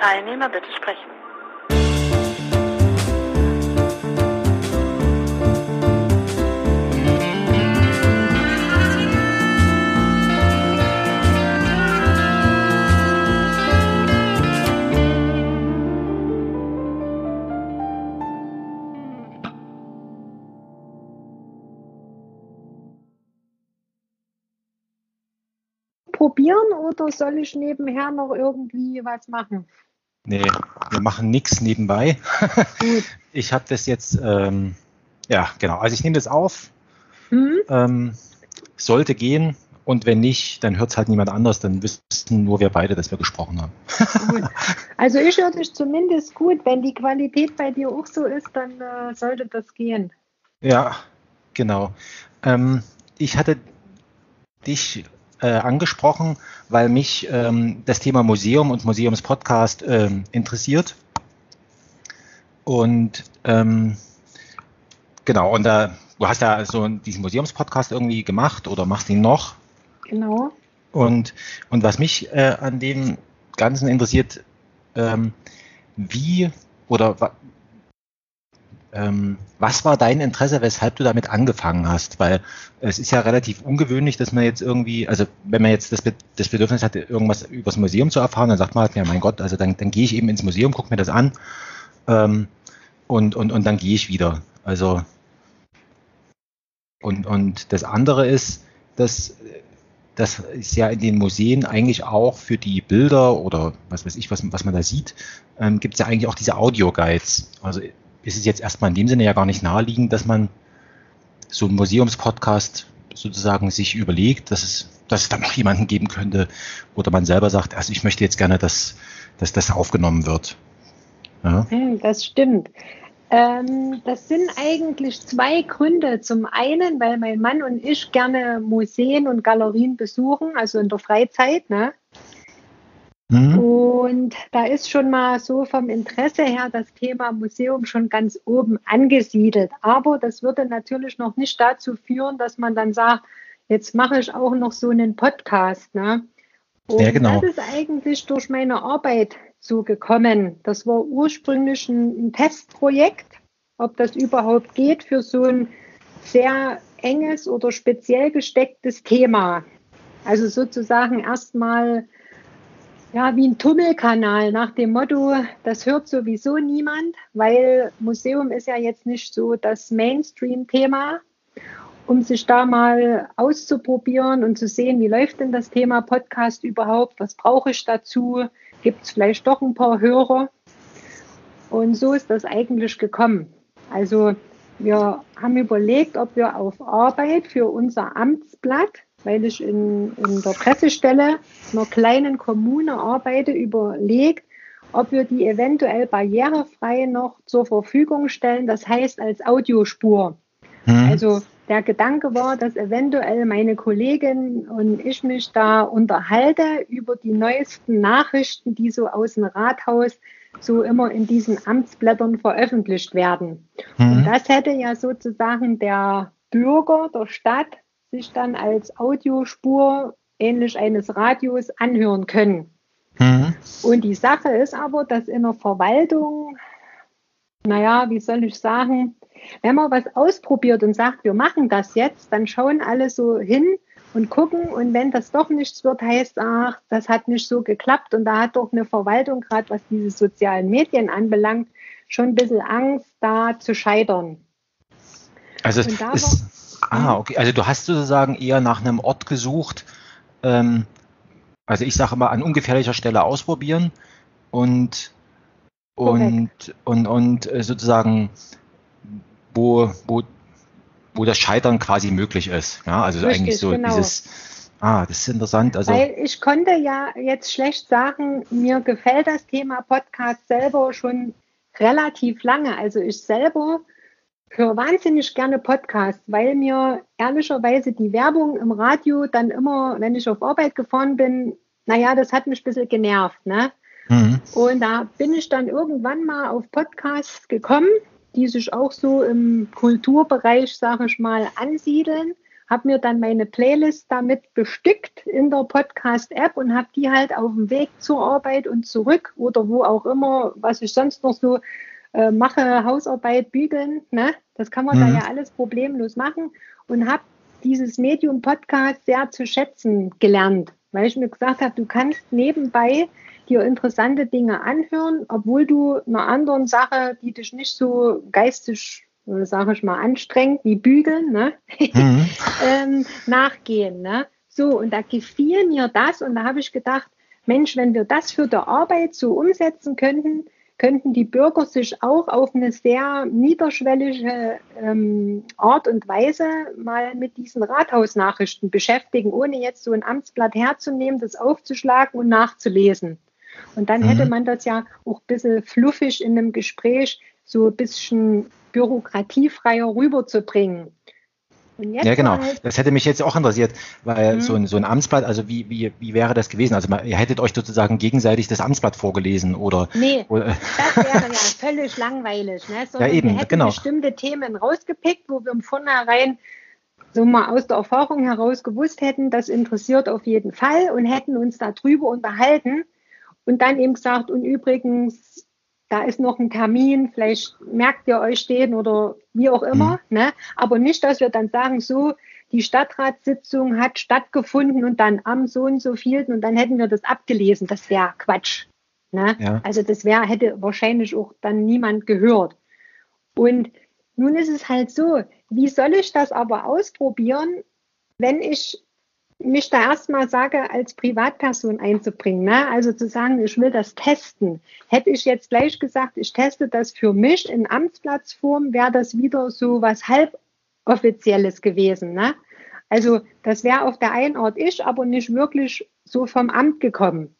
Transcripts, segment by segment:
Teilnehmer bitte sprechen. probieren oder soll ich nebenher noch irgendwie was machen? Nee, wir machen nichts nebenbei. Ich habe das jetzt, ähm, ja, genau. Also ich nehme das auf, Hm? ähm, sollte gehen und wenn nicht, dann hört es halt niemand anders, dann wissen nur wir beide, dass wir gesprochen haben. Gut. Also ich höre dich zumindest gut. Wenn die Qualität bei dir auch so ist, dann äh, sollte das gehen. Ja, genau. Ähm, ich hatte dich äh, angesprochen, weil mich ähm, das Thema Museum und Museumspodcast ähm, interessiert. Und ähm, genau, und da, du hast ja so diesen Museumspodcast irgendwie gemacht oder machst ihn noch. Genau. Und, und was mich äh, an dem Ganzen interessiert, ähm, wie oder ähm, was war dein Interesse, weshalb du damit angefangen hast? Weil es ist ja relativ ungewöhnlich, dass man jetzt irgendwie, also wenn man jetzt das, das Bedürfnis hat, irgendwas über das Museum zu erfahren, dann sagt man halt, ja mein Gott, also dann, dann gehe ich eben ins Museum, gucke mir das an ähm, und, und, und dann gehe ich wieder. Also und, und das andere ist, dass das ist ja in den Museen eigentlich auch für die Bilder oder was weiß ich, was, was man da sieht, ähm, gibt es ja eigentlich auch diese Audio-Guides. Also ist es jetzt erstmal in dem Sinne ja gar nicht naheliegend, dass man so einen Museumspodcast sozusagen sich überlegt, dass es, dass es da noch jemanden geben könnte, oder man selber sagt, also ich möchte jetzt gerne, dass, dass das aufgenommen wird. Ja. Hm, das stimmt. Ähm, das sind eigentlich zwei Gründe. Zum einen, weil mein Mann und ich gerne Museen und Galerien besuchen, also in der Freizeit. Ne? Mhm. Und da ist schon mal so vom Interesse her das Thema Museum schon ganz oben angesiedelt. Aber das würde natürlich noch nicht dazu führen, dass man dann sagt, jetzt mache ich auch noch so einen Podcast. Ne? Und Ja, genau. das ist eigentlich durch meine Arbeit so gekommen. Das war ursprünglich ein, ein Testprojekt, ob das überhaupt geht für so ein sehr enges oder speziell gestecktes Thema. Also sozusagen erstmal ja, wie ein Tummelkanal nach dem Motto, das hört sowieso niemand, weil Museum ist ja jetzt nicht so das Mainstream-Thema, um sich da mal auszuprobieren und zu sehen, wie läuft denn das Thema Podcast überhaupt, was brauche ich dazu, gibt es vielleicht doch ein paar Hörer. Und so ist das eigentlich gekommen. Also wir haben überlegt, ob wir auf Arbeit für unser Amtsblatt, weil ich in, in der Pressestelle einer kleinen Kommune arbeite, überlegt, ob wir die eventuell barrierefrei noch zur Verfügung stellen, das heißt als Audiospur. Mhm. Also der Gedanke war, dass eventuell meine Kollegin und ich mich da unterhalte über die neuesten Nachrichten, die so aus dem Rathaus so immer in diesen Amtsblättern veröffentlicht werden. Und Mhm. das hätte ja sozusagen der Bürger der Stadt sich dann als Audiospur ähnlich eines Radios anhören können. Mhm. Und die Sache ist aber, dass in der Verwaltung, naja, wie soll ich sagen, wenn man was ausprobiert und sagt, wir machen das jetzt, dann schauen alle so hin und gucken. Und wenn das doch nichts wird, heißt, ach, das hat nicht so geklappt. Und da hat doch eine Verwaltung, gerade was diese sozialen Medien anbelangt, schon ein bisschen Angst, da zu scheitern. Also Und da es, ah, okay. Also du hast sozusagen eher nach einem Ort gesucht. Ähm, also ich sage immer an ungefährlicher Stelle ausprobieren und und und und äh, sozusagen wo wo wo das Scheitern quasi möglich ist. Ja, also Richtig, eigentlich so genau. dieses. Ah, das ist interessant. Also Weil ich konnte ja jetzt schlecht sagen, mir gefällt das Thema Podcast selber schon relativ lange. Also ich selber höre wahnsinnig gerne Podcasts, weil mir ehrlicherweise die Werbung im Radio dann immer, wenn ich auf Arbeit gefahren bin, naja, das hat mich ein bisschen genervt. Ne? mhm. Und da bin ich dann irgendwann mal auf Podcasts gekommen, die sich auch so im Kulturbereich, sage ich mal, ansiedeln. habe mir dann meine Playlist damit bestückt in der Podcast-App und habe die halt auf dem Weg zur Arbeit und zurück oder wo auch immer, was ich sonst noch so äh, mache, Hausarbeit, bügeln, ne? das kann man mhm. da ja alles problemlos machen und habe dieses Medium Podcast sehr zu schätzen gelernt, weil ich mir gesagt habe, du kannst nebenbei dir interessante Dinge anhören, obwohl du einer anderen Sache, die dich nicht so geistig, äh, sage ich mal, anstrengt, wie Bügeln, ne? Mhm. ähm, nachgehen. Ne? So, und da gefiel mir das und da habe ich gedacht, Mensch, wenn wir das für die Arbeit so umsetzen könnten, könnten die Bürger sich auch auf eine sehr niederschwellige ähm, Art und Weise mal mit diesen Rathausnachrichten beschäftigen, ohne jetzt so ein Amtsblatt herzunehmen, das aufzuschlagen und nachzulesen. Und dann mhm. hätte man das ja auch ein bisschen fluffig in einem Gespräch so ein bisschen bürokratiefreier rüberzubringen. Ja, genau. Halt das hätte mich jetzt auch interessiert, weil mhm. so, ein, so ein Amtsblatt, also wie, wie, wie wäre das gewesen? Also ihr hättet euch sozusagen gegenseitig das Amtsblatt vorgelesen oder? Nee, oder, das wäre ja völlig langweilig. Ne? ja, eben, wir hätten genau. bestimmte Themen rausgepickt, wo wir im Vornherein so mal aus der Erfahrung heraus gewusst hätten, das interessiert auf jeden Fall und hätten uns darüber unterhalten und dann eben gesagt, und übrigens, da ist noch ein Termin, vielleicht merkt ihr euch den oder wie auch immer. Mhm. Ne? Aber nicht, dass wir dann sagen, so, die Stadtratssitzung hat stattgefunden und dann am so und so vielten und dann hätten wir das abgelesen. Das wäre Quatsch. Ne? Ja. Also das wäre, hätte wahrscheinlich auch dann niemand gehört. Und nun ist es halt so, wie soll ich das aber ausprobieren, wenn ich mich da erstmal sage, als Privatperson einzubringen. Ne? Also zu sagen, ich will das testen. Hätte ich jetzt gleich gesagt, ich teste das für mich in Amtsplatzform, wäre das wieder so was halboffizielles gewesen. Ne? Also das wäre auf der einen Art ich, aber nicht wirklich so vom Amt gekommen.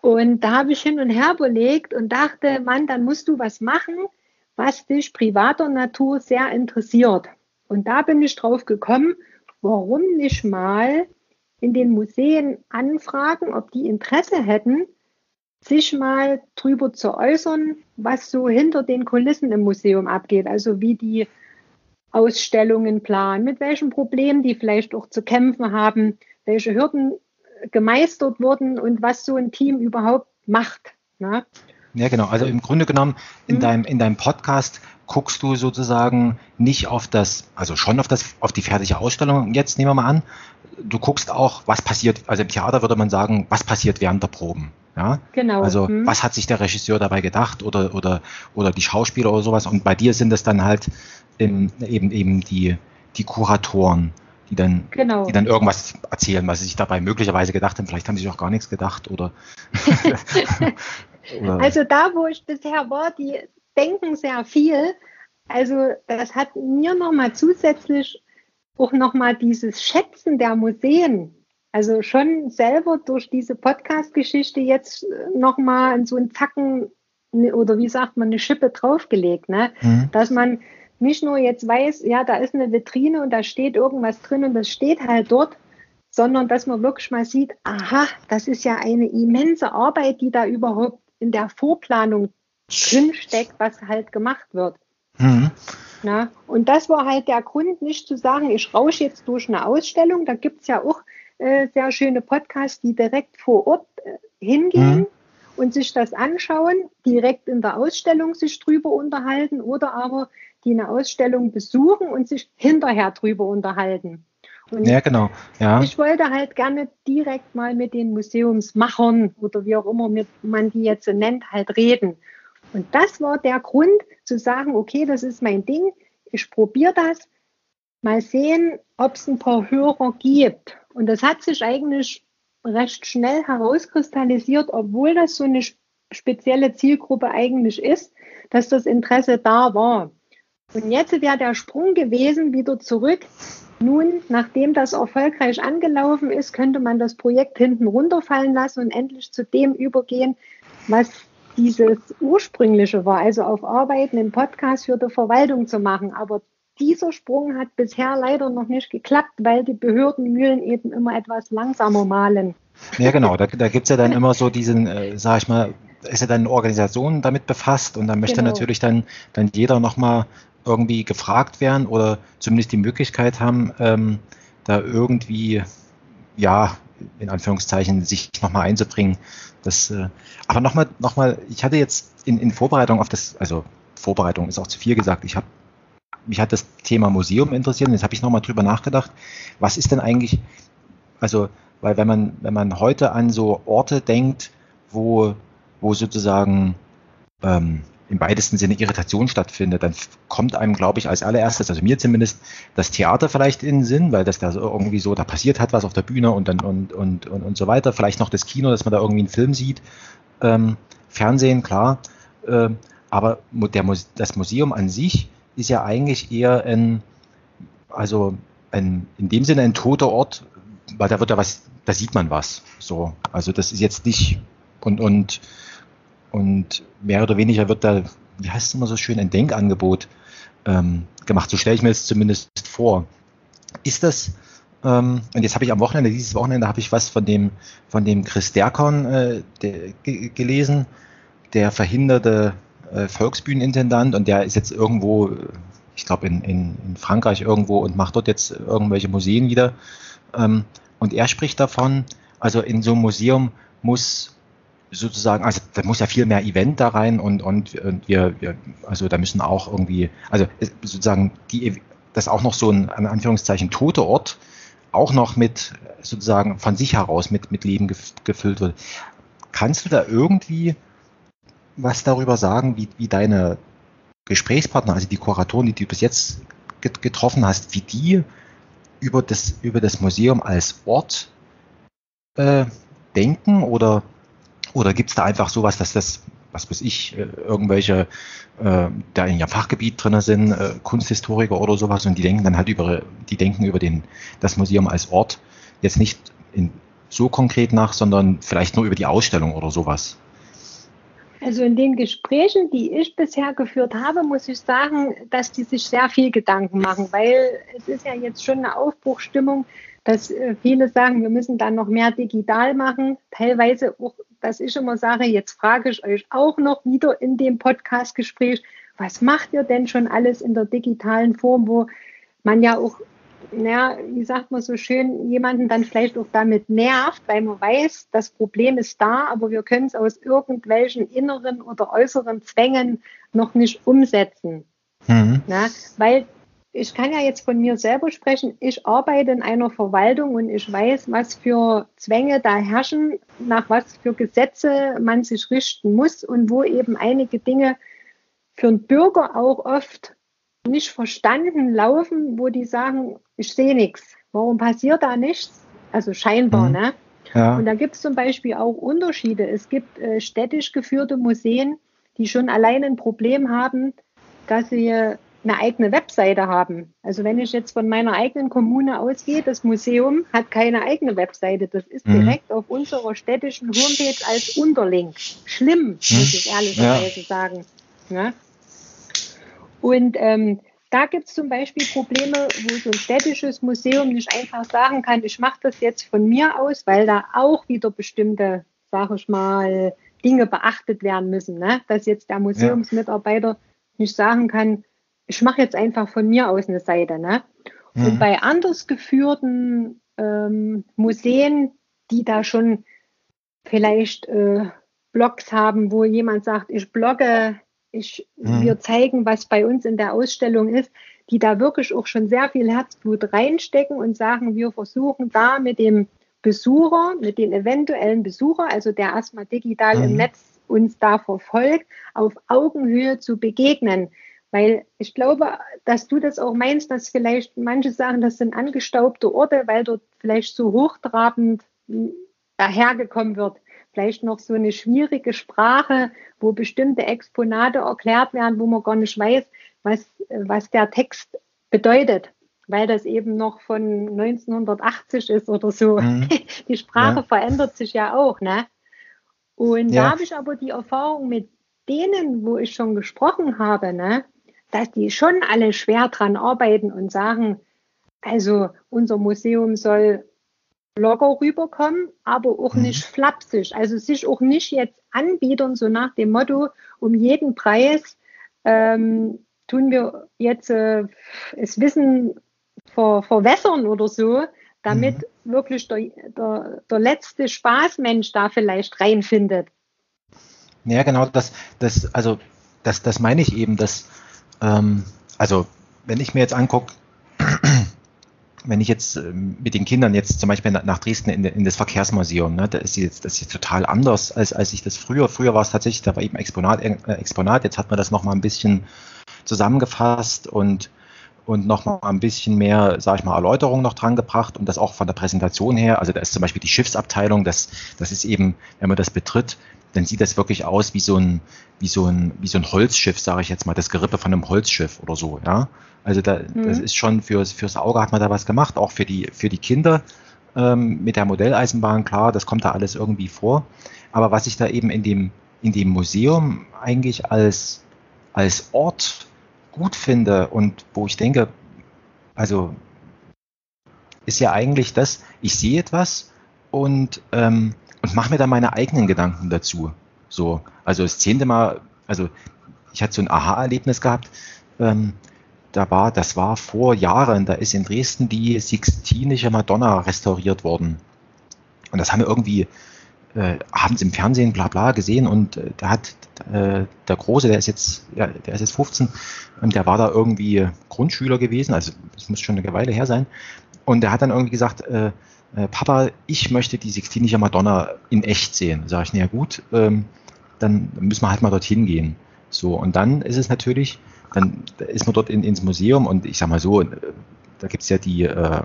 Und da habe ich hin und her überlegt und dachte, Mann, dann musst du was machen, was dich privater Natur sehr interessiert. Und da bin ich drauf gekommen, warum nicht mal in den Museen anfragen, ob die Interesse hätten, sich mal drüber zu äußern, was so hinter den Kulissen im Museum abgeht, also wie die Ausstellungen planen, mit welchen Problemen die vielleicht auch zu kämpfen haben, welche Hürden gemeistert wurden und was so ein Team überhaupt macht. Ne? Ja, genau. Also im Grunde genommen in, mhm. deinem, in deinem Podcast guckst du sozusagen nicht auf das, also schon auf das, auf die fertige Ausstellung, jetzt nehmen wir mal an, du guckst auch, was passiert, also im Theater würde man sagen, was passiert während der Proben. Ja, genau. Also hm. was hat sich der Regisseur dabei gedacht oder, oder, oder die Schauspieler oder sowas. Und bei dir sind es dann halt im, eben, eben die, die Kuratoren, die dann, genau. die dann irgendwas erzählen, was sie sich dabei möglicherweise gedacht haben. Vielleicht haben sie sich auch gar nichts gedacht oder. oder also da, wo ich bisher war, die denken sehr viel. Also das hat mir nochmal zusätzlich auch nochmal dieses Schätzen der Museen, also schon selber durch diese Podcast-Geschichte jetzt nochmal so einen Zacken oder wie sagt man, eine Schippe draufgelegt, ne? Mhm. dass man nicht nur jetzt weiß, ja, da ist eine Vitrine und da steht irgendwas drin und das steht halt dort, sondern dass man wirklich mal sieht, aha, das ist ja eine immense Arbeit, die da überhaupt in der Vorplanung drinsteckt, was halt gemacht wird. Mhm. Na, und das war halt der Grund, nicht zu sagen, ich rausche jetzt durch eine Ausstellung. Da gibt es ja auch äh, sehr schöne Podcasts, die direkt vor Ort äh, hingehen mhm. und sich das anschauen, direkt in der Ausstellung sich drüber unterhalten oder aber die eine Ausstellung besuchen und sich hinterher drüber unterhalten. Und ja, genau. Ja. Ich wollte halt gerne direkt mal mit den Museumsmachern oder wie auch immer man die jetzt nennt, halt reden. Und das war der Grund zu sagen, okay, das ist mein Ding, ich probiere das, mal sehen, ob es ein paar Hörer gibt. Und das hat sich eigentlich recht schnell herauskristallisiert, obwohl das so eine spezielle Zielgruppe eigentlich ist, dass das Interesse da war. Und jetzt wäre der Sprung gewesen, wieder zurück. Nun, nachdem das erfolgreich angelaufen ist, könnte man das Projekt hinten runterfallen lassen und endlich zu dem übergehen, was dieses ursprüngliche war, also auf Arbeiten im Podcast für die Verwaltung zu machen. Aber dieser Sprung hat bisher leider noch nicht geklappt, weil die Behördenmühlen eben immer etwas langsamer malen. Ja, genau. Da, da gibt es ja dann immer so diesen, äh, sag ich mal, ist ja dann eine Organisation damit befasst und da möchte genau. natürlich dann, dann jeder nochmal irgendwie gefragt werden oder zumindest die Möglichkeit haben, ähm, da irgendwie, ja, in Anführungszeichen, sich nochmal einzubringen. Das, äh, aber nochmal, nochmal, ich hatte jetzt in, in Vorbereitung auf das, also Vorbereitung ist auch zu viel gesagt, ich habe mich hat das Thema Museum interessiert und jetzt habe ich nochmal drüber nachgedacht, was ist denn eigentlich, also, weil wenn man, wenn man heute an so Orte denkt, wo, wo sozusagen ähm, im weitesten Sinne Irritation stattfindet, dann kommt einem, glaube ich, als allererstes, also mir zumindest, das Theater vielleicht in den Sinn, weil das da irgendwie so, da passiert hat was auf der Bühne und dann und, und, und, und so weiter. Vielleicht noch das Kino, dass man da irgendwie einen Film sieht. Ähm, Fernsehen, klar. Ähm, aber der, das Museum an sich ist ja eigentlich eher ein, also ein, in dem Sinne ein toter Ort, weil da wird da was, da sieht man was. So, also das ist jetzt nicht und und und mehr oder weniger wird da, wie heißt es immer so schön, ein Denkangebot ähm, gemacht. So stelle ich mir das zumindest vor. Ist das, ähm, und jetzt habe ich am Wochenende, dieses Wochenende habe ich was von dem, von dem Chris Derkon äh, der, gelesen, der verhinderte äh, Volksbühnenintendant und der ist jetzt irgendwo, ich glaube in, in, in Frankreich irgendwo und macht dort jetzt irgendwelche Museen wieder. Ähm, und er spricht davon, also in so einem Museum muss sozusagen, also da muss ja viel mehr Event da rein und, und, und wir, wir, also da müssen auch irgendwie, also sozusagen die, das auch noch so ein, an Anführungszeichen, tote Ort auch noch mit sozusagen von sich heraus mit, mit Leben gefüllt wird. Kannst du da irgendwie was darüber sagen, wie, wie deine Gesprächspartner, also die Kuratoren, die du bis jetzt getroffen hast, wie die über das, über das Museum als Ort äh, denken oder oder gibt es da einfach sowas, dass das, was weiß ich, äh, irgendwelche, äh, da in ihrem Fachgebiet drin sind, äh, Kunsthistoriker oder sowas, und die denken dann halt über, die denken über den, das Museum als Ort jetzt nicht in, so konkret nach, sondern vielleicht nur über die Ausstellung oder sowas. Also in den Gesprächen, die ich bisher geführt habe, muss ich sagen, dass die sich sehr viel Gedanken machen, weil es ist ja jetzt schon eine Aufbruchstimmung, dass äh, viele sagen, wir müssen dann noch mehr digital machen. Teilweise auch dass ich immer sage, jetzt frage ich euch auch noch wieder in dem Podcast-Gespräch, was macht ihr denn schon alles in der digitalen Form, wo man ja auch, naja, wie sagt man so schön, jemanden dann vielleicht auch damit nervt, weil man weiß, das Problem ist da, aber wir können es aus irgendwelchen inneren oder äußeren Zwängen noch nicht umsetzen. Mhm. Na, weil ich kann ja jetzt von mir selber sprechen. Ich arbeite in einer Verwaltung und ich weiß, was für Zwänge da herrschen, nach was für Gesetze man sich richten muss und wo eben einige Dinge für einen Bürger auch oft nicht verstanden laufen, wo die sagen, ich sehe nichts. Warum passiert da nichts? Also scheinbar, mhm. ne? Ja. Und da gibt es zum Beispiel auch Unterschiede. Es gibt äh, städtisch geführte Museen, die schon allein ein Problem haben, dass sie eine eigene Webseite haben. Also wenn ich jetzt von meiner eigenen Kommune ausgehe, das Museum hat keine eigene Webseite. Das ist mhm. direkt auf unserer städtischen Homepage als Unterlink. Schlimm, mhm. muss ich ehrlicherweise ja. sagen. Ja? Und ähm, da gibt es zum Beispiel Probleme, wo so ein städtisches Museum nicht einfach sagen kann, ich mache das jetzt von mir aus, weil da auch wieder bestimmte, sage ich mal, Dinge beachtet werden müssen. Ne? Dass jetzt der Museumsmitarbeiter ja. nicht sagen kann, ich mache jetzt einfach von mir aus eine Seite. Ne? Mhm. Und bei anders geführten ähm, Museen, die da schon vielleicht äh, Blogs haben, wo jemand sagt, ich blogge, ich, mhm. wir zeigen, was bei uns in der Ausstellung ist, die da wirklich auch schon sehr viel Herzblut reinstecken und sagen, wir versuchen da mit dem Besucher, mit den eventuellen Besucher, also der erstmal digital mhm. im Netz uns da verfolgt, auf Augenhöhe zu begegnen. Weil ich glaube, dass du das auch meinst, dass vielleicht manche sagen, das sind angestaubte Orte, weil dort vielleicht so hochtrabend dahergekommen wird. Vielleicht noch so eine schwierige Sprache, wo bestimmte Exponate erklärt werden, wo man gar nicht weiß, was, was der Text bedeutet, weil das eben noch von 1980 ist oder so. Mhm. Die Sprache ja. verändert sich ja auch, ne? Und ja. da habe ich aber die Erfahrung mit denen, wo ich schon gesprochen habe, ne, dass die schon alle schwer dran arbeiten und sagen, also unser Museum soll locker rüberkommen, aber auch mhm. nicht flapsig. Also sich auch nicht jetzt anbietern, so nach dem Motto, um jeden Preis ähm, tun wir jetzt äh, das Wissen ver verwässern oder so, damit mhm. wirklich der, der, der letzte Spaßmensch da vielleicht reinfindet. Ja, genau, das, das, also das, das meine ich eben, dass, ähm, also wenn ich mir jetzt angucke, wenn ich jetzt ähm, mit den Kindern jetzt zum Beispiel nach Dresden in, in das Verkehrsmuseum, ne, da ist jetzt, das ist jetzt total anders, als, als ich das früher, früher war es tatsächlich, da war eben Exponat, äh, Exponat, jetzt hat man das nochmal ein bisschen zusammengefasst und, und nochmal ein bisschen mehr, sage ich mal, Erläuterung noch dran gebracht und das auch von der Präsentation her, also da ist zum Beispiel die Schiffsabteilung, das, das ist eben, wenn man das betritt, dann sieht das wirklich aus wie so ein, wie so ein, wie so ein Holzschiff, sage ich jetzt mal, das Gerippe von einem Holzschiff oder so, ja. Also da, mhm. das ist schon fürs, fürs Auge hat man da was gemacht, auch für die, für die Kinder ähm, mit der Modelleisenbahn, klar, das kommt da alles irgendwie vor. Aber was ich da eben in dem, in dem Museum eigentlich als, als Ort gut finde und wo ich denke, also ist ja eigentlich das, ich sehe etwas und ähm, und mache mir da meine eigenen Gedanken dazu. So, also das zehnte Mal, also ich hatte so ein Aha-Erlebnis gehabt. Ähm, da war, das war vor Jahren, da ist in Dresden die Sixtinische Madonna restauriert worden. Und das haben wir irgendwie äh, abends im Fernsehen bla bla gesehen und äh, da hat äh, der Große, der ist jetzt, ja, der ist jetzt 15 und der war da irgendwie Grundschüler gewesen, also das muss schon eine Weile her sein. Und der hat dann irgendwie gesagt, äh, äh, Papa, ich möchte die Sixtinische Madonna in echt sehen. Sag ich, na ja gut, ähm, dann müssen wir halt mal dorthin gehen. So, und dann ist es natürlich, dann ist man dort in, ins Museum und ich sag mal so, äh, da gibt's ja die, äh,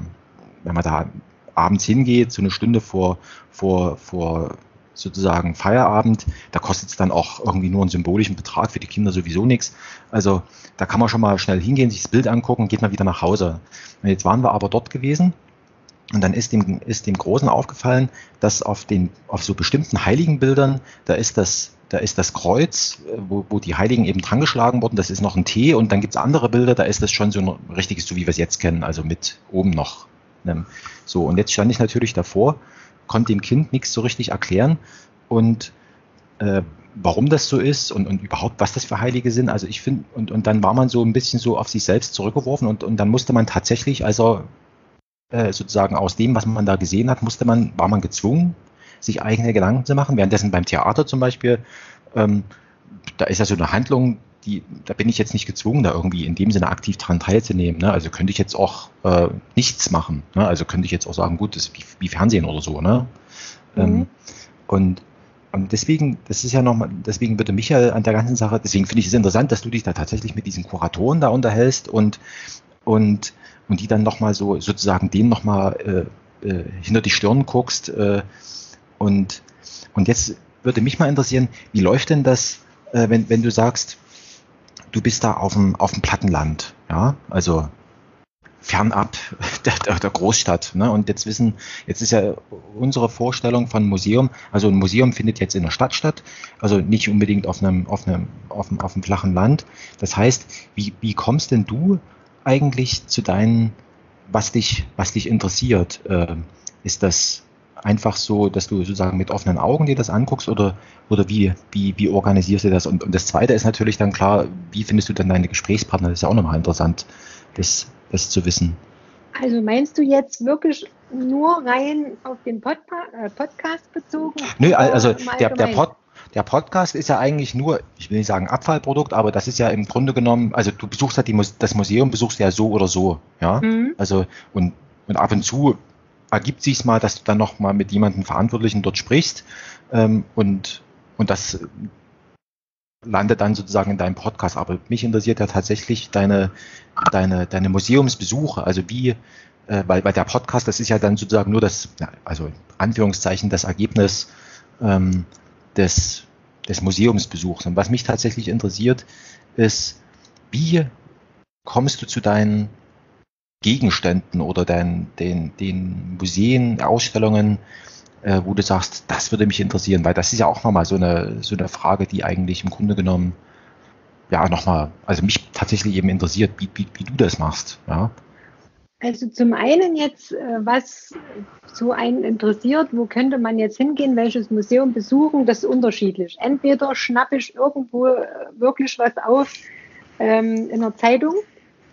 wenn man da abends hingeht, so eine Stunde vor, vor, vor sozusagen Feierabend, da kostet es dann auch irgendwie nur einen symbolischen Betrag, für die Kinder sowieso nichts. Also da kann man schon mal schnell hingehen, sich das Bild angucken, geht mal wieder nach Hause. Und jetzt waren wir aber dort gewesen und dann ist dem, ist dem Großen aufgefallen, dass auf den, auf so bestimmten Heiligenbildern, da ist das, da ist das Kreuz, wo, wo die Heiligen eben dran geschlagen wurden, das ist noch ein T und dann gibt's andere Bilder, da ist das schon so ein richtiges, so wie wir es jetzt kennen, also mit oben noch. Ne? So, und jetzt stand ich natürlich davor, konnte dem Kind nichts so richtig erklären und äh, warum das so ist und, und überhaupt, was das für Heilige sind. Also ich finde, und, und dann war man so ein bisschen so auf sich selbst zurückgeworfen und, und dann musste man tatsächlich, also äh, sozusagen aus dem, was man da gesehen hat, musste man, war man gezwungen, sich eigene Gedanken zu machen. Währenddessen beim Theater zum Beispiel, ähm, da ist ja so eine Handlung, die, da bin ich jetzt nicht gezwungen, da irgendwie in dem Sinne aktiv dran teilzunehmen. Ne? Also könnte ich jetzt auch äh, nichts machen. Ne? Also könnte ich jetzt auch sagen, gut, das ist wie, wie Fernsehen oder so. Ne? Mhm. Ähm, und, und deswegen, das ist ja nochmal, deswegen würde mich ja an der ganzen Sache, deswegen finde ich es interessant, dass du dich da tatsächlich mit diesen Kuratoren da unterhältst und, und und die dann nochmal so sozusagen denen nochmal äh, äh, hinter die Stirn guckst. Äh, und, und jetzt würde mich mal interessieren, wie läuft denn das, äh, wenn, wenn du sagst, du bist da auf dem, auf dem Plattenland, ja, also fernab der, der Großstadt. Ne? Und jetzt wissen, jetzt ist ja unsere Vorstellung von Museum, also ein Museum findet jetzt in der Stadt statt, also nicht unbedingt auf einem, auf einem, auf einem, auf einem flachen Land. Das heißt, wie, wie kommst denn du eigentlich zu deinen, was dich, was dich interessiert? Äh, ist das einfach so, dass du sozusagen mit offenen Augen dir das anguckst oder, oder wie, wie, wie organisierst du das? Und, und das zweite ist natürlich dann klar, wie findest du dann deine Gesprächspartner? Das ist ja auch nochmal interessant, das, das zu wissen. Also meinst du jetzt wirklich nur rein auf den Podpa äh, Podcast bezogen? Nö, also der, der, Pod, der Podcast ist ja eigentlich nur, ich will nicht sagen Abfallprodukt, aber das ist ja im Grunde genommen, also du besuchst halt die, das Museum, besuchst ja so oder so, ja. Mhm. Also und, und ab und zu ergibt sich mal, dass du dann noch mal mit jemandem Verantwortlichen dort sprichst ähm, und und das landet dann sozusagen in deinem Podcast. Aber mich interessiert ja tatsächlich deine deine deine Museumsbesuche, also wie äh, weil, weil der Podcast, das ist ja dann sozusagen nur das, also Anführungszeichen, das Ergebnis ähm, des, des Museumsbesuchs. Und was mich tatsächlich interessiert, ist, wie kommst du zu deinen Gegenständen oder dein, den, den Museen, Ausstellungen, äh, wo du sagst, das würde mich interessieren, weil das ist ja auch nochmal so eine, so eine Frage, die eigentlich im Grunde genommen, ja, nochmal, also mich tatsächlich eben interessiert, wie, wie, wie du das machst, ja. Also zum einen jetzt, äh, was so einen interessiert, wo könnte man jetzt hingehen, welches Museum besuchen, das ist unterschiedlich. Entweder schnappe ich irgendwo äh, wirklich was auf ähm, in der Zeitung,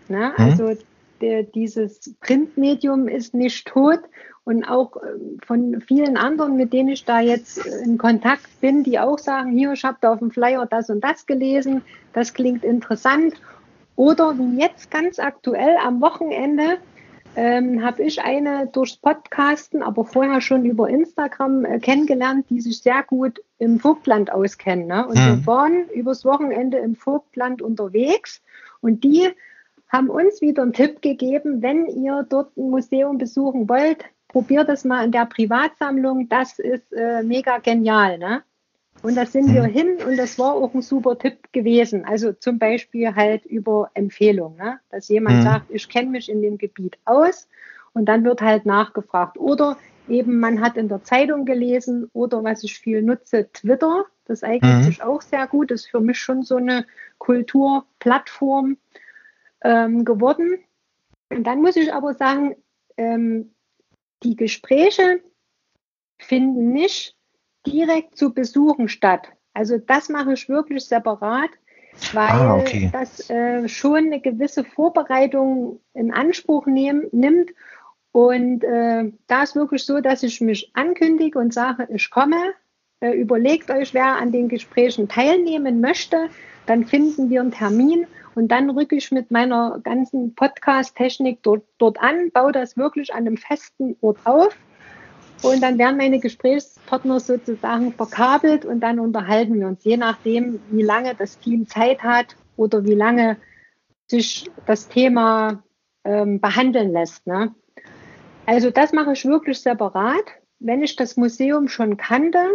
ne? Mhm. also der, dieses Printmedium ist nicht tot und auch ähm, von vielen anderen, mit denen ich da jetzt in Kontakt bin, die auch sagen, hier, ich habe da auf dem Flyer das und das gelesen, das klingt interessant. Oder wie jetzt ganz aktuell am Wochenende ähm, habe ich eine durchs Podcasten, aber vorher schon über Instagram äh, kennengelernt, die sich sehr gut im Vogtland auskennen. Ne? Und hm. wir waren übers Wochenende im Vogtland unterwegs und die haben uns wieder einen Tipp gegeben, wenn ihr dort ein Museum besuchen wollt, probiert es mal in der Privatsammlung, das ist äh, mega genial. Ne? Und da sind wir hin und das war auch ein super Tipp gewesen. Also zum Beispiel halt über Empfehlung, ne? dass jemand mhm. sagt, ich kenne mich in dem Gebiet aus und dann wird halt nachgefragt. Oder eben man hat in der Zeitung gelesen oder was ich viel nutze, Twitter. Das eignet mhm. sich auch sehr gut. Das ist für mich schon so eine Kulturplattform ähm, geworden. Und dann muss ich aber sagen, ähm, die Gespräche finden nicht direkt zu Besuchen statt. Also das mache ich wirklich separat, weil ah, okay. das äh, schon eine gewisse Vorbereitung in Anspruch nehm, nimmt. Und äh, da ist wirklich so, dass ich mich ankündige und sage, ich komme. Äh, überlegt euch, wer an den Gesprächen teilnehmen möchte. Dann finden wir einen Termin und dann rücke ich mit meiner ganzen Podcast-Technik dort, dort an, baue das wirklich an einem festen Ort auf und dann werden meine Gesprächspartner sozusagen verkabelt und dann unterhalten wir uns, je nachdem, wie lange das Team Zeit hat oder wie lange sich das Thema ähm, behandeln lässt. Ne? Also das mache ich wirklich separat. Wenn ich das Museum schon kannte,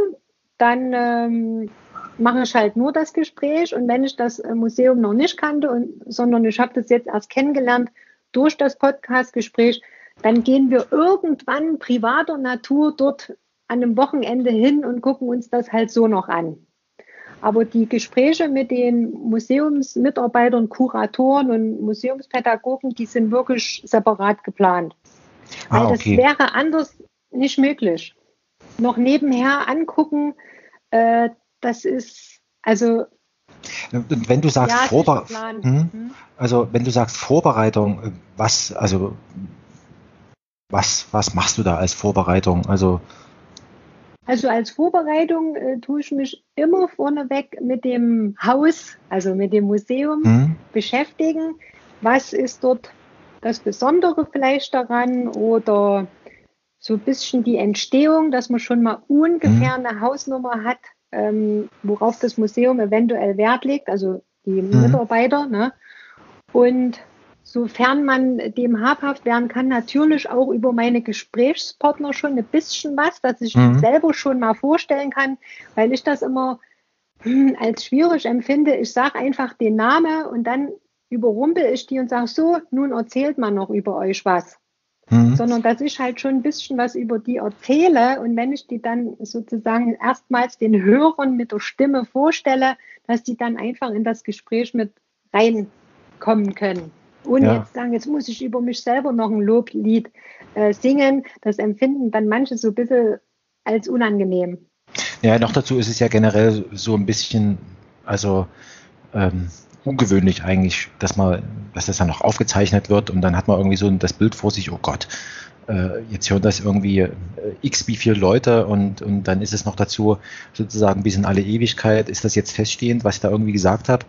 dann ähm, mache ich halt nur das Gespräch. Und wenn ich das äh, Museum noch nicht kannte, und, sondern ich habe das jetzt erst kennengelernt durch das Podcast-Gespräch, dann gehen wir irgendwann privater Natur dort an einem Wochenende hin und gucken uns das halt so noch an. Aber die Gespräche mit den Museumsmitarbeitern, Kuratoren und Museumspädagogen, die sind wirklich separat geplant. Ah, Weil okay. das wäre anders nicht möglich. Noch nebenher angucken, äh, das ist also. Wenn du sagst ja, Vorbereitung, hm? hm? also wenn du sagst Vorbereitung, was, also was, was machst du da als Vorbereitung? Also, also als Vorbereitung äh, tue ich mich immer vorneweg mit dem Haus, also mit dem Museum mhm. beschäftigen. Was ist dort das Besondere vielleicht daran oder so ein bisschen die Entstehung, dass man schon mal ungefähr mhm. eine Hausnummer hat, ähm, worauf das Museum eventuell Wert legt, also die mhm. Mitarbeiter. Ne? Und sofern man dem habhaft werden kann, natürlich auch über meine Gesprächspartner schon ein bisschen was, dass ich mhm. selber schon mal vorstellen kann, weil ich das immer hm, als schwierig empfinde. Ich sage einfach den Namen und dann überrumpel ich die und sage so, nun erzählt man noch über euch was. Mhm. Sondern dass ich halt schon ein bisschen was über die erzähle und wenn ich die dann sozusagen erstmals den Hörern mit der Stimme vorstelle, dass die dann einfach in das Gespräch mit reinkommen können. Ohne ja. jetzt sagen, jetzt muss ich über mich selber noch ein Loblied äh, singen. Das empfinden dann manche so ein bisschen als unangenehm. Ja, noch dazu ist es ja generell so ein bisschen, also ähm, ungewöhnlich eigentlich, dass man, dass das dann noch aufgezeichnet wird und dann hat man irgendwie so das Bild vor sich, oh Gott, äh, jetzt hören das irgendwie äh, x wie viele Leute und, und dann ist es noch dazu sozusagen bis in alle Ewigkeit, ist das jetzt feststehend, was ich da irgendwie gesagt habe?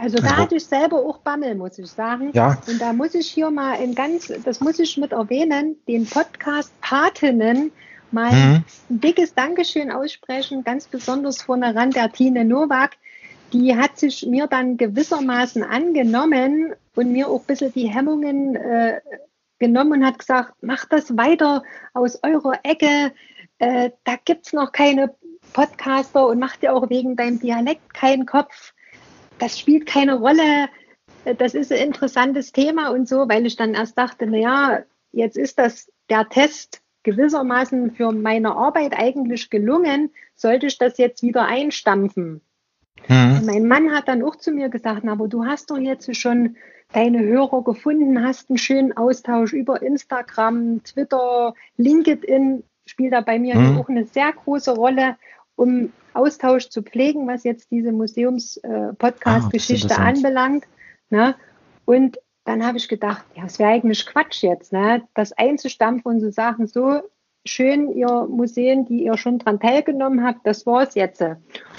Also da also, hatte ich selber auch Bammel, muss ich sagen. Ja. Und da muss ich hier mal in ganz, das muss ich mit erwähnen, den Podcast Patinnen mal mhm. ein dickes Dankeschön aussprechen, ganz besonders vorne ran der Tine Nowak. Die hat sich mir dann gewissermaßen angenommen und mir auch ein bisschen die Hemmungen äh, genommen und hat gesagt, macht das weiter aus eurer Ecke. Äh, da gibt's noch keine Podcaster und macht dir auch wegen deinem Dialekt keinen Kopf das spielt keine Rolle, das ist ein interessantes Thema und so, weil ich dann erst dachte, naja, jetzt ist das der Test gewissermaßen für meine Arbeit eigentlich gelungen, sollte ich das jetzt wieder einstampfen. Mhm. Mein Mann hat dann auch zu mir gesagt, na, aber du hast doch jetzt schon deine Hörer gefunden hast, einen schönen Austausch über Instagram, Twitter, LinkedIn spielt da bei mir mhm. auch eine sehr große Rolle, um Austausch zu pflegen, was jetzt diese Museums-Podcast-Geschichte äh, ah, anbelangt. Ne? Und dann habe ich gedacht, ja, es wäre eigentlich Quatsch jetzt, ne? das einzustampfen und zu sagen, so schön, ihr Museen, die ihr schon daran teilgenommen habt, das war es jetzt. Und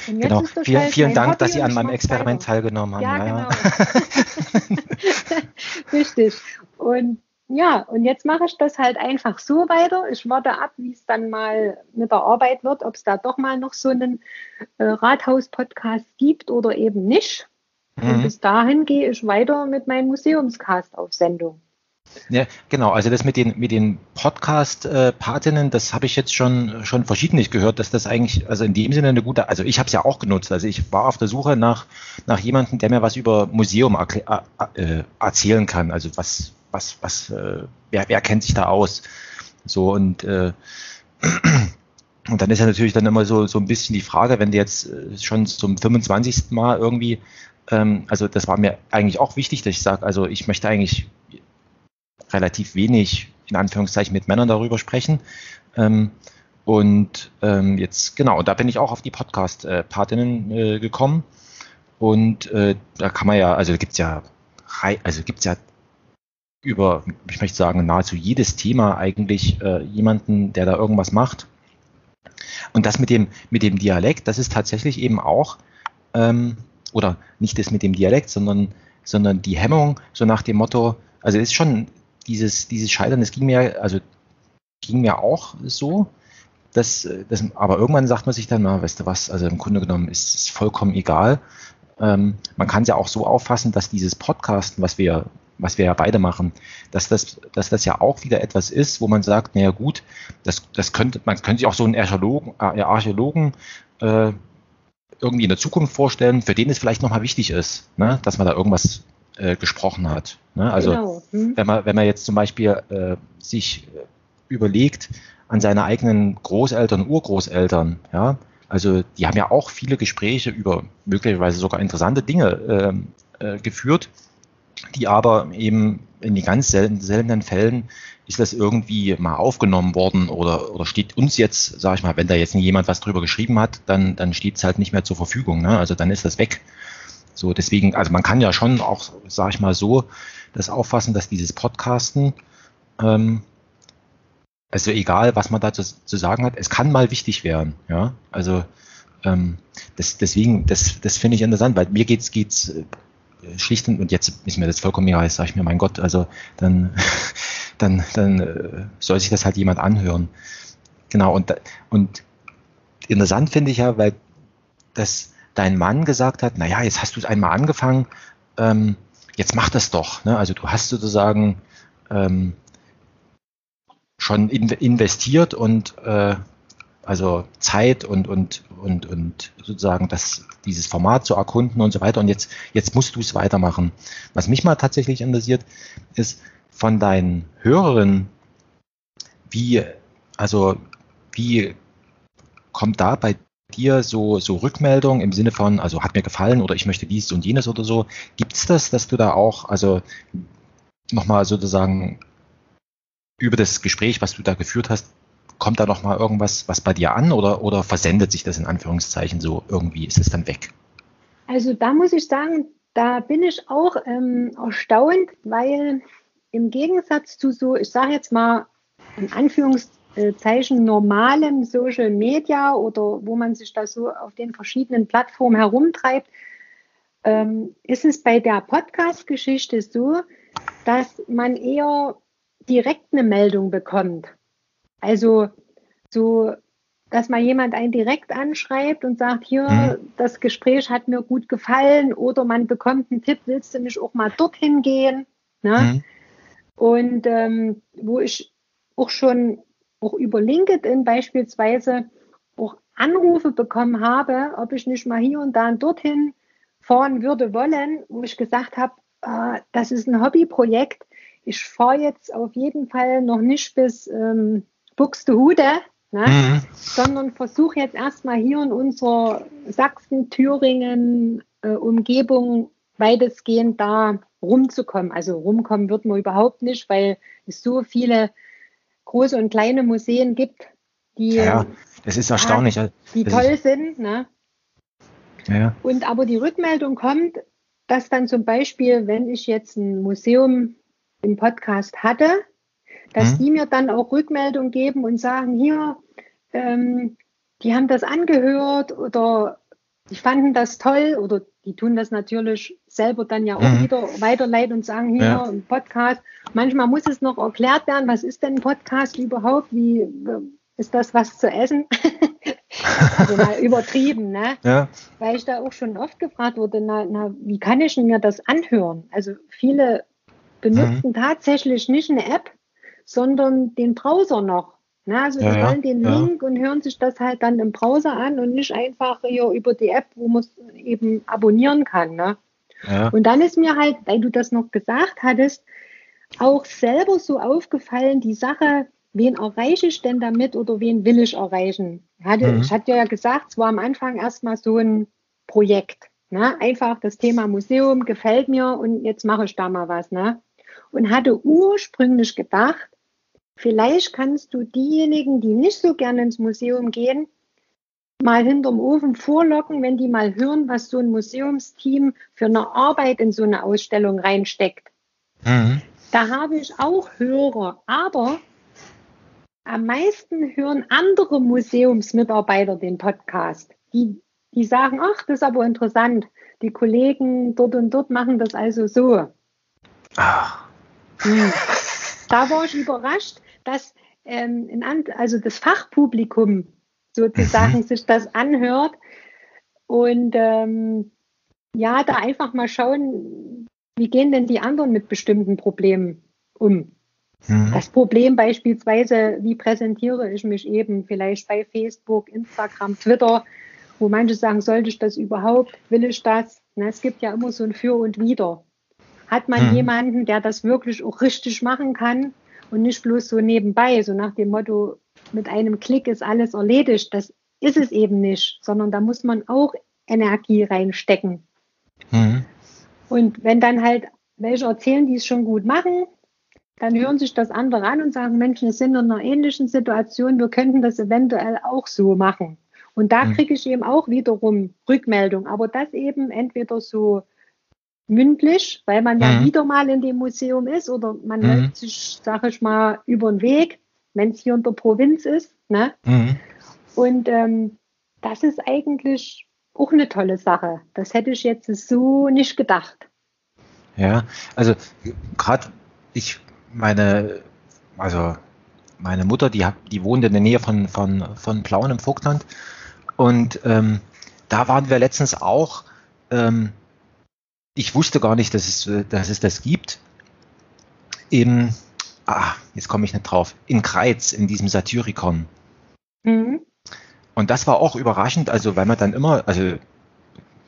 jetzt genau. ist das vielen, halt vielen Dank, Hobby dass Sie an meinem Experiment weiter. teilgenommen haben. Ja, ja genau. Richtig. Und ja, und jetzt mache ich das halt einfach so weiter. Ich warte ab, wie es dann mal mit der Arbeit wird, ob es da doch mal noch so einen äh, Rathaus-Podcast gibt oder eben nicht. Mhm. Und bis dahin gehe ich weiter mit meinem Museumscast auf Sendung. Ja, genau. Also das mit den mit den Podcast-Patinnen, das habe ich jetzt schon schon verschiedentlich gehört, dass das eigentlich also in dem Sinne eine gute. Also ich habe es ja auch genutzt. Also ich war auf der Suche nach nach jemandem, der mir was über Museum äh, erzählen kann. Also was was was äh, wer wer kennt sich da aus? So und äh, und dann ist ja natürlich dann immer so so ein bisschen die Frage, wenn du jetzt äh, schon zum 25. Mal irgendwie ähm, also das war mir eigentlich auch wichtig, dass ich sage, also ich möchte eigentlich relativ wenig, in Anführungszeichen, mit Männern darüber sprechen. Ähm, und ähm, jetzt, genau, da bin ich auch auf die Podcast-Partinnen äh, gekommen. Und äh, da kann man ja, also gibt es ja, also gibt es ja über, ich möchte sagen, nahezu jedes Thema eigentlich äh, jemanden, der da irgendwas macht. Und das mit dem, mit dem Dialekt, das ist tatsächlich eben auch, ähm, oder nicht das mit dem Dialekt, sondern, sondern die Hemmung, so nach dem Motto, also ist schon dieses, dieses Scheitern, das ging mir, also ging mir auch so. Das, das, aber irgendwann sagt man sich dann, na, weißt du was, also im Grunde genommen ist es vollkommen egal. Ähm, man kann es ja auch so auffassen, dass dieses Podcasten, was wir, was wir ja beide machen, dass das, dass das ja auch wieder etwas ist, wo man sagt, naja gut, das, das könnte, man könnte sich auch so einen Archäologen, äh, Archäologen äh, irgendwie in der Zukunft vorstellen, für den es vielleicht nochmal wichtig ist, ne, dass man da irgendwas äh, gesprochen hat. Ne? Also genau. hm. wenn man wenn man jetzt zum Beispiel äh, sich überlegt an seine eigenen Großeltern, Urgroßeltern, ja, also die haben ja auch viele Gespräche über möglicherweise sogar interessante Dinge äh, äh, geführt, die aber eben in den ganz selten, seltenen Fällen ist das irgendwie mal aufgenommen worden oder, oder steht uns jetzt, sage ich mal, wenn da jetzt jemand was drüber geschrieben hat, dann, dann steht es halt nicht mehr zur Verfügung. Ne? Also dann ist das weg. So, deswegen, also man kann ja schon auch, sage ich mal so, das auffassen, dass dieses Podcasten, ähm, also egal, was man da zu, sagen hat, es kann mal wichtig werden, ja. Also ähm, das, deswegen, das, das finde ich interessant, weil mir geht's äh, schlicht und, und jetzt ist mir das vollkommen egal, sage ich mir, mein Gott, also dann, dann, dann äh, soll sich das halt jemand anhören. Genau, und, und interessant finde ich ja, weil das, dein Mann gesagt hat, naja, jetzt hast du es einmal angefangen, ähm, jetzt mach das doch. Ne? Also du hast sozusagen ähm, schon in, investiert und äh, also Zeit und, und, und, und sozusagen das, dieses Format zu erkunden und so weiter. Und jetzt, jetzt musst du es weitermachen. Was mich mal tatsächlich interessiert, ist von deinen Hörerinnen, wie, also wie kommt da bei dir so, so Rückmeldungen im Sinne von, also hat mir gefallen oder ich möchte dies und jenes oder so? Gibt es das, dass du da auch, also nochmal sozusagen über das Gespräch, was du da geführt hast, kommt da nochmal irgendwas was bei dir an oder, oder versendet sich das in Anführungszeichen so irgendwie? Ist es dann weg? Also da muss ich sagen, da bin ich auch ähm, erstaunt, weil im Gegensatz zu so, ich sage jetzt mal in Anführungszeichen, Zeichen normalem Social Media oder wo man sich da so auf den verschiedenen Plattformen herumtreibt, ähm, ist es bei der Podcast-Geschichte so, dass man eher direkt eine Meldung bekommt. Also so, dass mal jemand einen direkt anschreibt und sagt, hier, mhm. das Gespräch hat mir gut gefallen oder man bekommt einen Tipp, willst du nicht auch mal dorthin gehen? Ne? Mhm. Und ähm, wo ich auch schon auch über LinkedIn beispielsweise auch Anrufe bekommen habe, ob ich nicht mal hier und da dorthin fahren würde wollen, wo ich gesagt habe, äh, das ist ein Hobbyprojekt. Ich fahre jetzt auf jeden Fall noch nicht bis ähm, Buxtehude, ne, mhm. sondern versuche jetzt erstmal hier in unserer Sachsen, Thüringen, äh, Umgebung weitestgehend da rumzukommen. Also rumkommen wird man überhaupt nicht, weil es so viele große und kleine Museen gibt, die, ja, das ist erstaunlich. Ja, die das toll sind. Ne? Ja. Und aber die Rückmeldung kommt, dass dann zum Beispiel, wenn ich jetzt ein Museum im Podcast hatte, dass mhm. die mir dann auch Rückmeldung geben und sagen, hier, ähm, die haben das angehört oder die fanden das toll oder die tun das natürlich selber dann ja auch mhm. wieder weiterleiten und sagen, hier ja. ein Podcast. Manchmal muss es noch erklärt werden, was ist denn ein Podcast überhaupt? Wie ist das was zu essen? also mal übertrieben, ne? Ja. Weil ich da auch schon oft gefragt wurde, na, na, wie kann ich mir das anhören? Also viele benutzen mhm. tatsächlich nicht eine App, sondern den Browser noch. Na, also ja, die wollen den ja. Link und hören sich das halt dann im Browser an und nicht einfach hier über die App, wo man es eben abonnieren kann. Ne? Ja. Und dann ist mir halt, weil du das noch gesagt hattest, auch selber so aufgefallen, die Sache, wen erreiche ich denn damit oder wen will ich erreichen? Ich hatte, mhm. ich hatte ja gesagt, es war am Anfang erstmal so ein Projekt. Ne? Einfach das Thema Museum gefällt mir und jetzt mache ich da mal was. Ne? Und hatte ursprünglich gedacht, Vielleicht kannst du diejenigen, die nicht so gerne ins Museum gehen, mal hinterm Ofen vorlocken, wenn die mal hören, was so ein Museumsteam für eine Arbeit in so eine Ausstellung reinsteckt. Mhm. Da habe ich auch Hörer, aber am meisten hören andere Museumsmitarbeiter den Podcast. Die, die sagen, ach, das ist aber interessant. Die Kollegen dort und dort machen das also so. Ach. Hm. Da war ich überrascht, dass ähm, in, also das Fachpublikum sozusagen mhm. sich das anhört und ähm, ja, da einfach mal schauen, wie gehen denn die anderen mit bestimmten Problemen um. Mhm. Das Problem beispielsweise, wie präsentiere ich mich eben vielleicht bei Facebook, Instagram, Twitter, wo manche sagen, sollte ich das überhaupt, will ich das? Na, es gibt ja immer so ein Für und Wider. Hat man mhm. jemanden, der das wirklich auch richtig machen kann und nicht bloß so nebenbei, so nach dem Motto, mit einem Klick ist alles erledigt. Das ist es eben nicht, sondern da muss man auch Energie reinstecken. Mhm. Und wenn dann halt welche erzählen, die es schon gut machen, dann hören sich das andere an und sagen, Menschen, wir sind in einer ähnlichen Situation, wir könnten das eventuell auch so machen. Und da mhm. kriege ich eben auch wiederum Rückmeldung, aber das eben entweder so mündlich, weil man ja mhm. wieder mal in dem Museum ist oder man mhm. läuft sich, sag ich mal, über den Weg, wenn es hier in der Provinz ist. Ne? Mhm. Und ähm, das ist eigentlich auch eine tolle Sache. Das hätte ich jetzt so nicht gedacht. Ja, also gerade ich, meine, also meine Mutter, die, die wohnt in der Nähe von, von, von Plauen im Vogtland. Und ähm, da waren wir letztens auch ähm, ich wusste gar nicht, dass es, dass es das gibt. Im, ah, jetzt komme ich nicht drauf, in Kreiz, in diesem Satyricon. Mhm. Und das war auch überraschend, also weil man dann immer, also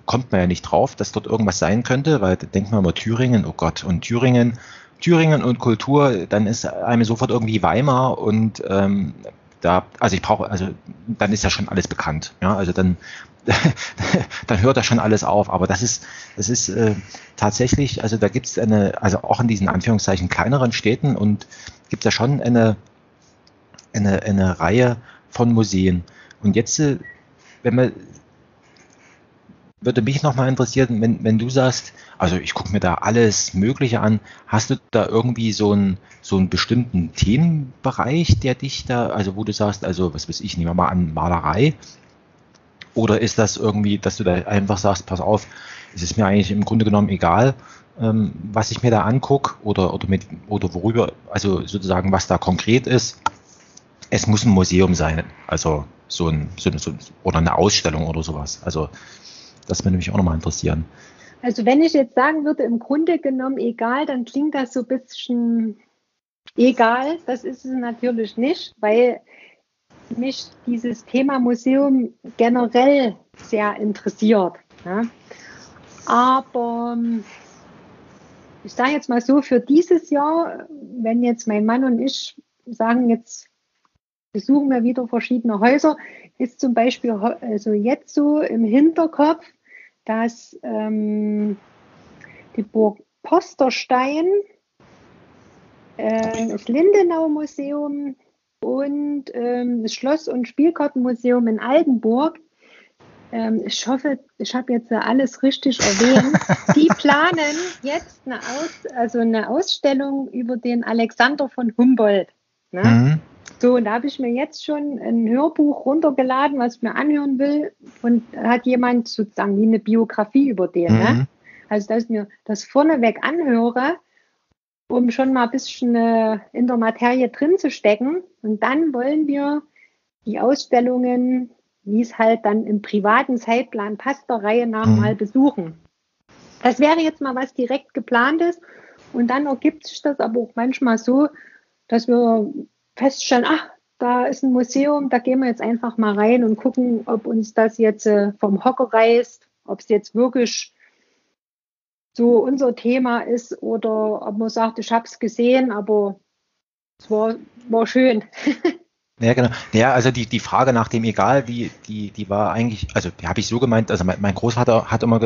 kommt man ja nicht drauf, dass dort irgendwas sein könnte, weil da denkt man immer Thüringen, oh Gott, und Thüringen, Thüringen und Kultur, dann ist einem sofort irgendwie Weimar und ähm, da, also ich brauche, also dann ist ja schon alles bekannt. Ja, also dann dann hört da schon alles auf. Aber das ist, das ist äh, tatsächlich, also da gibt es eine, also auch in diesen Anführungszeichen kleineren Städten und gibt es ja schon eine, eine, eine Reihe von Museen. Und jetzt, äh, wenn man würde mich nochmal interessieren, wenn, wenn du sagst, also ich gucke mir da alles Mögliche an, hast du da irgendwie so einen, so einen bestimmten Themenbereich, der dich da, also wo du sagst, also was weiß ich, nehmen wir mal an Malerei, oder ist das irgendwie, dass du da einfach sagst, pass auf, es ist mir eigentlich im Grunde genommen egal, ähm, was ich mir da angucke oder, oder, mit, oder worüber, also sozusagen, was da konkret ist. Es muss ein Museum sein, also so ein, so ein, so ein oder eine Ausstellung oder sowas. Also das würde mich auch nochmal interessieren. Also wenn ich jetzt sagen würde, im Grunde genommen egal, dann klingt das so ein bisschen egal. Das ist es natürlich nicht, weil mich dieses Thema Museum generell sehr interessiert. Ja. Aber ähm, ich sage jetzt mal so, für dieses Jahr, wenn jetzt mein Mann und ich sagen, jetzt besuchen wir wieder verschiedene Häuser, ist zum Beispiel also jetzt so im Hinterkopf, dass ähm, die Burg Posterstein, äh, das Lindenau-Museum und ähm, das Schloss- und Spielkartenmuseum in Altenburg. Ähm, ich hoffe, ich habe jetzt alles richtig erwähnt. Die planen jetzt eine, Aus also eine Ausstellung über den Alexander von Humboldt. Ne? Mhm. So, und da habe ich mir jetzt schon ein Hörbuch runtergeladen, was ich mir anhören will. Und hat jemand sozusagen wie eine Biografie über den. Ne? Mhm. Ne? Also, dass ich mir das vorneweg anhöre, um schon mal ein bisschen äh, in der Materie drin zu stecken. Und dann wollen wir die Ausstellungen wie es halt dann im privaten Zeitplan passt, der Reihe nach mhm. mal besuchen. Das wäre jetzt mal was direkt geplantes. Und dann ergibt sich das aber auch manchmal so, dass wir feststellen, ach, da ist ein Museum, da gehen wir jetzt einfach mal rein und gucken, ob uns das jetzt äh, vom Hocker reißt, ob es jetzt wirklich so unser Thema ist oder ob man sagt, ich habe es gesehen, aber es war, war schön. Ja, genau. Ja, also die, die Frage nach dem Egal, die, die, die war eigentlich, also habe ich so gemeint, also mein, mein Großvater hat immer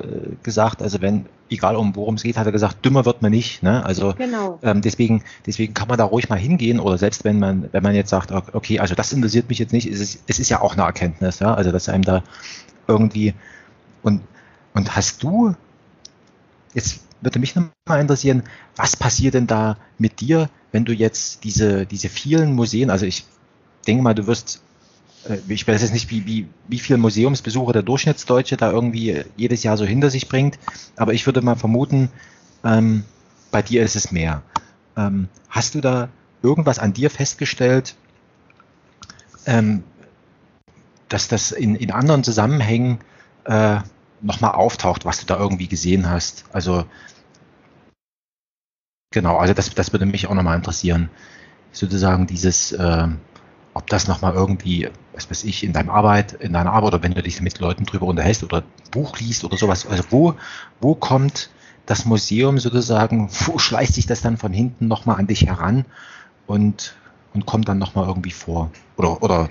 gesagt, also wenn, egal um worum es geht, hat er gesagt, dümmer wird man nicht. Ne? Also genau. ähm, deswegen, deswegen kann man da ruhig mal hingehen oder selbst wenn man, wenn man jetzt sagt, okay, also das interessiert mich jetzt nicht, es ist, es ist ja auch eine Erkenntnis, ja, also dass einem da irgendwie und, und hast du, jetzt würde mich nochmal interessieren, was passiert denn da mit dir, wenn du jetzt diese, diese vielen Museen, also ich denke mal, du wirst, äh, ich weiß jetzt nicht, wie, wie, wie viele Museumsbesucher der Durchschnittsdeutsche da irgendwie jedes Jahr so hinter sich bringt, aber ich würde mal vermuten, ähm, bei dir ist es mehr. Ähm, hast du da irgendwas an dir festgestellt, ähm, dass das in, in anderen Zusammenhängen äh, nochmal auftaucht, was du da irgendwie gesehen hast? Also genau, also das, das würde mich auch nochmal interessieren. Sozusagen dieses, äh, ob das nochmal irgendwie, was weiß ich, in deiner Arbeit, in deiner Arbeit oder wenn du dich mit Leuten drüber unterhältst oder Buch liest oder sowas, also wo, wo kommt das Museum sozusagen, wo schleicht sich das dann von hinten nochmal an dich heran und, und kommt dann nochmal irgendwie vor? Oder, oder,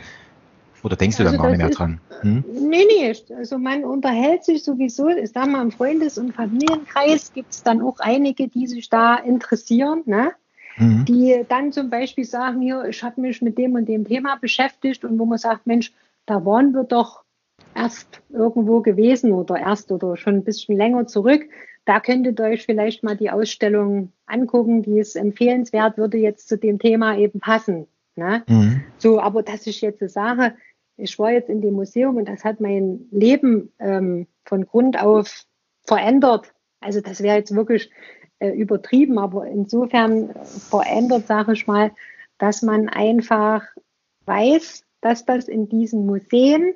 oder denkst du also dann gar nicht mehr dran? Hm? Nee, nee, also man unterhält sich sowieso, ich sag mal, im Freundes- und Familienkreis gibt es dann auch einige, die sich da interessieren, ne? mhm. die dann zum Beispiel sagen, hier, ich habe mich mit dem und dem Thema beschäftigt und wo man sagt, Mensch, da waren wir doch erst irgendwo gewesen oder erst oder schon ein bisschen länger zurück. Da könntet ihr euch vielleicht mal die Ausstellung angucken, die ist empfehlenswert, würde jetzt zu dem Thema eben passen. Ne? Mhm. So, aber dass ich jetzt sage, ich war jetzt in dem Museum und das hat mein Leben ähm, von Grund auf verändert. Also das wäre jetzt wirklich äh, übertrieben, aber insofern verändert, sage ich mal, dass man einfach weiß, dass das in diesen Museen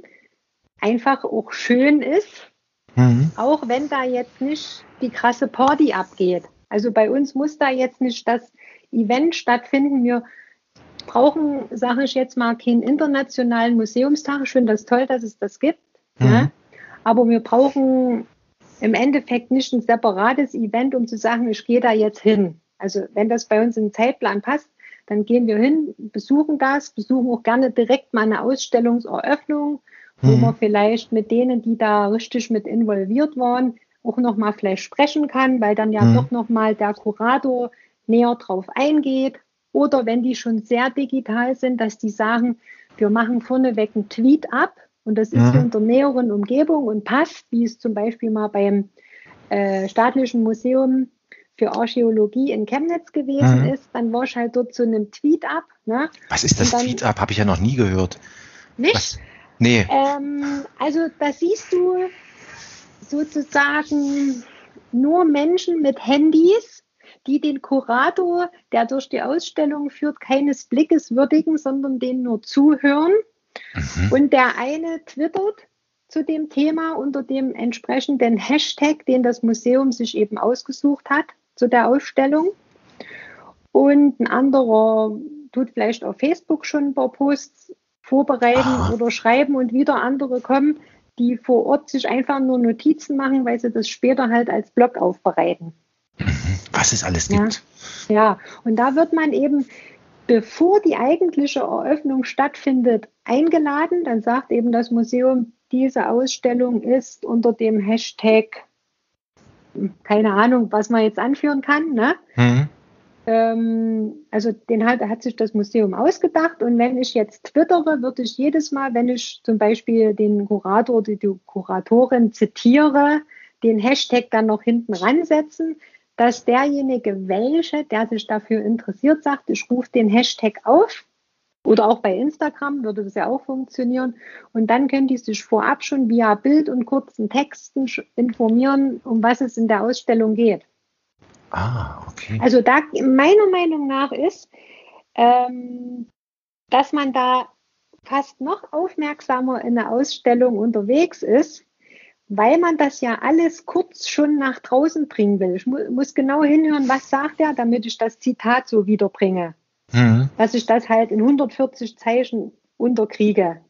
einfach auch schön ist, mhm. auch wenn da jetzt nicht die krasse Party abgeht. Also bei uns muss da jetzt nicht das Event stattfinden. Wir brauchen, sage ich jetzt mal, keinen internationalen Museumstag. Ich finde das toll, dass es das gibt. Mhm. Ne? Aber wir brauchen im Endeffekt nicht ein separates Event, um zu sagen, ich gehe da jetzt hin. Also wenn das bei uns im Zeitplan passt, dann gehen wir hin, besuchen das, besuchen auch gerne direkt mal eine Ausstellungseröffnung, wo mhm. man vielleicht mit denen, die da richtig mit involviert waren, auch nochmal vielleicht sprechen kann, weil dann ja mhm. doch nochmal der Kurator näher drauf eingeht. Oder wenn die schon sehr digital sind, dass die sagen, wir machen vorneweg einen Tweet ab und das ist mhm. in der näheren Umgebung und passt, wie es zum Beispiel mal beim äh, Staatlichen Museum für Archäologie in Chemnitz gewesen mhm. ist, dann war ich halt dort zu einem Tweet ab. Ne? Was ist das Tweet ab? Habe ich ja noch nie gehört. Nicht? Was? Nee. Ähm, also da siehst du sozusagen nur Menschen mit Handys, die den Kurator, der durch die Ausstellung führt, keines Blickes würdigen, sondern den nur zuhören. Mhm. Und der eine twittert zu dem Thema unter dem entsprechenden Hashtag, den das Museum sich eben ausgesucht hat zu der Ausstellung. Und ein anderer tut vielleicht auf Facebook schon ein paar Posts vorbereiten Aha. oder schreiben und wieder andere kommen, die vor Ort sich einfach nur Notizen machen, weil sie das später halt als Blog aufbereiten. Was es alles gibt. Ja, ja. und da wird man eben bevor die eigentliche Eröffnung stattfindet, eingeladen. Dann sagt eben das Museum, diese Ausstellung ist unter dem Hashtag keine Ahnung, was man jetzt anführen kann. Ne? Mhm. Ähm, also den hat, hat sich das Museum ausgedacht und wenn ich jetzt twittere, würde ich jedes Mal, wenn ich zum Beispiel den Kurator oder die Kuratorin zitiere, den Hashtag dann noch hinten ransetzen, dass derjenige welche, der sich dafür interessiert, sagt, ich rufe den Hashtag auf oder auch bei Instagram würde das ja auch funktionieren. Und dann können die sich vorab schon via Bild und kurzen Texten informieren, um was es in der Ausstellung geht. Ah, okay. Also da meiner Meinung nach ist, ähm, dass man da fast noch aufmerksamer in der Ausstellung unterwegs ist, weil man das ja alles kurz schon nach draußen bringen will. Ich mu muss genau hinhören, was sagt er, damit ich das Zitat so wiederbringe. Mhm. Dass ich das halt in 140 Zeichen unterkriege.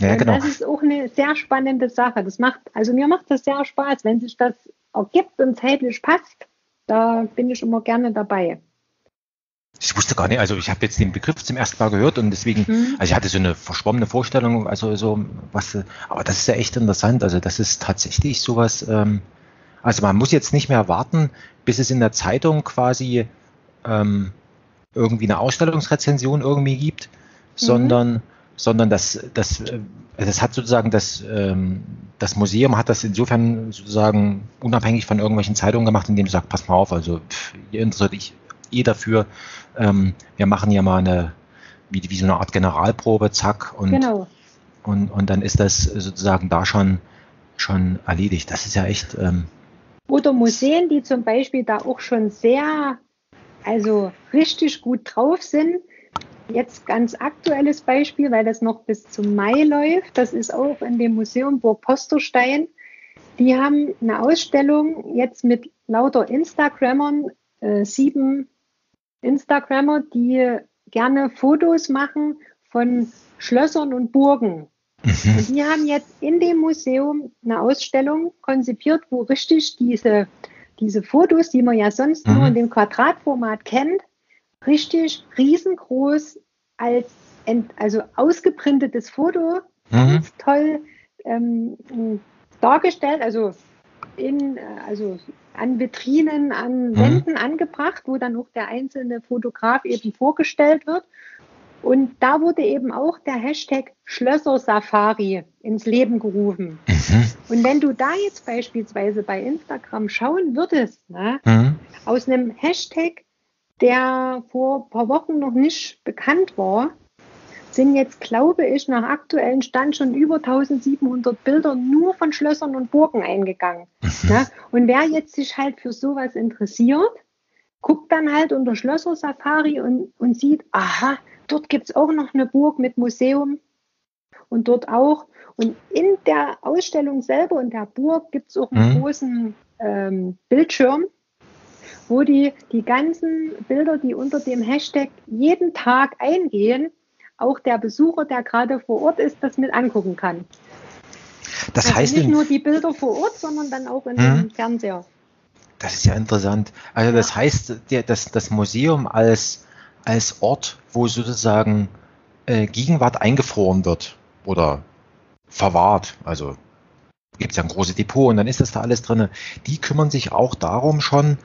Ja, genau. Das ist auch eine sehr spannende Sache. Das macht, also mir macht das sehr Spaß, wenn sich das ergibt und zeitlich passt. Da bin ich immer gerne dabei. Ich wusste gar nicht, also ich habe jetzt den Begriff zum ersten Mal gehört und deswegen, mhm. also ich hatte so eine verschwommene Vorstellung, also so was, aber das ist ja echt interessant. Also das ist tatsächlich sowas, ähm, also man muss jetzt nicht mehr warten, bis es in der Zeitung quasi ähm, irgendwie eine Ausstellungsrezension irgendwie gibt, mhm. sondern, sondern das, das, äh, das hat sozusagen das, ähm, das Museum hat das insofern sozusagen unabhängig von irgendwelchen Zeitungen gemacht, indem es sagt, pass mal auf, also pff, ihr interessiert dich eh dafür, ähm, wir machen ja mal eine, wie, wie so eine Art Generalprobe, zack, und, genau. und, und dann ist das sozusagen da schon, schon erledigt. Das ist ja echt. Ähm, Oder Museen, die zum Beispiel da auch schon sehr also richtig gut drauf sind. Jetzt ganz aktuelles Beispiel, weil das noch bis zum Mai läuft. Das ist auch in dem Museum Burg Posterstein. Die haben eine Ausstellung jetzt mit lauter Instagrammern, äh, sieben Instagrammer, die gerne Fotos machen von Schlössern und Burgen. Mhm. Und die haben jetzt in dem Museum eine Ausstellung konzipiert, wo richtig diese diese Fotos, die man ja sonst mhm. nur in dem Quadratformat kennt, richtig riesengroß als also ausgeprintetes Foto, mhm. ganz toll ähm, dargestellt, also in, also an Vitrinen, an mhm. Wänden angebracht, wo dann auch der einzelne Fotograf eben vorgestellt wird. Und da wurde eben auch der Hashtag Schlösser Safari ins Leben gerufen. Mhm. Und wenn du da jetzt beispielsweise bei Instagram schauen würdest, ne, mhm. aus einem Hashtag, der vor ein paar Wochen noch nicht bekannt war, sind jetzt, glaube ich, nach aktuellen Stand schon über 1700 Bilder nur von Schlössern und Burgen eingegangen. Ne? Und wer jetzt sich halt für sowas interessiert, guckt dann halt unter Schlösser Safari und, und sieht, aha, Dort gibt es auch noch eine Burg mit Museum und dort auch. Und in der Ausstellung selber und der Burg gibt es auch einen mhm. großen ähm, Bildschirm, wo die die ganzen Bilder, die unter dem Hashtag jeden Tag eingehen, auch der Besucher, der gerade vor Ort ist, das mit angucken kann. Das also heißt nicht nur die Bilder vor Ort, sondern dann auch in mhm. dem Fernseher. Das ist ja interessant. Also das heißt, der, das, das Museum als als Ort, wo sozusagen äh, Gegenwart eingefroren wird oder verwahrt. Also gibt es ja ein großes Depot und dann ist das da alles drin. Die kümmern sich auch darum schon,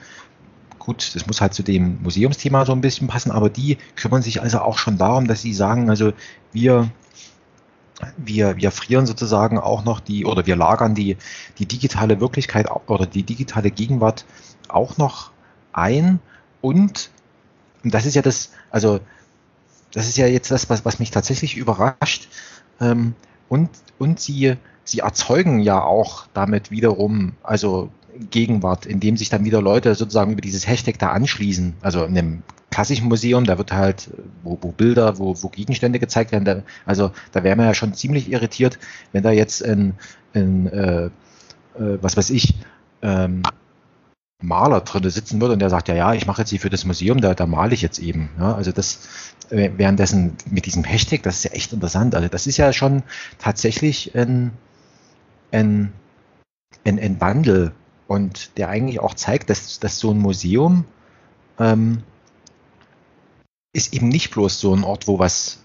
gut, das muss halt zu dem Museumsthema so ein bisschen passen, aber die kümmern sich also auch schon darum, dass sie sagen, also wir wir, wir frieren sozusagen auch noch die oder wir lagern die, die digitale Wirklichkeit oder die digitale Gegenwart auch noch ein und und das ist ja das, also das ist ja jetzt das, was, was mich tatsächlich überrascht. Ähm, und, und sie, sie erzeugen ja auch damit wiederum, also Gegenwart, indem sich dann wieder Leute sozusagen über dieses Hashtag da anschließen. Also in einem klassischen Museum, da wird halt, wo, wo Bilder, wo, wo Gegenstände gezeigt werden, da, also da wäre man ja schon ziemlich irritiert, wenn da jetzt ein, ein äh, äh, was weiß ich, ähm, Maler drin sitzen würde und der sagt, ja, ja, ich mache jetzt hier für das Museum, da, da male ich jetzt eben. Ja, also das äh, währenddessen mit diesem Hashtag, das ist ja echt interessant. Also das ist ja schon tatsächlich ein, ein, ein, ein Wandel und der eigentlich auch zeigt, dass, dass so ein Museum ähm, ist eben nicht bloß so ein Ort, wo was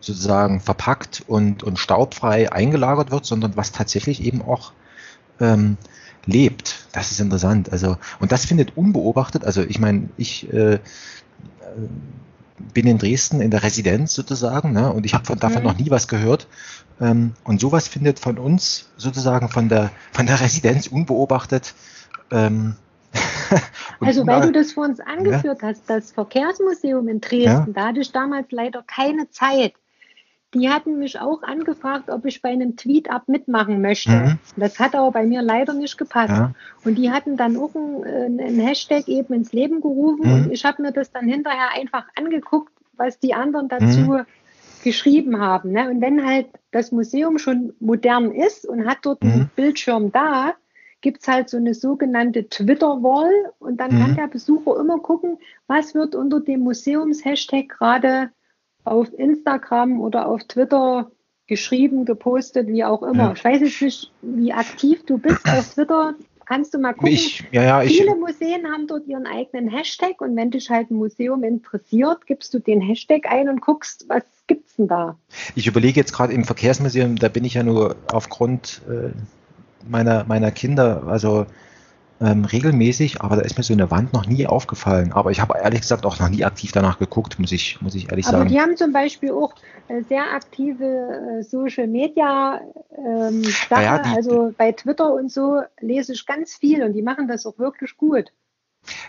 sozusagen verpackt und, und staubfrei eingelagert wird, sondern was tatsächlich eben auch ähm, lebt. Das ist interessant. Also, und das findet unbeobachtet, also ich meine, ich äh, bin in Dresden in der Residenz sozusagen, ne, und ich habe von davon mhm. noch nie was gehört. Ähm, und sowas findet von uns sozusagen von der von der Residenz unbeobachtet ähm, also weil du das vor uns angeführt ja. hast, das Verkehrsmuseum in Dresden, ja. da hatte ich damals leider keine Zeit. Die hatten mich auch angefragt, ob ich bei einem Tweet-Up mitmachen möchte. Mhm. Das hat aber bei mir leider nicht gepasst. Ja. Und die hatten dann auch einen, einen Hashtag eben ins Leben gerufen mhm. und ich habe mir das dann hinterher einfach angeguckt, was die anderen dazu mhm. geschrieben haben. Ne? Und wenn halt das Museum schon modern ist und hat dort einen mhm. Bildschirm da, gibt es halt so eine sogenannte Twitter-Wall und dann mhm. kann der Besucher immer gucken, was wird unter dem Museums-Hashtag gerade auf Instagram oder auf Twitter geschrieben, gepostet, wie auch immer. Ja. Ich weiß jetzt nicht, wie aktiv du bist auf Twitter. Kannst du mal gucken? Ich, ja, ja, Viele ich, Museen haben dort ihren eigenen Hashtag und wenn dich halt ein Museum interessiert, gibst du den Hashtag ein und guckst, was gibt es denn da? Ich überlege jetzt gerade im Verkehrsmuseum, da bin ich ja nur aufgrund äh, meiner, meiner Kinder, also ähm, regelmäßig, aber da ist mir so eine Wand noch nie aufgefallen. Aber ich habe ehrlich gesagt auch noch nie aktiv danach geguckt, muss ich, muss ich ehrlich aber sagen. Aber die haben zum Beispiel auch äh, sehr aktive äh, Social Media ähm, Sachen. Ja, ja, also bei Twitter und so lese ich ganz viel und die machen das auch wirklich gut.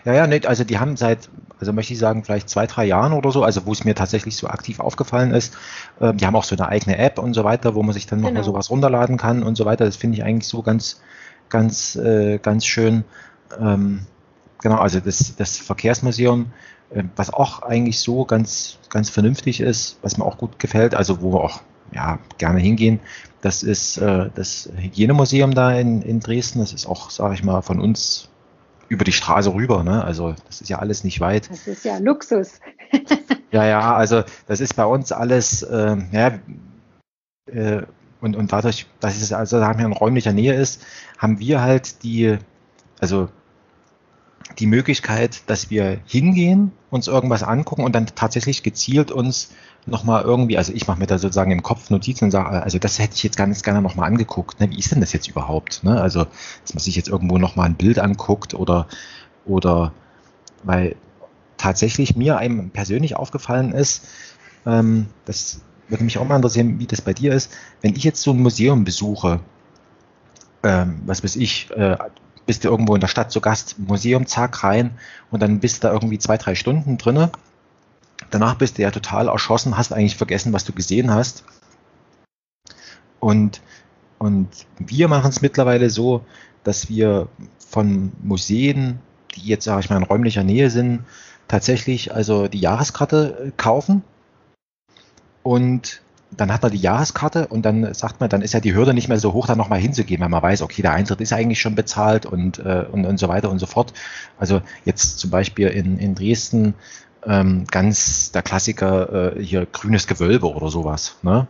Ja, ja, nicht. Also die haben seit, also möchte ich sagen, vielleicht zwei, drei Jahren oder so, also wo es mir tatsächlich so aktiv aufgefallen ist, äh, die haben auch so eine eigene App und so weiter, wo man sich dann genau. nochmal sowas runterladen kann und so weiter. Das finde ich eigentlich so ganz, ganz, äh, ganz schön. Ähm, genau, also das, das Verkehrsmuseum, äh, was auch eigentlich so ganz, ganz vernünftig ist, was mir auch gut gefällt, also wo wir auch ja, gerne hingehen. Das ist äh, das Hygienemuseum da in, in Dresden. Das ist auch, sage ich mal, von uns über die Straße rüber. Ne? Also das ist ja alles nicht weit. Das ist ja Luxus. ja, ja, also das ist bei uns alles, äh, ja, äh, und, und dadurch, dass es also sagen wir in räumlicher Nähe ist, haben wir halt die, also die Möglichkeit, dass wir hingehen, uns irgendwas angucken und dann tatsächlich gezielt uns nochmal irgendwie, also ich mache mir da sozusagen im Kopf Notizen und sage, also das hätte ich jetzt ganz gerne nochmal angeguckt. Ne? Wie ist denn das jetzt überhaupt? Ne? Also, dass man sich jetzt irgendwo nochmal ein Bild anguckt oder, oder weil tatsächlich mir einem persönlich aufgefallen ist, ähm, das würde mich auch mal interessieren, wie das bei dir ist, wenn ich jetzt so ein Museum besuche, ähm, was weiß ich, äh, bist du irgendwo in der Stadt zu Gast, Museum, zack, rein und dann bist du da irgendwie zwei, drei Stunden drinne danach bist du ja total erschossen, hast eigentlich vergessen, was du gesehen hast. Und, und wir machen es mittlerweile so, dass wir von Museen, die jetzt, sage ich mal, in räumlicher Nähe sind, tatsächlich also die Jahreskarte äh, kaufen. Und dann hat man die Jahreskarte und dann sagt man, dann ist ja die Hürde nicht mehr so hoch, da nochmal hinzugehen, weil man weiß, okay, der Eintritt ist eigentlich schon bezahlt und, äh, und, und so weiter und so fort. Also jetzt zum Beispiel in, in Dresden ähm, ganz der Klassiker äh, hier grünes Gewölbe oder sowas. Ne?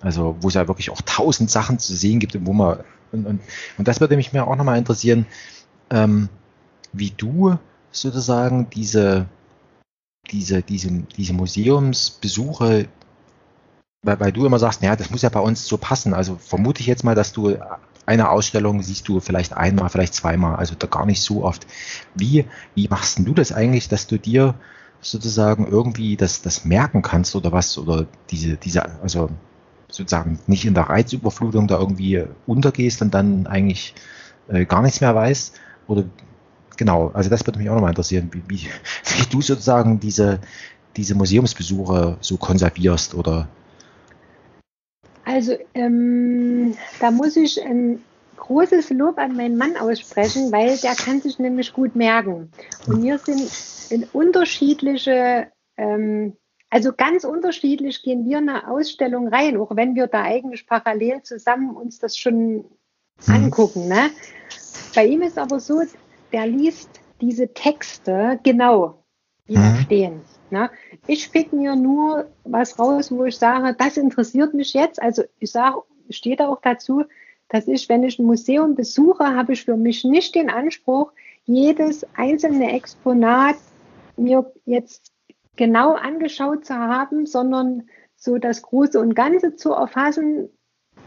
Also wo es ja wirklich auch tausend Sachen zu sehen gibt, wo man und, und, und das würde mich mir auch nochmal interessieren, ähm, wie du sozusagen diese diese diese diese Museumsbesuche weil, weil du immer sagst, naja, das muss ja bei uns so passen. Also vermute ich jetzt mal, dass du eine Ausstellung siehst du vielleicht einmal, vielleicht zweimal, also da gar nicht so oft. Wie, wie machst denn du das eigentlich, dass du dir sozusagen irgendwie das, das merken kannst oder was, oder diese, diese, also sozusagen nicht in der Reizüberflutung da irgendwie untergehst und dann eigentlich äh, gar nichts mehr weißt? Oder genau, also das würde mich auch nochmal interessieren, wie, wie, wie du sozusagen diese, diese Museumsbesuche so konservierst oder also ähm, da muss ich ein großes Lob an meinen Mann aussprechen, weil der kann sich nämlich gut merken. Und wir sind in unterschiedliche, ähm, also ganz unterschiedlich gehen wir in eine Ausstellung rein, auch wenn wir da eigentlich parallel zusammen uns das schon mhm. angucken. Ne? Bei ihm ist aber so, der liest diese Texte genau, die da mhm. stehen. Ne? Ich pick mir nur was raus, wo ich sage, das interessiert mich jetzt. Also ich sage, steht da auch dazu, dass ich, wenn ich ein Museum besuche, habe ich für mich nicht den Anspruch, jedes einzelne Exponat mir jetzt genau angeschaut zu haben, sondern so das Große und Ganze zu erfassen,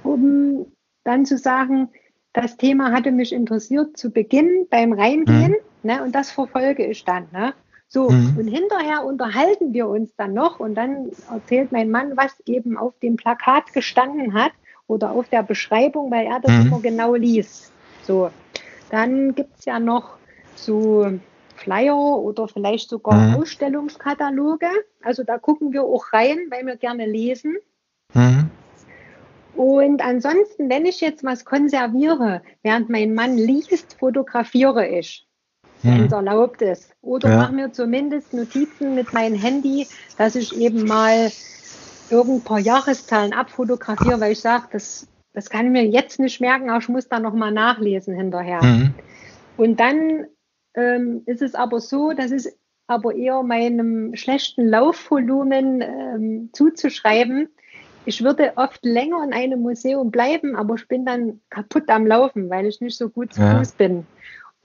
um dann zu sagen, das Thema hatte mich interessiert zu Beginn beim Reingehen mhm. ne, und das verfolge ich dann. Ne? So, mhm. und hinterher unterhalten wir uns dann noch und dann erzählt mein Mann, was eben auf dem Plakat gestanden hat oder auf der Beschreibung, weil er das mhm. immer genau liest. So, dann gibt es ja noch so Flyer oder vielleicht sogar mhm. Ausstellungskataloge. Also da gucken wir auch rein, weil wir gerne lesen. Mhm. Und ansonsten, wenn ich jetzt was konserviere, während mein Mann liest, fotografiere ich, wenn mhm. es erlaubt ist. Oder ja. mache mir zumindest Notizen mit meinem Handy, dass ich eben mal irgendein paar Jahreszahlen abfotografiere, weil ich sage, das, das kann ich mir jetzt nicht merken, aber ich muss da nochmal nachlesen hinterher. Mhm. Und dann ähm, ist es aber so, dass es aber eher meinem schlechten Laufvolumen ähm, zuzuschreiben, ich würde oft länger in einem Museum bleiben, aber ich bin dann kaputt am Laufen, weil ich nicht so gut zu Fuß ja. bin.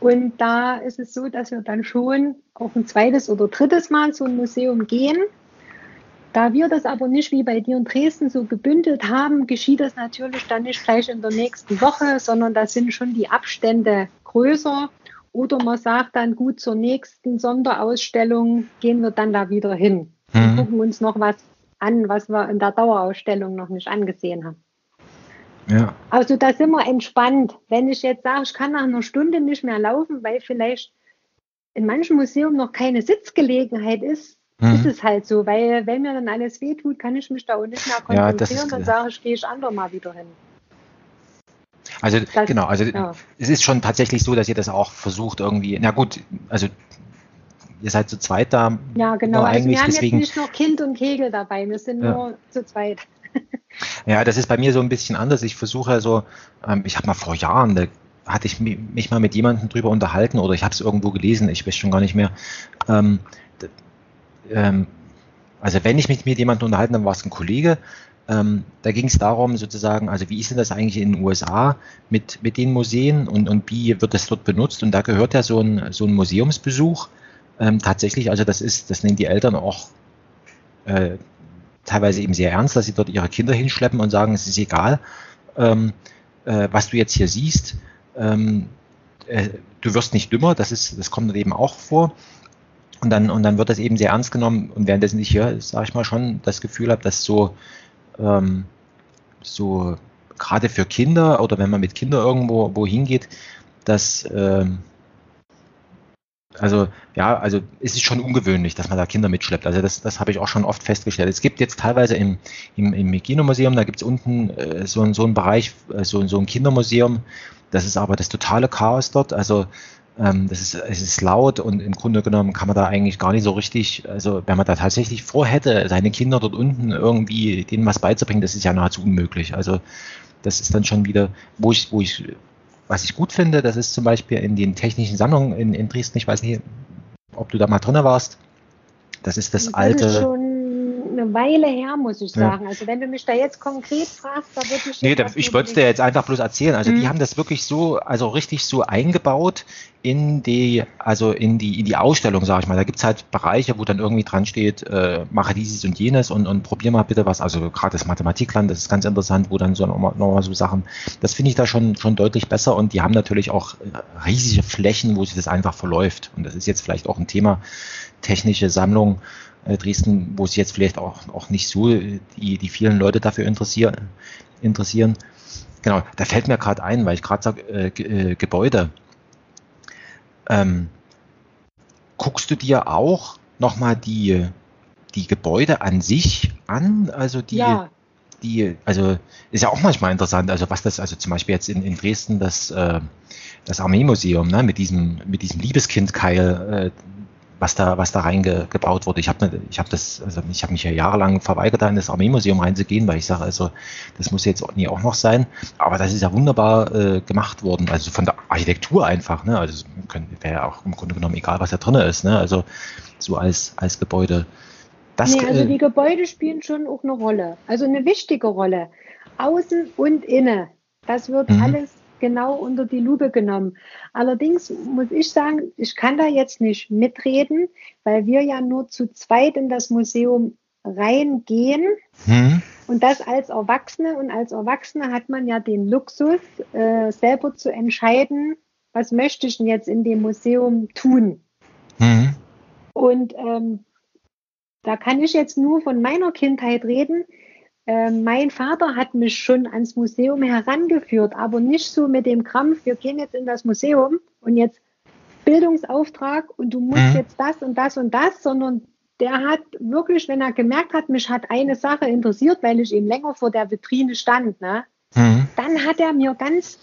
Und da ist es so, dass wir dann schon auch ein zweites oder drittes Mal zu einem Museum gehen. Da wir das aber nicht wie bei dir in Dresden so gebündelt haben, geschieht das natürlich dann nicht gleich in der nächsten Woche, sondern da sind schon die Abstände größer. Oder man sagt dann, gut, zur nächsten Sonderausstellung gehen wir dann da wieder hin und mhm. gucken uns noch was an, was wir in der Dauerausstellung noch nicht angesehen haben. Ja. Also da sind wir entspannt. Wenn ich jetzt sage, ich kann nach einer Stunde nicht mehr laufen, weil vielleicht in manchen Museum noch keine Sitzgelegenheit ist, mhm. ist es halt so. Weil wenn mir dann alles wehtut, kann ich mich da auch nicht mehr konzentrieren. Ja, dann sage ich, gehe ich andermal wieder hin. Also das, genau, also ja. es ist schon tatsächlich so, dass ihr das auch versucht irgendwie, na gut, also ihr seid zu zweit da. Ja, genau. Also wir haben deswegen, jetzt nicht noch Kind und Kegel dabei, wir sind ja. nur zu zweit. Ja, das ist bei mir so ein bisschen anders. Ich versuche so, ähm, ich habe mal vor Jahren, da hatte ich mich mal mit jemandem drüber unterhalten oder ich habe es irgendwo gelesen, ich weiß schon gar nicht mehr. Ähm, ähm, also wenn ich mich mit jemandem unterhalten, dann war es ein Kollege. Ähm, da ging es darum, sozusagen, also wie ist denn das eigentlich in den USA mit, mit den Museen und, und wie wird das dort benutzt? Und da gehört ja so ein, so ein Museumsbesuch ähm, tatsächlich, also das ist, das nehmen die Eltern auch äh, teilweise eben sehr ernst, dass sie dort ihre Kinder hinschleppen und sagen, es ist egal, ähm, äh, was du jetzt hier siehst. Ähm, äh, du wirst nicht dümmer, das ist, das kommt eben auch vor. Und dann, und dann wird das eben sehr ernst genommen. Und währenddessen ich hier, sage ich mal, schon das Gefühl habe, dass so, ähm, so gerade für Kinder oder wenn man mit Kindern irgendwo wo hingeht, dass ähm, also ja, also es ist schon ungewöhnlich, dass man da Kinder mitschleppt. Also das, das habe ich auch schon oft festgestellt. Es gibt jetzt teilweise im, im, im Megino-Museum, da gibt es unten äh, so, so einen Bereich, äh, so, so ein Kindermuseum. Das ist aber das totale Chaos dort. Also ähm, das ist, es ist laut und im Grunde genommen kann man da eigentlich gar nicht so richtig, also wenn man da tatsächlich vorhätte, seine Kinder dort unten irgendwie denen was beizubringen, das ist ja nahezu unmöglich. Also das ist dann schon wieder, wo ich, wo ich was ich gut finde, das ist zum Beispiel in den technischen Sammlungen in, in Dresden, ich weiß nicht, ob du da mal drin warst. Das ist das, das alte. Schon eine Weile her, muss ich sagen. Ja. Also wenn du mich da jetzt konkret fragst, da würde ich. Nee, da, ich wollte es dir jetzt einfach bloß erzählen. Also mhm. die haben das wirklich so, also richtig so eingebaut in die, also in die, in die Ausstellung, sage ich mal. Da gibt es halt Bereiche, wo dann irgendwie dran steht, äh, mache dieses und jenes und, und probier mal bitte was. Also gerade das Mathematikland, das ist ganz interessant, wo dann so nochmal noch so Sachen, das finde ich da schon, schon deutlich besser und die haben natürlich auch riesige Flächen, wo sich das einfach verläuft. Und das ist jetzt vielleicht auch ein Thema, technische Sammlung äh, Dresden, wo sich jetzt vielleicht auch, auch nicht so die, die vielen Leute dafür interessieren. interessieren. Genau, da fällt mir gerade ein, weil ich gerade sage, äh, äh, Gebäude. Ähm, guckst du dir auch nochmal die, die Gebäude an sich an? Also die, ja. die, also ist ja auch manchmal interessant, also was das, also zum Beispiel jetzt in, in Dresden das, äh, das Armeemuseum, ne, mit diesem, mit diesem Liebeskindkeil, äh, was da, was da reingebaut wurde. Ich habe ich hab das, also ich habe mich ja jahrelang verweigert, da in das Armeemuseum reinzugehen, weil ich sage, also das muss jetzt nie auch noch sein. Aber das ist ja wunderbar äh, gemacht worden. Also von der Architektur einfach, ne? Also wäre ja auch im Grunde genommen egal, was da drin ist, ne? Also so als, als Gebäude. Das, nee, also äh, die Gebäude spielen schon auch eine Rolle. Also eine wichtige Rolle. Außen und innen. Das wird mhm. alles genau unter die Lupe genommen. Allerdings muss ich sagen, ich kann da jetzt nicht mitreden, weil wir ja nur zu zweit in das Museum reingehen. Hm. Und das als Erwachsene. Und als Erwachsene hat man ja den Luxus, äh, selber zu entscheiden, was möchte ich denn jetzt in dem Museum tun. Mhm. Und ähm, da kann ich jetzt nur von meiner Kindheit reden. Äh, mein Vater hat mich schon ans Museum herangeführt, aber nicht so mit dem Krampf, wir gehen jetzt in das Museum und jetzt Bildungsauftrag und du musst mhm. jetzt das und das und das, sondern der hat wirklich, wenn er gemerkt hat, mich hat eine Sache interessiert, weil ich eben länger vor der Vitrine stand, ne, mhm. dann hat er mir ganz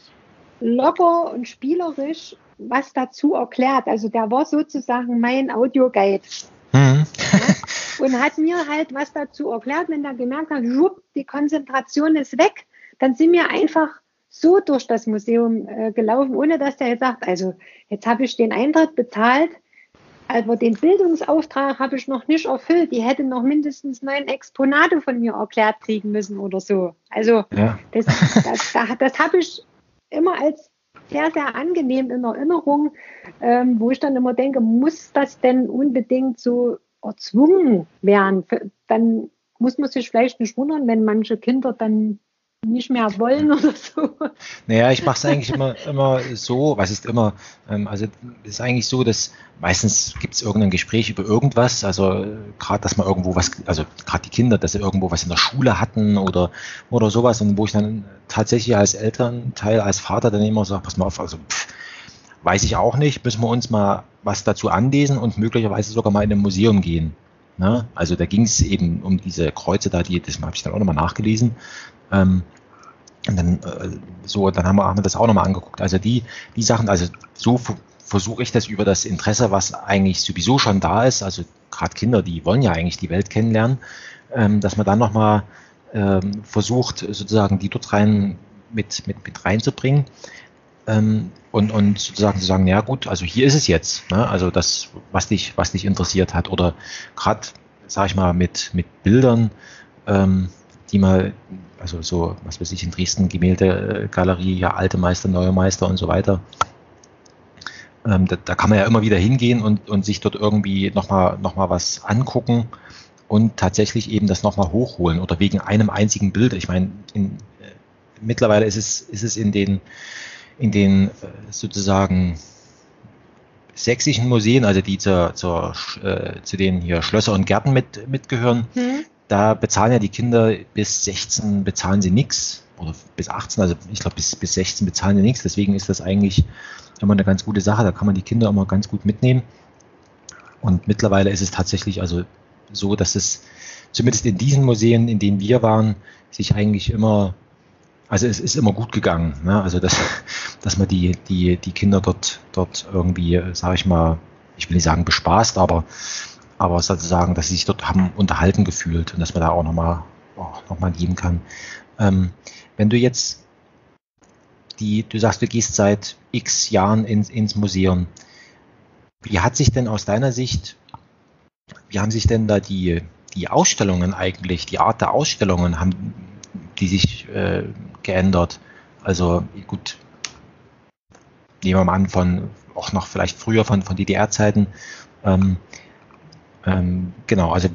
locker und spielerisch was dazu erklärt. Also der war sozusagen mein Audioguide. Mhm. Und hat mir halt was dazu erklärt, wenn er gemerkt hat, schupp, die Konzentration ist weg, dann sind wir einfach so durch das Museum äh, gelaufen, ohne dass der jetzt sagt, also jetzt habe ich den Eintritt bezahlt, aber den Bildungsauftrag habe ich noch nicht erfüllt. Die hätte noch mindestens neun Exponate von mir erklärt kriegen müssen oder so. Also ja. das, das, das, das habe ich immer als sehr, sehr angenehm in Erinnerung, ähm, wo ich dann immer denke, muss das denn unbedingt so erzwungen werden? Dann muss man sich vielleicht nicht wundern, wenn manche Kinder dann nicht mehr wollen oder so. Naja, ich mache es eigentlich immer, immer so, was ist immer, ähm, also es ist eigentlich so, dass meistens gibt es irgendein Gespräch über irgendwas, also gerade, dass man irgendwo was, also gerade die Kinder, dass sie irgendwo was in der Schule hatten oder, oder sowas und wo ich dann tatsächlich als Elternteil, als Vater dann immer sage, pass mal auf, also pff, weiß ich auch nicht, müssen wir uns mal was dazu anlesen und möglicherweise sogar mal in ein Museum gehen. Ne? Also da ging es eben um diese Kreuze da, die, das habe ich dann auch nochmal nachgelesen. Ähm, und dann, äh, so, dann haben wir, haben wir das auch nochmal angeguckt. Also die, die Sachen, also so versuche ich das über das Interesse, was eigentlich sowieso schon da ist, also gerade Kinder, die wollen ja eigentlich die Welt kennenlernen, ähm, dass man dann nochmal ähm, versucht, sozusagen die dort rein mit, mit, mit reinzubringen. Ähm, und, und sozusagen zu sagen, ja gut, also hier ist es jetzt, ne? also das, was dich, was dich interessiert hat. Oder gerade, sag ich mal, mit, mit Bildern, ähm, die mal, also so, was weiß ich, in Dresden Gemäldegalerie, ja, alte Meister, neue Meister und so weiter. Ähm, da, da, kann man ja immer wieder hingehen und, und sich dort irgendwie nochmal noch mal was angucken und tatsächlich eben das nochmal hochholen oder wegen einem einzigen Bild. Ich meine, in, äh, mittlerweile ist es, ist es in den, in den äh, sozusagen sächsischen Museen, also die zur, zur, äh, zu den hier Schlösser und Gärten mit, mitgehören, hm da bezahlen ja die Kinder bis 16 bezahlen sie nichts oder bis 18, also ich glaube bis, bis 16 bezahlen sie nichts. Deswegen ist das eigentlich immer eine ganz gute Sache. Da kann man die Kinder immer ganz gut mitnehmen. Und mittlerweile ist es tatsächlich also so, dass es zumindest in diesen Museen, in denen wir waren, sich eigentlich immer, also es ist immer gut gegangen. Ne? Also dass, dass man die, die, die Kinder dort, dort irgendwie, sage ich mal, ich will nicht sagen bespaßt, aber aber sozusagen, dass sie sich dort haben unterhalten gefühlt und dass man da auch nochmal oh, noch mal geben kann. Ähm, wenn du jetzt die, du sagst, du gehst seit x Jahren ins, ins Museum. Wie hat sich denn aus deiner Sicht, wie haben sich denn da die, die Ausstellungen eigentlich, die Art der Ausstellungen, haben die sich äh, geändert? Also gut, nehmen wir mal an, von auch noch vielleicht früher von, von DDR-Zeiten. Ähm, ähm, genau, also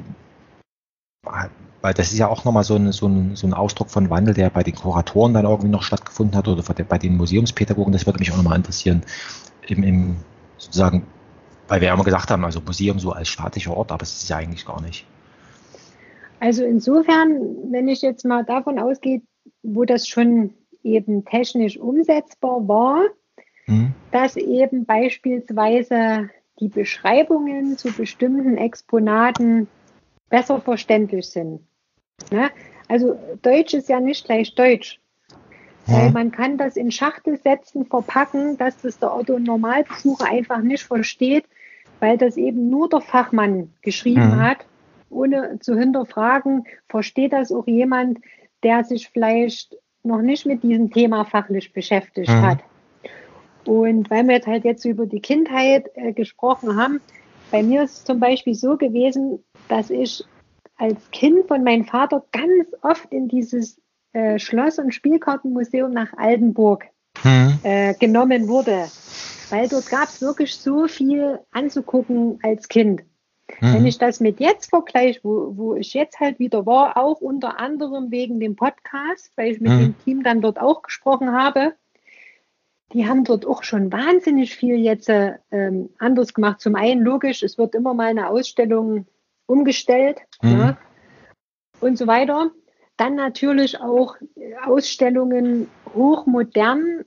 weil das ist ja auch nochmal so ein, so, ein, so ein Ausdruck von Wandel, der bei den Kuratoren dann irgendwie noch stattgefunden hat oder bei den Museumspädagogen, das würde mich auch nochmal interessieren, im, im sozusagen, weil wir ja immer gesagt haben, also Museum so als staatlicher Ort, aber es ist ja eigentlich gar nicht. Also insofern, wenn ich jetzt mal davon ausgehe, wo das schon eben technisch umsetzbar war, hm. dass eben beispielsweise die Beschreibungen zu bestimmten Exponaten besser verständlich sind. Ne? Also Deutsch ist ja nicht gleich Deutsch. Weil man kann das in Schachtelsätzen verpacken, dass das der Otto Normalbesucher einfach nicht versteht, weil das eben nur der Fachmann geschrieben mhm. hat, ohne zu hinterfragen, versteht das auch jemand, der sich vielleicht noch nicht mit diesem Thema fachlich beschäftigt mhm. hat. Und weil wir jetzt halt jetzt über die Kindheit äh, gesprochen haben, bei mir ist es zum Beispiel so gewesen, dass ich als Kind von meinem Vater ganz oft in dieses äh, Schloss- und Spielkartenmuseum nach Altenburg hm. äh, genommen wurde. Weil dort gab es wirklich so viel anzugucken als Kind. Mhm. Wenn ich das mit jetzt vergleiche, wo, wo ich jetzt halt wieder war, auch unter anderem wegen dem Podcast, weil ich mit mhm. dem Team dann dort auch gesprochen habe, die haben dort auch schon wahnsinnig viel jetzt ähm, anders gemacht. Zum einen logisch, es wird immer mal eine Ausstellung umgestellt mhm. ja, und so weiter. Dann natürlich auch Ausstellungen hochmodern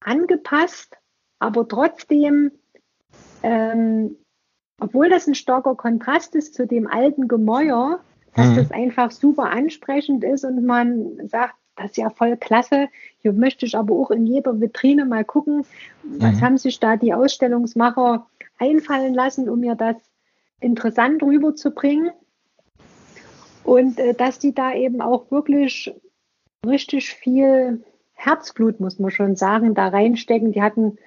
angepasst, aber trotzdem ähm, obwohl das ein starker Kontrast ist zu dem alten Gemäuer, dass mhm. das einfach super ansprechend ist und man sagt, das ist ja voll klasse. Hier möchte ich aber auch in jeder Vitrine mal gucken, was mhm. haben sich da die Ausstellungsmacher einfallen lassen, um mir das interessant rüberzubringen. Und äh, dass die da eben auch wirklich richtig viel Herzblut, muss man schon sagen, da reinstecken. Die hatten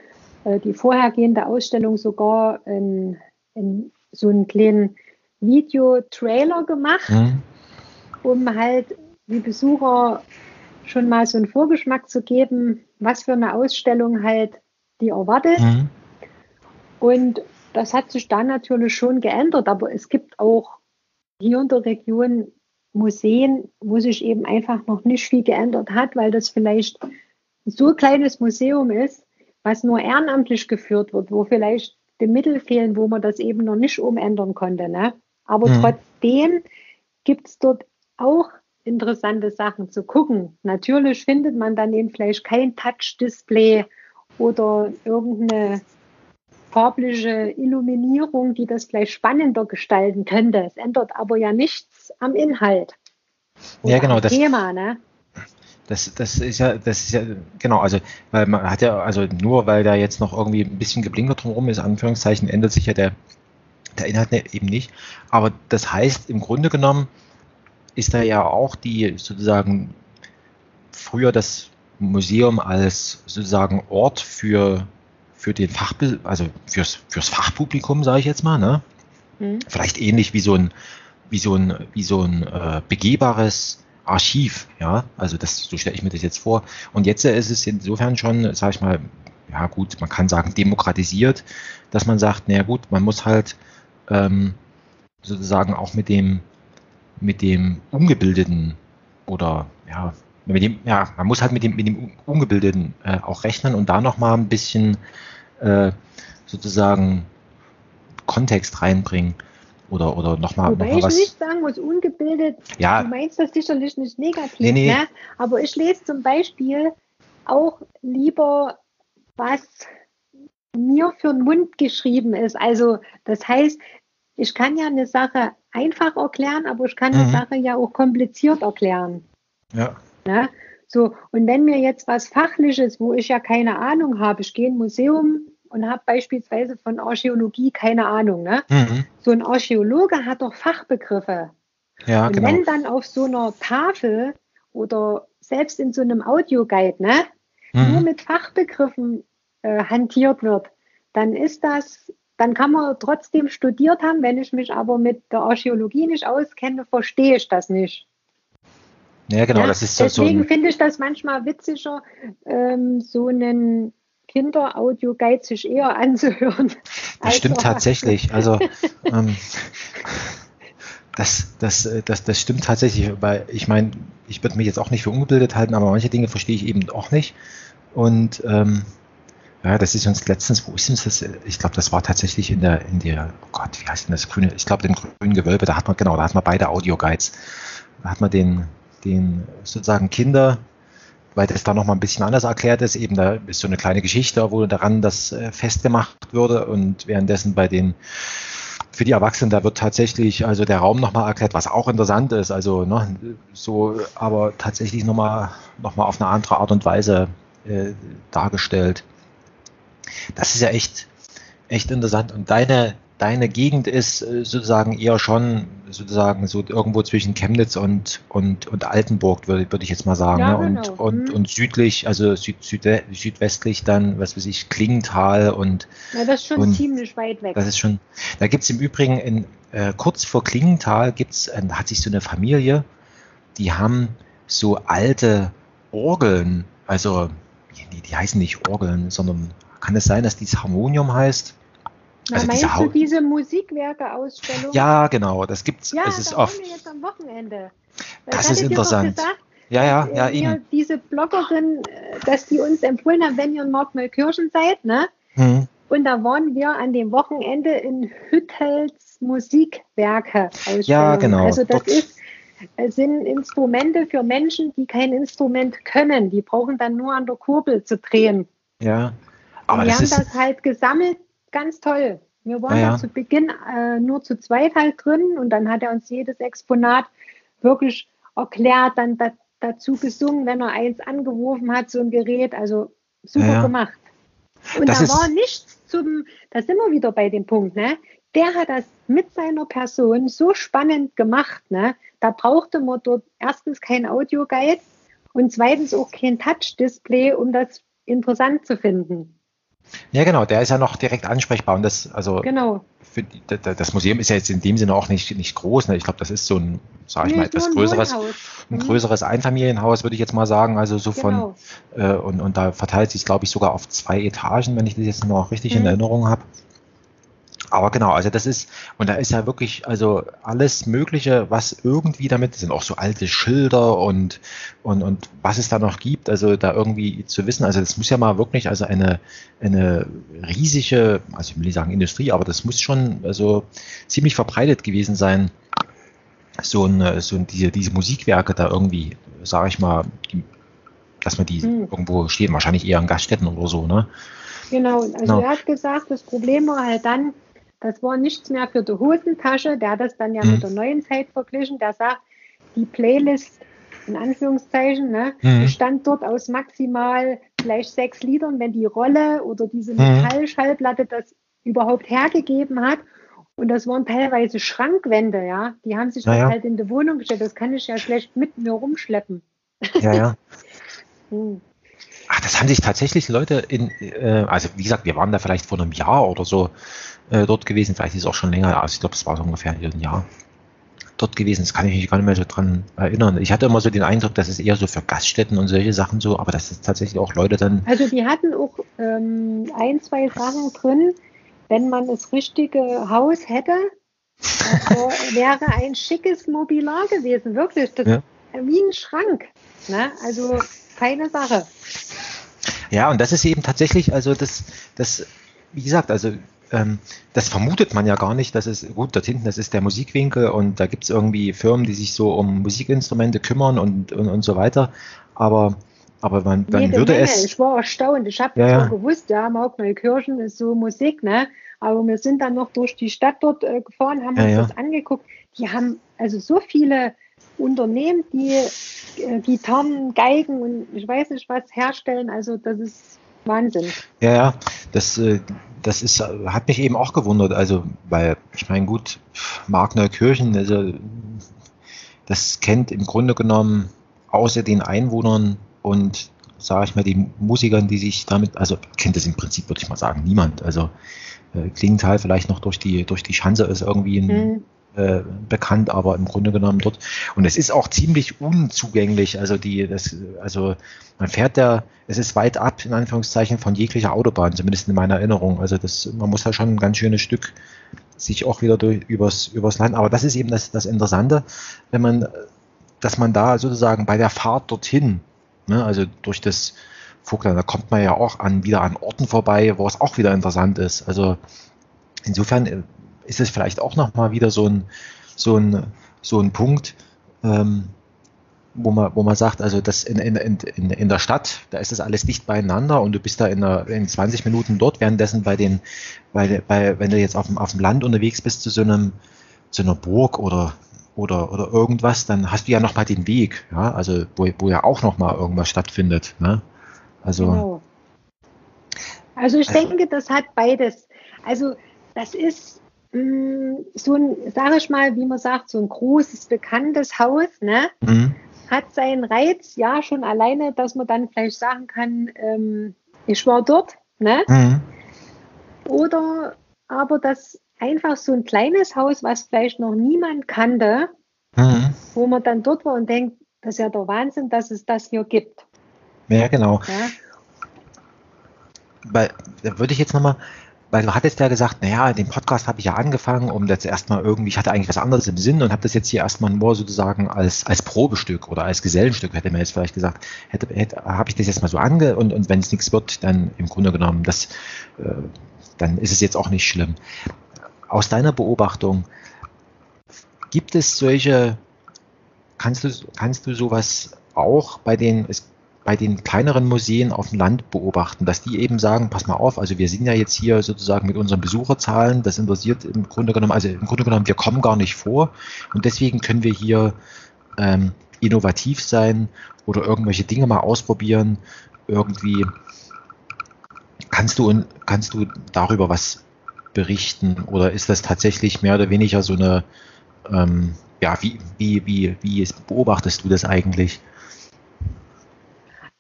äh, die vorhergehende Ausstellung sogar in in so einen kleinen Videotrailer gemacht, mhm. um halt die Besucher schon mal so einen Vorgeschmack zu geben, was für eine Ausstellung halt die erwartet. Mhm. Und das hat sich dann natürlich schon geändert, aber es gibt auch hier in der Region Museen, wo sich eben einfach noch nicht viel geändert hat, weil das vielleicht so ein kleines Museum ist, was nur ehrenamtlich geführt wird, wo vielleicht die Mittel fehlen, wo man das eben noch nicht umändern konnte. Ne? Aber mhm. trotzdem gibt es dort auch interessante Sachen zu gucken. Natürlich findet man dann eben vielleicht kein Touch-Display oder irgendeine farbliche Illuminierung, die das vielleicht spannender gestalten könnte. Es ändert aber ja nichts am Inhalt. Ja, genau. Das, Thema, ne? Das, das ist ja, das ist ja, genau, also, weil man hat ja, also nur weil da jetzt noch irgendwie ein bisschen geblinkert drumherum ist, Anführungszeichen, ändert sich ja der, der Inhalt ne, eben nicht. Aber das heißt, im Grunde genommen ist da ja auch die sozusagen früher das Museum als sozusagen Ort für, für den Fachbild, also fürs, fürs Fachpublikum, sage ich jetzt mal, ne? Mhm. Vielleicht ähnlich wie so ein, wie so ein, wie so ein äh, begehbares Archiv, ja, also das, so stelle ich mir das jetzt vor. Und jetzt ist es insofern schon, sage ich mal, ja gut, man kann sagen demokratisiert, dass man sagt, naja gut, man muss halt ähm, sozusagen auch mit dem, mit dem Ungebildeten oder ja, mit dem, ja, man muss halt mit dem, mit dem Ungebildeten äh, auch rechnen und da nochmal ein bisschen äh, sozusagen Kontext reinbringen oder, oder nochmal. Wobei noch ich was. nicht sagen muss, ungebildet, ja. du meinst das sicherlich nicht negativ, nee, nee. Ne? aber ich lese zum Beispiel auch lieber, was mir für den Mund geschrieben ist. Also das heißt, ich kann ja eine Sache einfach erklären, aber ich kann mhm. eine Sache ja auch kompliziert erklären. Ja. Ne? So, und wenn mir jetzt was Fachliches, wo ich ja keine Ahnung habe, ich gehe in ein Museum, und habe beispielsweise von Archäologie keine Ahnung. Ne? Mhm. So ein Archäologe hat doch Fachbegriffe. Ja, und genau. wenn dann auf so einer Tafel oder selbst in so einem Audioguide ne, mhm. nur mit Fachbegriffen äh, hantiert wird, dann ist das, dann kann man trotzdem studiert haben. Wenn ich mich aber mit der Archäologie nicht auskenne, verstehe ich das nicht. Ja, genau, ja, das ist so. Deswegen so finde ich das manchmal witziger, ähm, so einen Kinder-Audio-Guide sich eher anzuhören. Das stimmt tatsächlich. Also ähm, das, das, das, das stimmt tatsächlich, weil ich meine, ich würde mich jetzt auch nicht für ungebildet halten, aber manche Dinge verstehe ich eben auch nicht. Und ähm, ja, das ist uns letztens, wo ist uns das? Ich glaube, das war tatsächlich in der, in der, oh Gott, wie heißt denn das grüne? Ich glaube, im grünen Gewölbe, da hat man, genau, da hat man beide Audio-Guides. Da hat man den, den sozusagen Kinder, weil das da nochmal ein bisschen anders erklärt ist. Eben da ist so eine kleine Geschichte, wo daran das äh, festgemacht würde und währenddessen bei den für die Erwachsenen, da wird tatsächlich also der Raum nochmal erklärt, was auch interessant ist. Also ne, so, aber tatsächlich nochmal noch mal auf eine andere Art und Weise äh, dargestellt. Das ist ja echt, echt interessant. Und deine, deine Gegend ist äh, sozusagen eher schon sozusagen so irgendwo zwischen Chemnitz und, und, und Altenburg, würde, würde ich jetzt mal sagen. Ja, ne? genau. und, mhm. und südlich, also süd, süd, südwestlich dann, was weiß ich, Klingenthal und. Ja, das ist schon und, ziemlich weit weg. Das ist schon. Da gibt es im Übrigen in, äh, kurz vor Klingenthal gibt's, äh, hat sich so eine Familie, die haben so alte Orgeln, also die, die heißen nicht Orgeln, sondern kann es sein, dass dies Harmonium heißt? Na, also meinst diese, du diese Musikwerke-Ausstellung? Ja, genau, das gibt's. Ja, es ist oft. wir jetzt am Wochenende. Das, das ist interessant. Gesagt, ja, ja, ja, eben. Diese Bloggerin, äh, dass die uns empfohlen haben, wenn ihr in Markneukirchen seid, ne? Mhm. Und da waren wir an dem Wochenende in Hüttels Musikwerke. Ja, genau. Also das ist, äh, sind Instrumente für Menschen, die kein Instrument können. Die brauchen dann nur an der Kurbel zu drehen. Ja. Aber Und wir haben das halt gesammelt, ganz toll. Wir waren ja, ja. zu Beginn äh, nur zu zweit halt drin und dann hat er uns jedes Exponat wirklich erklärt, dann da, dazu gesungen, wenn er eins angeworfen hat, so ein Gerät. Also super ja. gemacht. Und das da war nichts zum, da sind wir wieder bei dem Punkt, ne? Der hat das mit seiner Person so spannend gemacht, ne? Da brauchte man dort erstens kein Audioguide und zweitens auch kein Touch-Display, um das interessant zu finden. Ja, genau, der ist ja noch direkt ansprechbar und das, also genau. für die, das Museum ist ja jetzt in dem Sinne auch nicht, nicht groß. Ne? Ich glaube, das ist so ein, sage ich nee, mal, etwas ein größeres, Wohnhaus. ein mhm. größeres Einfamilienhaus, würde ich jetzt mal sagen. Also so genau. von äh, und, und da verteilt sich, glaube ich, sogar auf zwei Etagen, wenn ich das jetzt noch richtig mhm. in Erinnerung habe. Aber genau, also das ist, und da ist ja wirklich, also alles Mögliche, was irgendwie damit, sind auch so alte Schilder und, und, und was es da noch gibt, also da irgendwie zu wissen, also das muss ja mal wirklich, also eine, eine riesige, also ich will nicht sagen Industrie, aber das muss schon also ziemlich verbreitet gewesen sein, so ein, so ein, diese, diese Musikwerke da irgendwie, sage ich mal, dass man die hm. irgendwo stehen, wahrscheinlich eher in Gaststätten oder so, ne? Genau, also genau. er hat gesagt, das Problem war halt dann, das war nichts mehr für die Hosentasche. Der hat das dann ja mhm. mit der neuen Zeit verglichen. Der sagt, die Playlist in Anführungszeichen, ne, mhm. bestand dort aus maximal vielleicht sechs Liedern, wenn die Rolle oder diese mhm. Metallschallplatte das überhaupt hergegeben hat. Und das waren teilweise Schrankwände, ja. Die haben sich naja. halt in die Wohnung gestellt. Das kann ich ja schlecht mit mir rumschleppen. Ja, ja. hm. Ach, das haben sich tatsächlich Leute in, äh, also wie gesagt, wir waren da vielleicht vor einem Jahr oder so äh, dort gewesen, vielleicht ist es auch schon länger, also ich glaube, es war so ungefähr ein Jahr dort gewesen, das kann ich mich gar nicht mehr so dran erinnern. Ich hatte immer so den Eindruck, dass es eher so für Gaststätten und solche Sachen so, aber dass es tatsächlich auch Leute dann. Also die hatten auch ähm, ein, zwei Sachen drin, wenn man das richtige Haus hätte, also wäre ein schickes Mobilar gewesen, wirklich. Das, ja. Wie ein Schrank. Ne? Also keine Sache. Ja, und das ist eben tatsächlich, also das, das, wie gesagt, also ähm, das vermutet man ja gar nicht. Das ist gut, dort hinten, das ist der Musikwinkel und da gibt es irgendwie Firmen, die sich so um Musikinstrumente kümmern und, und, und so weiter. Aber, aber man, man Jede würde Menge. es. Ich war erstaunt. Ich habe ja, ja. gewusst, ja, Markneukirchen ist so Musik, ne? Aber wir sind dann noch durch die Stadt dort äh, gefahren, haben ja, uns ja. das angeguckt. Die haben also so viele Unternehmen, die äh, Gitarren, Geigen und ich weiß nicht was herstellen. Also das ist Wahnsinn. Ja, ja, das, äh, das ist, hat mich eben auch gewundert. Also, weil, ich meine, gut, Mark Neukirchen, also, das kennt im Grunde genommen außer den Einwohnern und, sage ich mal, die Musikern, die sich damit, also kennt es im Prinzip, würde ich mal sagen, niemand. Also, äh, Klingenthal vielleicht noch durch die, durch die Schanze ist irgendwie ein, mhm. Äh, bekannt, aber im Grunde genommen dort. Und es ist auch ziemlich unzugänglich. Also die, das, also man fährt da, es ist weit ab, in Anführungszeichen, von jeglicher Autobahn, zumindest in meiner Erinnerung. Also das, man muss halt schon ein ganz schönes Stück sich auch wieder durch, übers, übers Land. Aber das ist eben das, das Interessante, wenn man, dass man da sozusagen bei der Fahrt dorthin, ne, also durch das Vogtland, da kommt man ja auch an, wieder an Orten vorbei, wo es auch wieder interessant ist. Also insofern äh, ist es vielleicht auch nochmal wieder so ein, so ein, so ein Punkt, ähm, wo man, wo man sagt, also das in, in, in, in der Stadt, da ist das alles dicht beieinander und du bist da in, einer, in 20 Minuten dort, währenddessen bei den, bei, bei, wenn du jetzt auf dem, auf dem Land unterwegs bist zu so einem, zu einer Burg oder, oder, oder irgendwas, dann hast du ja nochmal den Weg, ja, also wo, wo ja auch nochmal irgendwas stattfindet, ne? Also. Genau. Also ich also, denke, das hat beides. Also das ist so ein, sage ich mal, wie man sagt, so ein großes, bekanntes Haus, ne? Mhm. Hat seinen Reiz, ja, schon alleine, dass man dann vielleicht sagen kann, ähm, ich war dort, ne? Mhm. Oder aber das einfach so ein kleines Haus, was vielleicht noch niemand kannte, mhm. wo man dann dort war und denkt, das ist ja der Wahnsinn, dass es das hier gibt. Ja, genau. Ja? Weil, da würde ich jetzt nochmal weil du hattest ja gesagt, naja, den Podcast habe ich ja angefangen, um das erstmal irgendwie, ich hatte eigentlich was anderes im Sinn und habe das jetzt hier erstmal nur sozusagen als, als Probestück oder als Gesellenstück, hätte man jetzt vielleicht gesagt, hätte, hätte habe ich das jetzt mal so ange und, und wenn es nichts wird, dann im Grunde genommen, das, äh, dann ist es jetzt auch nicht schlimm. Aus deiner Beobachtung, gibt es solche, kannst du, kannst du sowas auch bei den, es bei den kleineren Museen auf dem Land beobachten, dass die eben sagen, pass mal auf, also wir sind ja jetzt hier sozusagen mit unseren Besucherzahlen, das interessiert im Grunde genommen, also im Grunde genommen, wir kommen gar nicht vor und deswegen können wir hier ähm, innovativ sein oder irgendwelche Dinge mal ausprobieren, irgendwie kannst du kannst du darüber was berichten oder ist das tatsächlich mehr oder weniger so eine ähm, ja, wie, wie, wie, wie beobachtest du das eigentlich?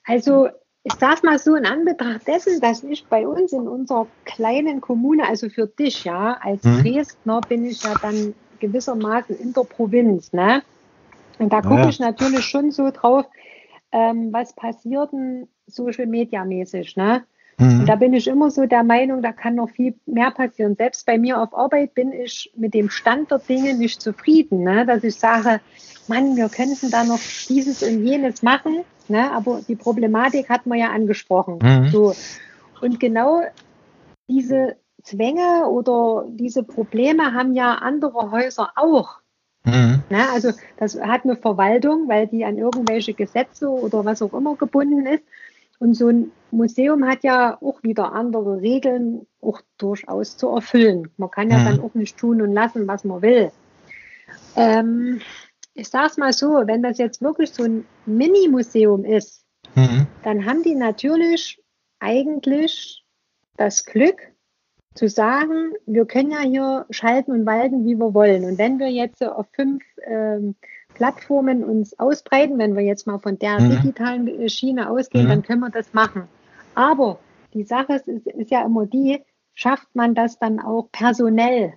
Also ich sage mal so in Anbetracht dessen, dass ich bei uns in unserer kleinen Kommune, also für dich ja, als mhm. Dresdner bin ich ja dann gewissermaßen in der Provinz, ne? Und da gucke ja. ich natürlich schon so drauf, ähm, was passiert denn Social Media mäßig, ne? Mhm. Und da bin ich immer so der Meinung, da kann noch viel mehr passieren. Selbst bei mir auf Arbeit bin ich mit dem Stand der Dinge nicht zufrieden, ne? dass ich sage, Mann, wir könnten da noch dieses und jenes machen. Ne? Aber die Problematik hat man ja angesprochen. Mhm. So. Und genau diese Zwänge oder diese Probleme haben ja andere Häuser auch. Mhm. Ne? Also das hat eine Verwaltung, weil die an irgendwelche Gesetze oder was auch immer gebunden ist. Und so ein Museum hat ja auch wieder andere Regeln, auch durchaus zu erfüllen. Man kann ja mhm. dann auch nicht tun und lassen, was man will. Ähm, ich sage es mal so, wenn das jetzt wirklich so ein Mini-Museum ist, mhm. dann haben die natürlich eigentlich das Glück zu sagen, wir können ja hier schalten und walten, wie wir wollen. Und wenn wir jetzt auf fünf ähm, Plattformen uns ausbreiten, wenn wir jetzt mal von der mhm. digitalen Schiene ausgehen, mhm. dann können wir das machen. Aber die Sache ist, ist, ist ja immer die, schafft man das dann auch personell?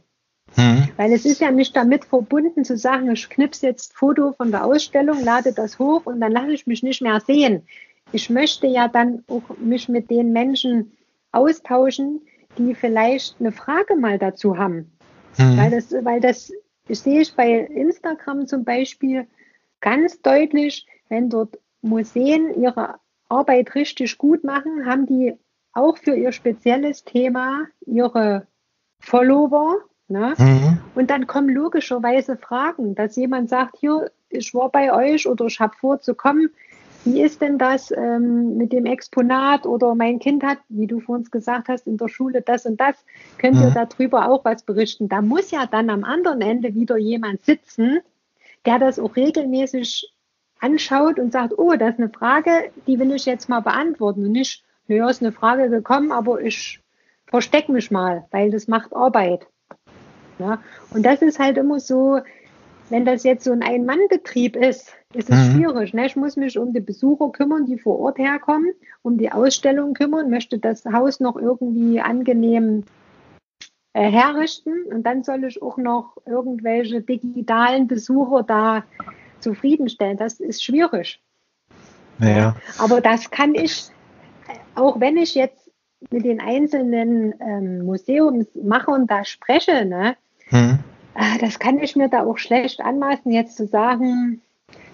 Weil es ist ja nicht damit verbunden zu sagen, ich knipse jetzt Foto von der Ausstellung, lade das hoch und dann lasse ich mich nicht mehr sehen. Ich möchte ja dann auch mich mit den Menschen austauschen, die vielleicht eine Frage mal dazu haben. Mhm. Weil das, weil das sehe ich bei Instagram zum Beispiel ganz deutlich, wenn dort Museen ihre Arbeit richtig gut machen, haben die auch für ihr spezielles Thema ihre Follower, Ne? Mhm. Und dann kommen logischerweise Fragen, dass jemand sagt, hier, ich war bei euch oder ich habe vor zu kommen. Wie ist denn das ähm, mit dem Exponat oder mein Kind hat, wie du vorhin gesagt hast, in der Schule das und das, könnt ihr mhm. darüber auch was berichten? Da muss ja dann am anderen Ende wieder jemand sitzen, der das auch regelmäßig anschaut und sagt, oh, das ist eine Frage, die will ich jetzt mal beantworten und nicht, naja, ist eine Frage gekommen, aber ich verstecke mich mal, weil das macht Arbeit. Ja? Und das ist halt immer so, wenn das jetzt so ein Ein-Mann-Betrieb ist, ist es mhm. schwierig. Ne? Ich muss mich um die Besucher kümmern, die vor Ort herkommen, um die Ausstellung kümmern, möchte das Haus noch irgendwie angenehm äh, herrichten und dann soll ich auch noch irgendwelche digitalen Besucher da zufriedenstellen. Das ist schwierig. Ja. Aber das kann ich, auch wenn ich jetzt mit den einzelnen ähm, Museumsmachern da spreche, ne, hm. Ah, das kann ich mir da auch schlecht anmaßen, jetzt zu sagen,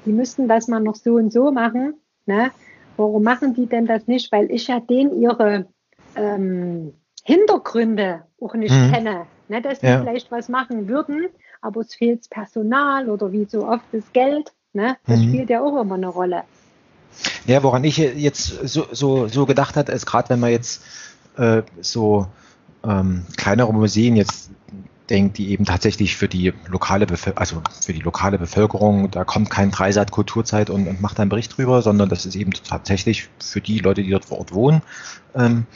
die müssten das mal noch so und so machen. Ne? Warum machen die denn das nicht? Weil ich ja denen ihre ähm, Hintergründe auch nicht hm. kenne. Ne? Dass die ja. vielleicht was machen würden, aber es fehlt Personal oder wie so oft das Geld. Ne? Das hm. spielt ja auch immer eine Rolle. Ja, woran ich jetzt so, so, so gedacht hat, ist gerade wenn man jetzt äh, so ähm, kleinere Museen jetzt denkt, die eben tatsächlich für die lokale Bevölkerung, also für die lokale Bevölkerung, da kommt kein Dreisat Kulturzeit und, und, macht einen Bericht drüber, sondern das ist eben tatsächlich für die Leute, die dort vor Ort wohnen. Ähm,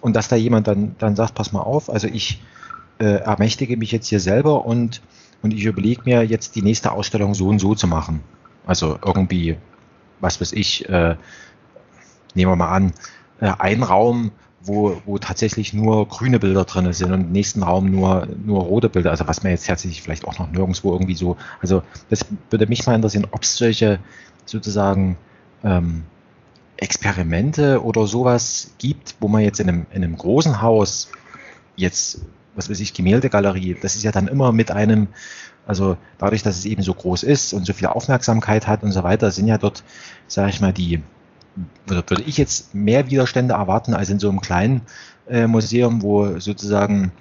und dass da jemand dann, dann sagt, pass mal auf, also ich äh, ermächtige mich jetzt hier selber und, und ich überlege mir jetzt die nächste Ausstellung so und so zu machen. Also irgendwie, was weiß ich, äh, nehmen wir mal an, äh, ein Raum wo, wo tatsächlich nur grüne Bilder drin sind und im nächsten Raum nur, nur rote Bilder, also was man jetzt tatsächlich vielleicht auch noch nirgendwo irgendwie so, also das würde mich mal interessieren, ob es solche sozusagen ähm, Experimente oder sowas gibt, wo man jetzt in einem, in einem großen Haus jetzt, was weiß ich, Gemäldegalerie, das ist ja dann immer mit einem, also dadurch, dass es eben so groß ist und so viel Aufmerksamkeit hat und so weiter, sind ja dort, sage ich mal, die, würde ich jetzt mehr Widerstände erwarten als in so einem kleinen äh, Museum, wo sozusagen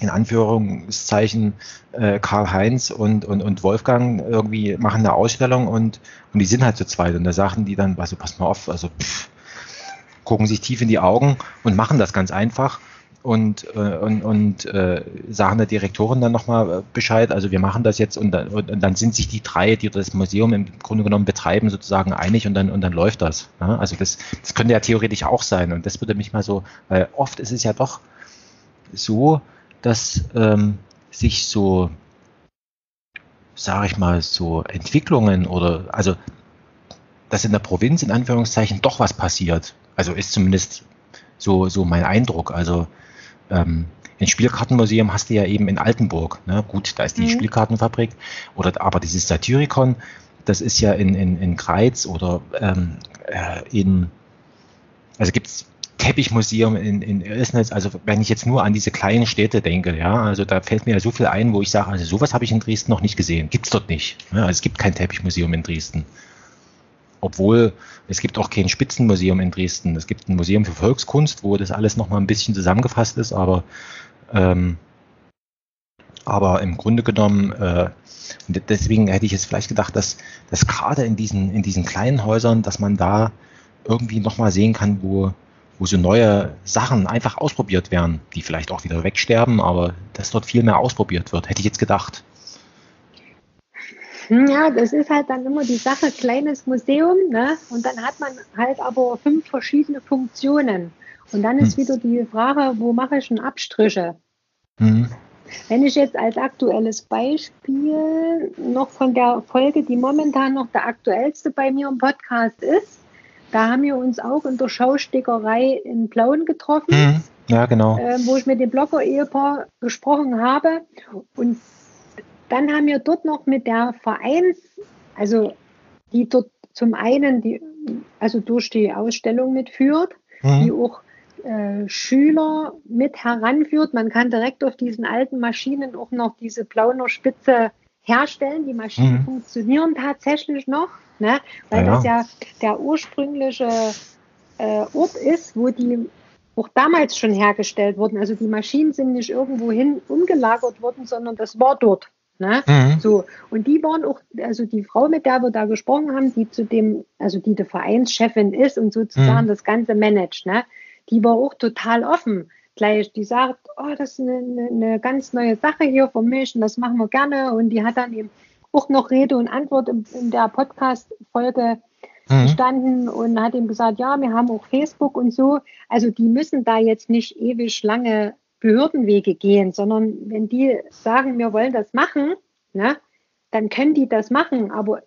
in Anführungszeichen äh, Karl-Heinz und, und, und Wolfgang irgendwie machen eine Ausstellung und, und die sind halt zu zweit und da sagen die dann, also pass mal auf, also pff, gucken sich tief in die Augen und machen das ganz einfach und, äh, und, und äh, sagen der Direktorin dann nochmal äh, Bescheid, also wir machen das jetzt und, und, und, dann sind sich die drei, die das Museum im Grunde genommen betreiben, sozusagen einig und dann, und dann läuft das. Ne? Also das, das könnte ja theoretisch auch sein und das würde mich mal so, weil oft ist es ja doch so, dass ähm, sich so, sage ich mal, so Entwicklungen oder also dass in der Provinz in Anführungszeichen doch was passiert. Also ist zumindest so, so mein Eindruck. Also ähm, ein Spielkartenmuseum hast du ja eben in Altenburg. Ne? Gut, da ist die mhm. Spielkartenfabrik. Oder aber dieses Satyricon, das ist ja in, in, in Greiz oder ähm, äh, in, also gibt es Teppichmuseum in, in Ilsnitz, also wenn ich jetzt nur an diese kleinen Städte denke, ja, also da fällt mir ja so viel ein, wo ich sage, also sowas habe ich in Dresden noch nicht gesehen. Gibt es dort nicht. Ja, also es gibt kein Teppichmuseum in Dresden. Obwohl es gibt auch kein Spitzenmuseum in Dresden. Es gibt ein Museum für Volkskunst, wo das alles nochmal ein bisschen zusammengefasst ist, aber, ähm, aber im Grunde genommen, äh, deswegen hätte ich jetzt vielleicht gedacht, dass, dass gerade in diesen, in diesen kleinen Häusern, dass man da irgendwie nochmal sehen kann, wo, wo so neue Sachen einfach ausprobiert werden, die vielleicht auch wieder wegsterben, aber dass dort viel mehr ausprobiert wird, hätte ich jetzt gedacht. Ja, das ist halt dann immer die Sache, kleines Museum, ne? Und dann hat man halt aber fünf verschiedene Funktionen. Und dann ist hm. wieder die Frage, wo mache ich denn Abstriche? Hm. Wenn ich jetzt als aktuelles Beispiel noch von der Folge, die momentan noch der aktuellste bei mir im Podcast ist, da haben wir uns auch in der Schaustickerei in Plauen getroffen. Mhm. Ja, genau. Äh, wo ich mit dem Blogger-Ehepaar gesprochen habe. Und dann haben wir dort noch mit der Vereins, also die dort zum einen die, also durch die Ausstellung mitführt, mhm. die auch äh, Schüler mit heranführt. Man kann direkt auf diesen alten Maschinen auch noch diese Plauner Spitze herstellen. Die Maschinen mhm. funktionieren tatsächlich noch. Ne? Weil ja, das ja der ursprüngliche äh, Ort ist, wo die auch damals schon hergestellt wurden. Also die Maschinen sind nicht irgendwo hin umgelagert worden, sondern das war dort. Ne? Mhm. So, und die waren auch, also die Frau, mit der wir da gesprochen haben, die zu dem, also die die Vereinschefin ist und sozusagen mhm. das Ganze managt, ne? die war auch total offen. Gleich, die sagt, oh, das ist eine, eine, eine ganz neue Sache hier für mich und das machen wir gerne. Und die hat dann eben auch noch Rede und Antwort in, in der Podcast-Folge mhm. gestanden und hat ihm gesagt, ja, wir haben auch Facebook und so. Also die müssen da jetzt nicht ewig lange Behördenwege gehen, sondern wenn die sagen, wir wollen das machen, ne, dann können die das machen. Aber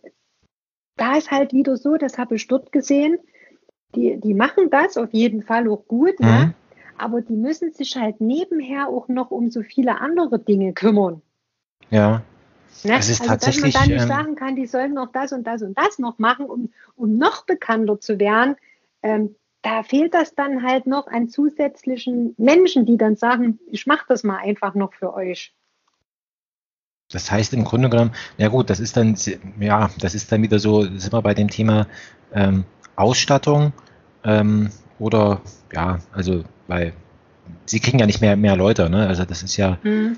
da ist halt wieder so, das habe ich dort gesehen, die, die machen das auf jeden Fall auch gut, ne? mhm. ne? aber die müssen sich halt nebenher auch noch um so viele andere Dinge kümmern. Ja. Ne? Das ist also, tatsächlich, dass man dann nicht ähm, sagen kann, die sollen noch das und das und das noch machen, um, um noch bekannter zu werden. Ähm, da fehlt das dann halt noch an zusätzlichen Menschen, die dann sagen, ich mache das mal einfach noch für euch. Das heißt im Grunde genommen, ja gut, das ist dann, ja, das ist dann wieder so, sind wir bei dem Thema ähm, Ausstattung ähm, oder ja, also weil sie kriegen ja nicht mehr mehr Leute, ne? Also das ist ja, mhm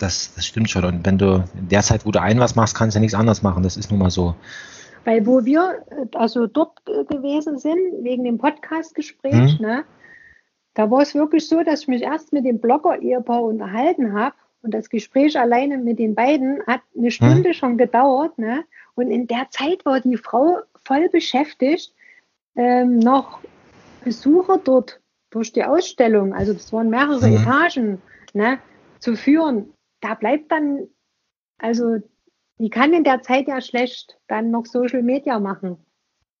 das, das stimmt schon. Und wenn du in der Zeit, wo du ein was machst, kannst du ja nichts anderes machen. Das ist nun mal so. Weil wo wir also dort gewesen sind, wegen dem Podcast-Gespräch, hm. ne, da war es wirklich so, dass ich mich erst mit dem Blogger-Ehepaar unterhalten habe. Und das Gespräch alleine mit den beiden hat eine Stunde hm. schon gedauert. Ne? Und in der Zeit war die Frau voll beschäftigt, ähm, noch Besucher dort durch die Ausstellung, also das waren mehrere hm. Etagen, ne, zu führen da bleibt dann, also die kann in der Zeit ja schlecht dann noch Social Media machen.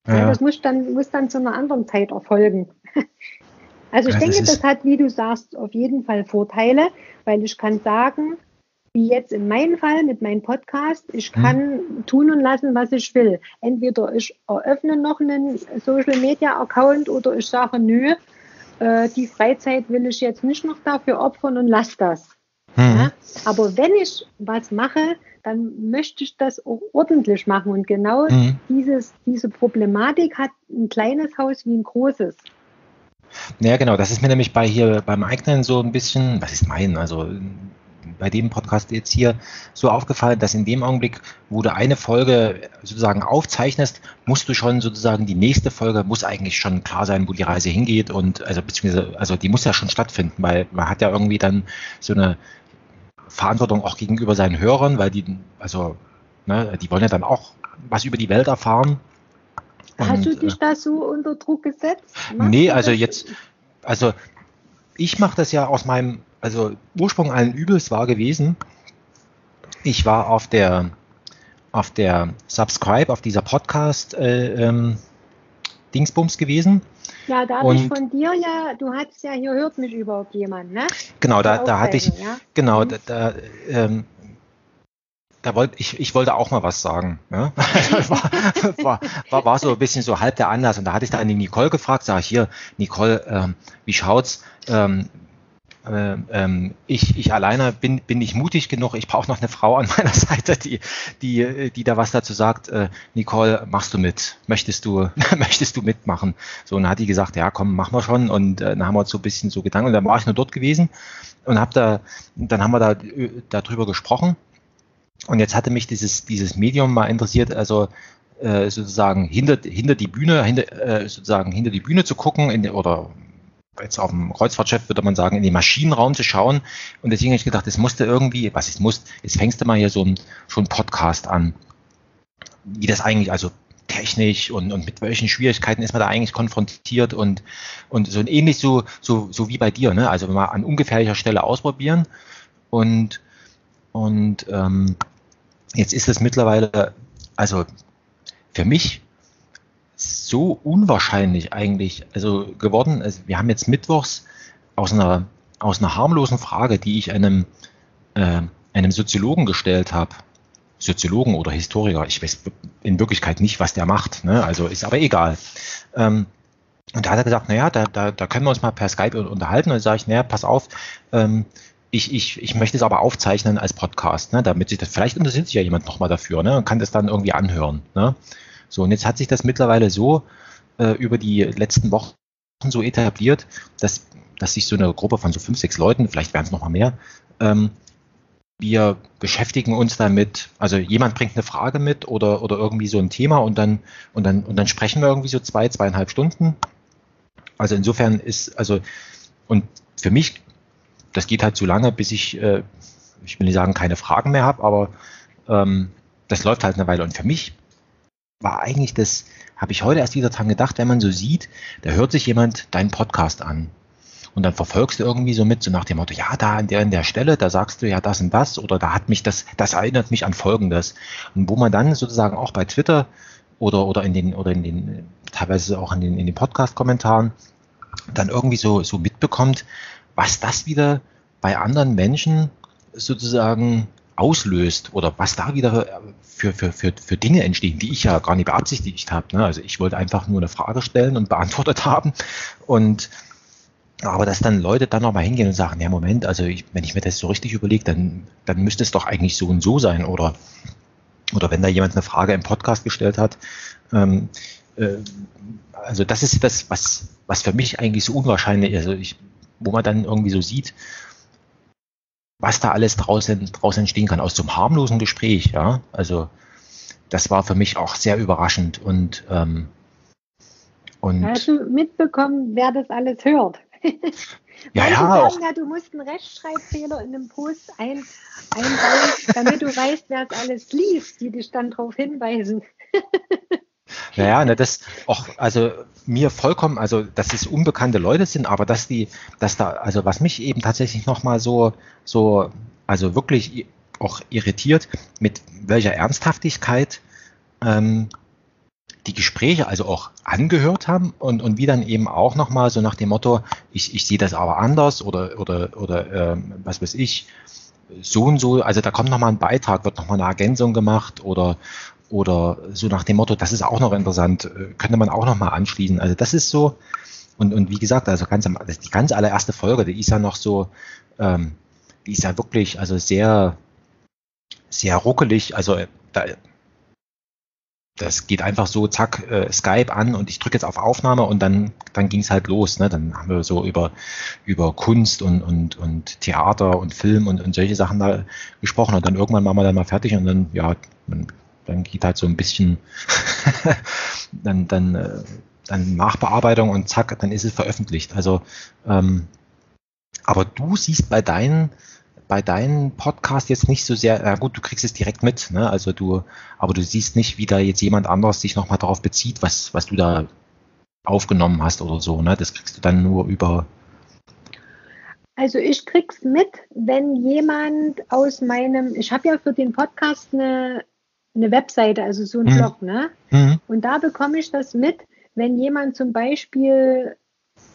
Ja. Das muss dann, muss dann zu einer anderen Zeit erfolgen. Also ich ja, denke, das, das hat, wie du sagst, auf jeden Fall Vorteile, weil ich kann sagen, wie jetzt in meinem Fall mit meinem Podcast, ich hm. kann hm. tun und lassen, was ich will. Entweder ich eröffne noch einen Social Media Account oder ich sage, nö, äh, die Freizeit will ich jetzt nicht noch dafür opfern und lass das. Mhm. Ja? Aber wenn ich was mache, dann möchte ich das auch ordentlich machen. Und genau mhm. dieses, diese Problematik hat ein kleines Haus wie ein großes. Ja, genau. Das ist mir nämlich bei hier beim eigenen so ein bisschen, was ist mein, also bei dem Podcast jetzt hier so aufgefallen, dass in dem Augenblick, wo du eine Folge sozusagen aufzeichnest, musst du schon sozusagen die nächste Folge muss eigentlich schon klar sein, wo die Reise hingeht und also beziehungsweise also die muss ja schon stattfinden, weil man hat ja irgendwie dann so eine Verantwortung auch gegenüber seinen Hörern, weil die, also, ne, die wollen ja dann auch was über die Welt erfahren. Hast und, du dich äh, da so unter Druck gesetzt? Machst nee, also jetzt, also ich mache das ja aus meinem, also Ursprung allen Übels war gewesen, ich war auf der auf der Subscribe, auf dieser Podcast äh, ähm, Dingsbums gewesen ja, da habe ich von dir ja, du hast ja, hier hört mich überhaupt jemand, ne? Genau, da, da hatte ich, ja? genau, mhm. da, da, ähm, da wollte ich, ich wollte auch mal was sagen. Ja? war, war, war, war, so ein bisschen so halb der Anlass. Und da hatte ich dann die Nicole gefragt, sage ich hier, Nicole, ähm, wie schaut's? Ähm, äh, ähm, ich, ich alleine bin, bin nicht mutig genug. Ich brauche noch eine Frau an meiner Seite, die, die, die da was dazu sagt. Äh, Nicole, machst du mit? Möchtest du, möchtest du mitmachen? So, und dann hat die gesagt, ja, komm, machen wir schon. Und äh, dann haben wir uns so ein bisschen so Gedanken. Und dann war ich nur dort gewesen und hab da, dann haben wir da darüber gesprochen. Und jetzt hatte mich dieses, dieses Medium mal interessiert, also äh, sozusagen hinter, hinter die Bühne, hinter, äh, sozusagen hinter die Bühne zu gucken in, oder jetzt auf dem Kreuzfahrtschiff würde man sagen, in den Maschinenraum zu schauen. Und deswegen habe ich gedacht, es musste irgendwie, was ist muss, jetzt fängst du mal hier so ein, schon Podcast an. Wie das eigentlich, also technisch und, und mit welchen Schwierigkeiten ist man da eigentlich konfrontiert und, und so ähnlich so, so, so wie bei dir, ne? Also mal an ungefährlicher Stelle ausprobieren. Und, und ähm, jetzt ist es mittlerweile, also für mich so unwahrscheinlich eigentlich also geworden. Also wir haben jetzt mittwochs aus einer, aus einer harmlosen Frage, die ich einem, äh, einem Soziologen gestellt habe, Soziologen oder Historiker, ich weiß in Wirklichkeit nicht, was der macht, ne? also ist aber egal. Ähm, und da hat er gesagt, naja, da, da, da können wir uns mal per Skype unterhalten. Und dann sage ich, naja, pass auf, ähm, ich, ich, ich möchte es aber aufzeichnen als Podcast, ne, damit sich das, vielleicht interessiert sich ja jemand nochmal dafür ne, und kann das dann irgendwie anhören. Ne. So, und jetzt hat sich das mittlerweile so äh, über die letzten Wochen so etabliert, dass, dass sich so eine Gruppe von so fünf, sechs Leuten, vielleicht werden es noch mal mehr, ähm, wir beschäftigen uns damit, also jemand bringt eine Frage mit oder, oder irgendwie so ein Thema und dann, und dann, und dann sprechen wir irgendwie so zwei, zweieinhalb Stunden. Also insofern ist, also, und für mich, das geht halt so lange, bis ich, äh, ich will nicht sagen, keine Fragen mehr habe, aber ähm, das läuft halt eine Weile. Und für mich war eigentlich das, habe ich heute erst wieder dran gedacht, wenn man so sieht, da hört sich jemand deinen Podcast an. Und dann verfolgst du irgendwie so mit, so nach dem Motto, ja, da an der, an der Stelle, da sagst du ja das und das, oder da hat mich das, das erinnert mich an Folgendes. Und wo man dann sozusagen auch bei Twitter oder, oder in den, oder in den, teilweise auch in den, in den Podcast-Kommentaren dann irgendwie so, so mitbekommt, was das wieder bei anderen Menschen sozusagen auslöst oder was da wieder für, für, für, für Dinge entstehen, die ich ja gar nicht beabsichtigt habe. Ne? Also ich wollte einfach nur eine Frage stellen und beantwortet haben. Und aber dass dann Leute dann nochmal hingehen und sagen, ja Moment, also ich, wenn ich mir das so richtig überlege, dann, dann müsste es doch eigentlich so und so sein. Oder, oder wenn da jemand eine Frage im Podcast gestellt hat, ähm, äh, also das ist das, was, was für mich eigentlich so unwahrscheinlich ist, also ich, wo man dann irgendwie so sieht, was da alles draußen, draußen entstehen kann aus so einem harmlosen Gespräch. Ja, also das war für mich auch sehr überraschend und ähm, und Hast du mitbekommen, wer das alles hört? ja, ja, sagen, ja, du musst einen Rechtschreibfehler in einem Post ein, einbauen, damit du weißt, wer es alles liest, die dich dann darauf hinweisen. Naja, ne, das auch, also mir vollkommen, also dass es unbekannte Leute sind, aber dass die, dass da, also was mich eben tatsächlich nochmal so, so, also wirklich auch irritiert, mit welcher Ernsthaftigkeit ähm, die Gespräche also auch angehört haben und, und wie dann eben auch nochmal so nach dem Motto, ich, ich sehe das aber anders oder, oder, oder ähm, was weiß ich, so und so, also da kommt nochmal ein Beitrag, wird nochmal eine Ergänzung gemacht oder, oder so nach dem Motto, das ist auch noch interessant, äh, könnte man auch noch mal anschließen. Also das ist so, Und, und wie gesagt, also ganz, die ganz allererste Folge, die ist ja noch so, ähm, die ist ja wirklich, also sehr, sehr ruckelig. Also da, das geht einfach so, zack, äh, Skype an und ich drücke jetzt auf Aufnahme und dann, dann ging es halt los. Ne? Dann haben wir so über, über Kunst und, und, und Theater und Film und, und solche Sachen da gesprochen und dann irgendwann machen wir dann mal fertig und dann, ja, dann, dann geht halt so ein bisschen, dann, dann, äh, dann Nachbearbeitung und zack, dann ist es veröffentlicht. Also, ähm, aber du siehst bei deinen bei deinem Podcast jetzt nicht so sehr, na gut, du kriegst es direkt mit, ne? Also du, aber du siehst nicht, wie da jetzt jemand anderes sich nochmal darauf bezieht, was, was du da aufgenommen hast oder so, ne? Das kriegst du dann nur über. Also ich krieg's mit, wenn jemand aus meinem, ich habe ja für den Podcast eine, eine Webseite, also so ein mhm. Blog, ne? Mhm. Und da bekomme ich das mit, wenn jemand zum Beispiel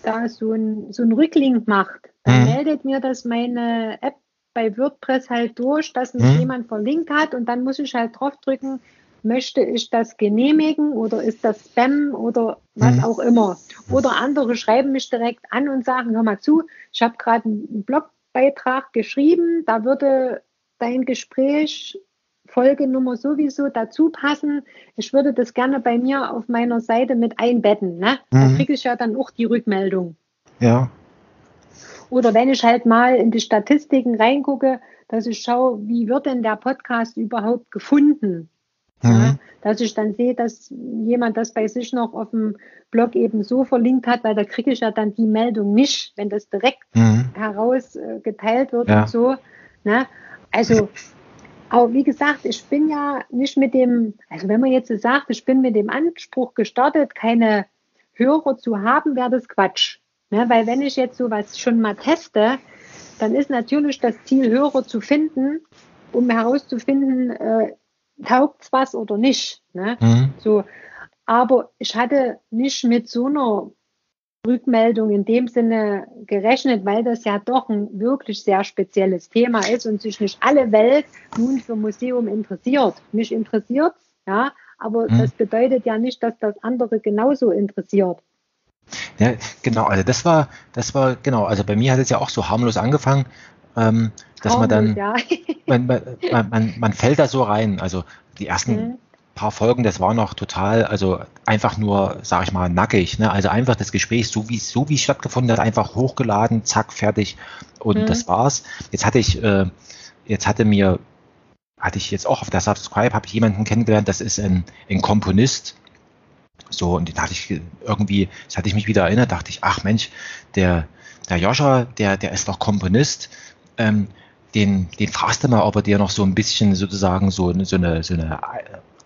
da so ein, so ein Rücklink macht, dann mhm. meldet mir das meine App bei WordPress halt durch, dass mich hm. jemand verlinkt hat und dann muss ich halt draufdrücken, möchte ich das genehmigen oder ist das Spam oder was hm. auch immer. Oder andere schreiben mich direkt an und sagen, hör mal zu, ich habe gerade einen Blogbeitrag geschrieben, da würde dein Gespräch Folgenummer sowieso dazu passen. Ich würde das gerne bei mir auf meiner Seite mit einbetten. Ne? Mhm. Da kriege ich ja dann auch die Rückmeldung. Ja. Oder wenn ich halt mal in die Statistiken reingucke, dass ich schaue, wie wird denn der Podcast überhaupt gefunden? Mhm. Ja, dass ich dann sehe, dass jemand das bei sich noch auf dem Blog eben so verlinkt hat, weil da kriege ich ja dann die Meldung nicht, wenn das direkt mhm. heraus äh, geteilt wird ja. und so. Ne? Also, aber wie gesagt, ich bin ja nicht mit dem, also wenn man jetzt sagt, ich bin mit dem Anspruch gestartet, keine Hörer zu haben, wäre das Quatsch. Ne, weil wenn ich jetzt sowas schon mal teste, dann ist natürlich das Ziel, Hörer zu finden, um herauszufinden, äh, taugt was oder nicht. Ne? Mhm. So. Aber ich hatte nicht mit so einer Rückmeldung in dem Sinne gerechnet, weil das ja doch ein wirklich sehr spezielles Thema ist und sich nicht alle Welt nun für Museum interessiert. Mich interessiert ja, aber mhm. das bedeutet ja nicht, dass das andere genauso interessiert. Ja, genau, also das war, das war, genau, also bei mir hat es ja auch so harmlos angefangen, ähm, dass harmlos, man dann, ja. man, man, man, man, fällt da so rein. Also die ersten mhm. Paar Folgen, das war noch total, also einfach nur, sag ich mal, nackig. Ne? Also einfach das Gespräch, so wie so wie es stattgefunden hat, einfach hochgeladen, zack, fertig und mhm. das war's. Jetzt hatte ich, äh, jetzt hatte mir, hatte ich jetzt auch auf der Subscribe, habe ich jemanden kennengelernt, das ist ein, ein Komponist, so, und da hatte ich irgendwie, das hatte ich mich wieder erinnert, dachte ich, ach Mensch, der, der Joscha, der, der ist doch Komponist, ähm, den, den fragst du mal, ob er dir noch so ein bisschen sozusagen so, so, eine, so eine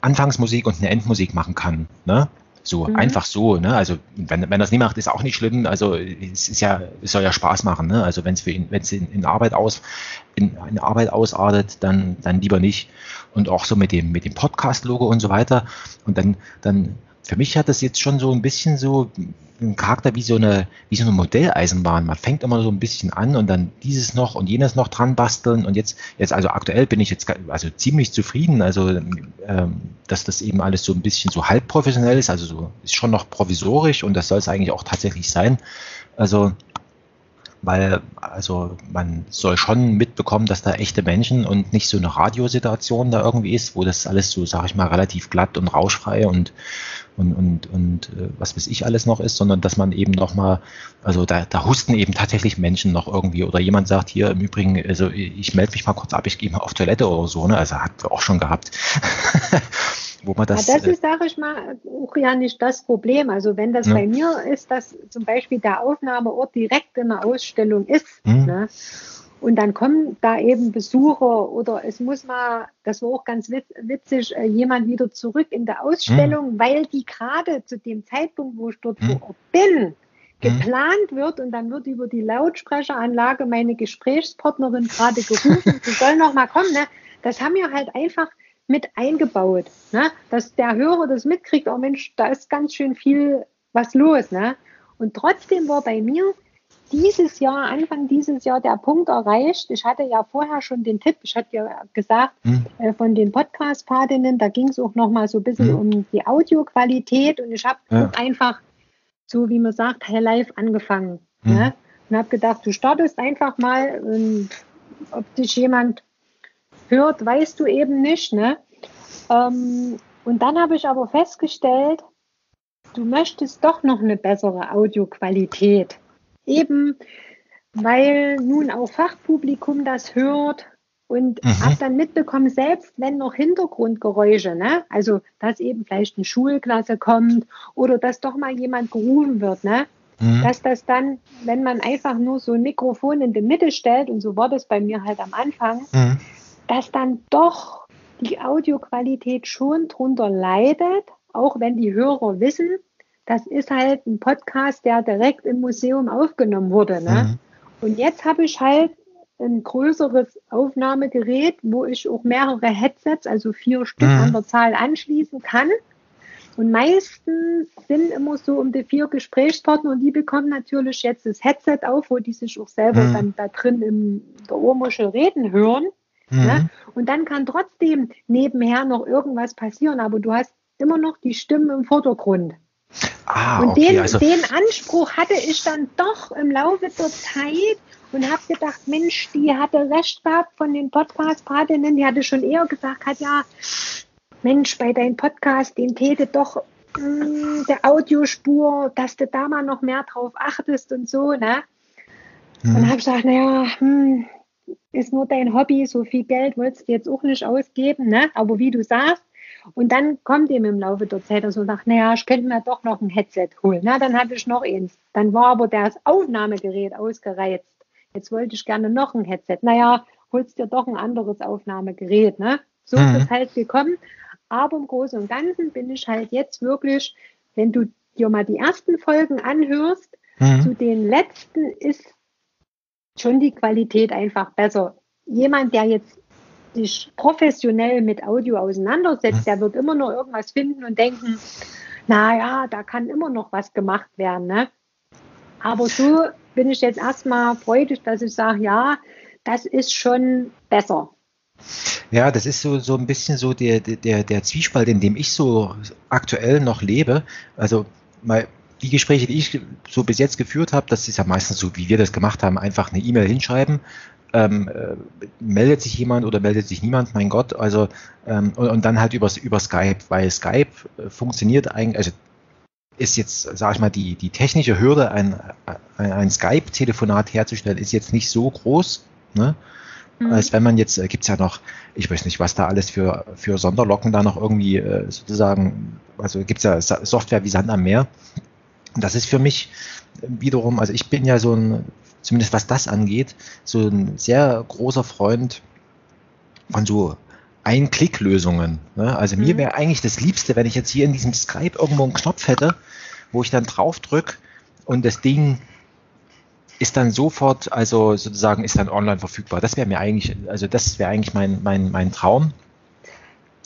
Anfangsmusik und eine Endmusik machen kann. Ne? So, mhm. einfach so, ne? Also wenn, wenn das nie macht, ist auch nicht schlimm. Also es ist ja, es soll ja Spaß machen, ne? Also wenn es für ihn, wenn es in, in, Arbeit aus, in, in Arbeit ausartet, dann, dann lieber nicht. Und auch so mit dem, mit dem Podcast-Logo und so weiter. Und dann, dann für mich hat das jetzt schon so ein bisschen so einen Charakter wie so eine, wie so eine Modelleisenbahn. Man fängt immer so ein bisschen an und dann dieses noch und jenes noch dran basteln und jetzt, jetzt also aktuell bin ich jetzt also ziemlich zufrieden, also ähm, dass das eben alles so ein bisschen so halb professionell ist, also so ist schon noch provisorisch und das soll es eigentlich auch tatsächlich sein. Also weil also man soll schon mitbekommen, dass da echte Menschen und nicht so eine Radiosituation da irgendwie ist, wo das alles so, sag ich mal, relativ glatt und rauschfrei und und, und, und äh, was weiß ich alles noch ist, sondern dass man eben nochmal, also da, da husten eben tatsächlich Menschen noch irgendwie oder jemand sagt hier im Übrigen, also ich melde mich mal kurz ab, ich gehe mal auf Toilette oder so, ne? Also hat auch schon gehabt. wo man das. Ja, das äh, ist, sage ich mal, auch ja nicht das Problem. Also wenn das ja. bei mir ist, dass zum Beispiel der Aufnahmeort direkt in der Ausstellung ist, mhm. ne? Und dann kommen da eben Besucher oder es muss mal, das war auch ganz witzig, äh, jemand wieder zurück in der Ausstellung, mhm. weil die gerade zu dem Zeitpunkt, wo ich dort mhm. vor Ort bin, hm. geplant wird und dann wird über die Lautsprecheranlage meine Gesprächspartnerin gerade gerufen, sie soll noch mal kommen. Ne? Das haben wir halt einfach mit eingebaut, ne? dass der Hörer das mitkriegt, oh Mensch, da ist ganz schön viel was los. Ne? Und trotzdem war bei mir dieses Jahr, Anfang dieses Jahr, der Punkt erreicht. Ich hatte ja vorher schon den Tipp, ich hatte ja gesagt, hm. äh, von den Podcast-Patinnen, da ging es auch nochmal so ein bisschen hm. um die Audioqualität und ich habe ja. einfach so wie man sagt, High Life angefangen. Mhm. Ne? Und habe gedacht, du startest einfach mal, und ob dich jemand hört, weißt du eben nicht. Ne? Ähm, und dann habe ich aber festgestellt, du möchtest doch noch eine bessere Audioqualität. Eben weil nun auch Fachpublikum das hört und mhm. habe dann mitbekommen, selbst wenn noch Hintergrundgeräusche, ne, also dass eben vielleicht eine Schulklasse kommt oder dass doch mal jemand gerufen wird, ne, mhm. dass das dann, wenn man einfach nur so ein Mikrofon in die Mitte stellt, und so war das bei mir halt am Anfang, mhm. Dass dann doch die Audioqualität schon drunter leidet, auch wenn die Hörer wissen, das ist halt ein Podcast, der direkt im Museum aufgenommen wurde. Ne? Mhm. Und jetzt habe ich halt ein größeres Aufnahmegerät, wo ich auch mehrere Headsets, also vier Stück mhm. an der Zahl anschließen kann. Und meistens sind immer so um die vier Gesprächspartner und die bekommen natürlich jetzt das Headset auf, wo die sich auch selber mhm. dann da drin in der Ohrmuschel reden hören. Mhm. Ne? Und dann kann trotzdem nebenher noch irgendwas passieren, aber du hast immer noch die Stimmen im Vordergrund. Ah, und okay, den, also den Anspruch hatte ich dann doch im Laufe der Zeit und habe gedacht, Mensch, die hatte recht gehabt von den Podcast-Patinnen, die hatte schon eher gesagt, hat ja, Mensch, bei deinem Podcast, den täte doch mh, hm, der Audiospur, dass du da mal noch mehr drauf achtest und so, ne? Hm. Dann habe ich gesagt, naja, hm, ist nur dein Hobby, so viel Geld wolltest du jetzt auch nicht ausgeben, ne? Aber wie du sagst, und dann kommt ihm im Laufe der Zeit so nach, naja, ich könnte mir doch noch ein Headset holen. Na, dann hatte ich noch eins. Dann war aber das Aufnahmegerät ausgereizt. Jetzt wollte ich gerne noch ein Headset. Naja, holst dir doch ein anderes Aufnahmegerät. Ne? So mhm. ist es halt gekommen. Aber im Großen und Ganzen bin ich halt jetzt wirklich, wenn du dir mal die ersten Folgen anhörst, mhm. zu den letzten ist schon die Qualität einfach besser. Jemand, der jetzt sich professionell mit Audio auseinandersetzt, der wird immer noch irgendwas finden und denken, naja, da kann immer noch was gemacht werden. Ne? Aber so bin ich jetzt erstmal freudig, dass ich sage, ja, das ist schon besser. Ja, das ist so, so ein bisschen so der, der, der Zwiespalt, in dem ich so aktuell noch lebe. Also mal die Gespräche, die ich so bis jetzt geführt habe, das ist ja meistens so, wie wir das gemacht haben, einfach eine E-Mail hinschreiben ähm, äh, meldet sich jemand oder meldet sich niemand, mein Gott, also ähm, und, und, dann halt über, über Skype, weil Skype äh, funktioniert eigentlich, also ist jetzt, sage ich mal, die, die technische Hürde, ein, ein, ein Skype-Telefonat herzustellen, ist jetzt nicht so groß, ne? Mhm. als wenn man jetzt, äh, gibt's ja noch, ich weiß nicht, was da alles für, für Sonderlocken da noch irgendwie äh, sozusagen, also gibt's ja Software wie Sand am Meer. Und das ist für mich wiederum, also ich bin ja so ein zumindest was das angeht, so ein sehr großer Freund von so Ein-Klick-Lösungen. Ne? Also mhm. mir wäre eigentlich das Liebste, wenn ich jetzt hier in diesem Skype irgendwo einen Knopf hätte, wo ich dann drauf drücke und das Ding ist dann sofort, also sozusagen ist dann online verfügbar. Das wäre mir eigentlich, also das wäre eigentlich mein, mein, mein Traum.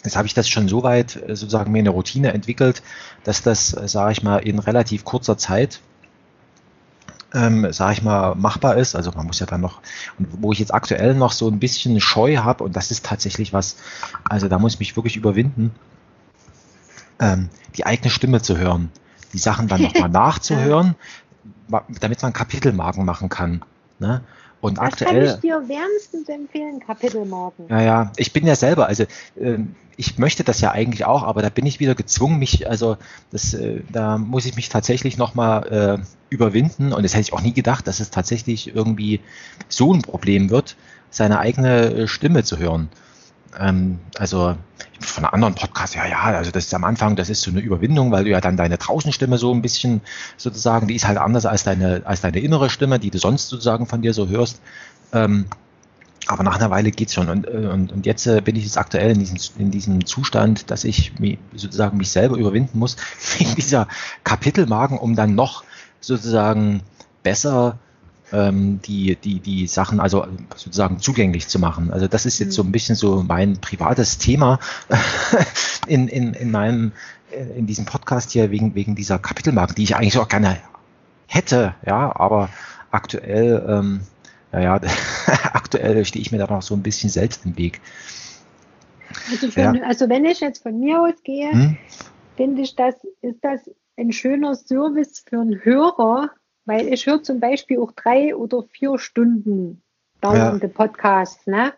Jetzt habe ich das schon so weit sozusagen mir eine Routine entwickelt, dass das, sage ich mal, in relativ kurzer Zeit ähm, sage ich mal, machbar ist. Also man muss ja dann noch, und wo ich jetzt aktuell noch so ein bisschen Scheu habe, und das ist tatsächlich was, also da muss ich mich wirklich überwinden, ähm, die eigene Stimme zu hören, die Sachen dann nochmal nachzuhören, damit man Kapitelmarken machen kann. Ne? Und das aktuell. kann ich dir wärmstens empfehlen, Kapitelmarken. Ja, ja, ich bin ja selber, also äh, ich möchte das ja eigentlich auch, aber da bin ich wieder gezwungen, mich, also das, äh, da muss ich mich tatsächlich nochmal äh, überwinden und das hätte ich auch nie gedacht, dass es tatsächlich irgendwie so ein Problem wird, seine eigene äh, Stimme zu hören. Ähm, also von einem anderen Podcast, ja, ja, also das ist am Anfang, das ist so eine Überwindung, weil du ja dann deine Draußenstimme so ein bisschen sozusagen, die ist halt anders als deine, als deine innere Stimme, die du sonst sozusagen von dir so hörst. Ähm, aber nach einer Weile geht's schon. Und, äh, und, und jetzt äh, bin ich jetzt aktuell in diesem, in diesem Zustand, dass ich mich, sozusagen mich selber überwinden muss, wegen dieser Kapitelmarken, um dann noch sozusagen besser ähm, die, die, die Sachen also sozusagen zugänglich zu machen. Also das ist jetzt mhm. so ein bisschen so mein privates Thema in, in, in meinem, äh, in diesem Podcast hier wegen, wegen dieser Kapitelmarken, die ich eigentlich auch gerne hätte, ja, aber aktuell, ähm, ja, ja, aktuell stehe ich mir da noch so ein bisschen selbst im Weg. Also, für, ja. also wenn ich jetzt von mir ausgehe, hm? finde ich, das ist das ein schöner Service für einen Hörer, weil ich höre zum Beispiel auch drei oder vier Stunden dauernde ja. Podcasts. Ne?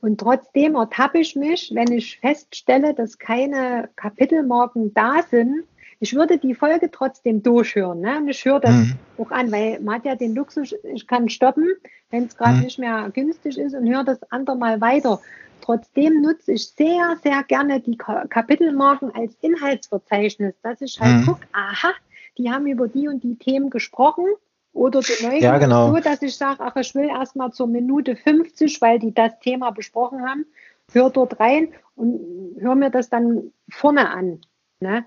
Und trotzdem ertappe ich mich, wenn ich feststelle, dass keine Kapitelmarken da sind. Ich würde die Folge trotzdem durchhören. Ne? Und ich höre das mhm. auch an, weil man hat ja den Luxus, ich kann stoppen, wenn es gerade mhm. nicht mehr günstig ist und höre das andere mal weiter. Trotzdem nutze ich sehr, sehr gerne die Kapitelmarken als Inhaltsverzeichnis, dass ich halt mhm. gucke, aha, die haben über die und die Themen gesprochen oder die Neugier ja, genau. so, dass ich sage, ach, ich will erstmal zur Minute 50, weil die das Thema besprochen haben, hör dort rein und hör mir das dann vorne an. Ne?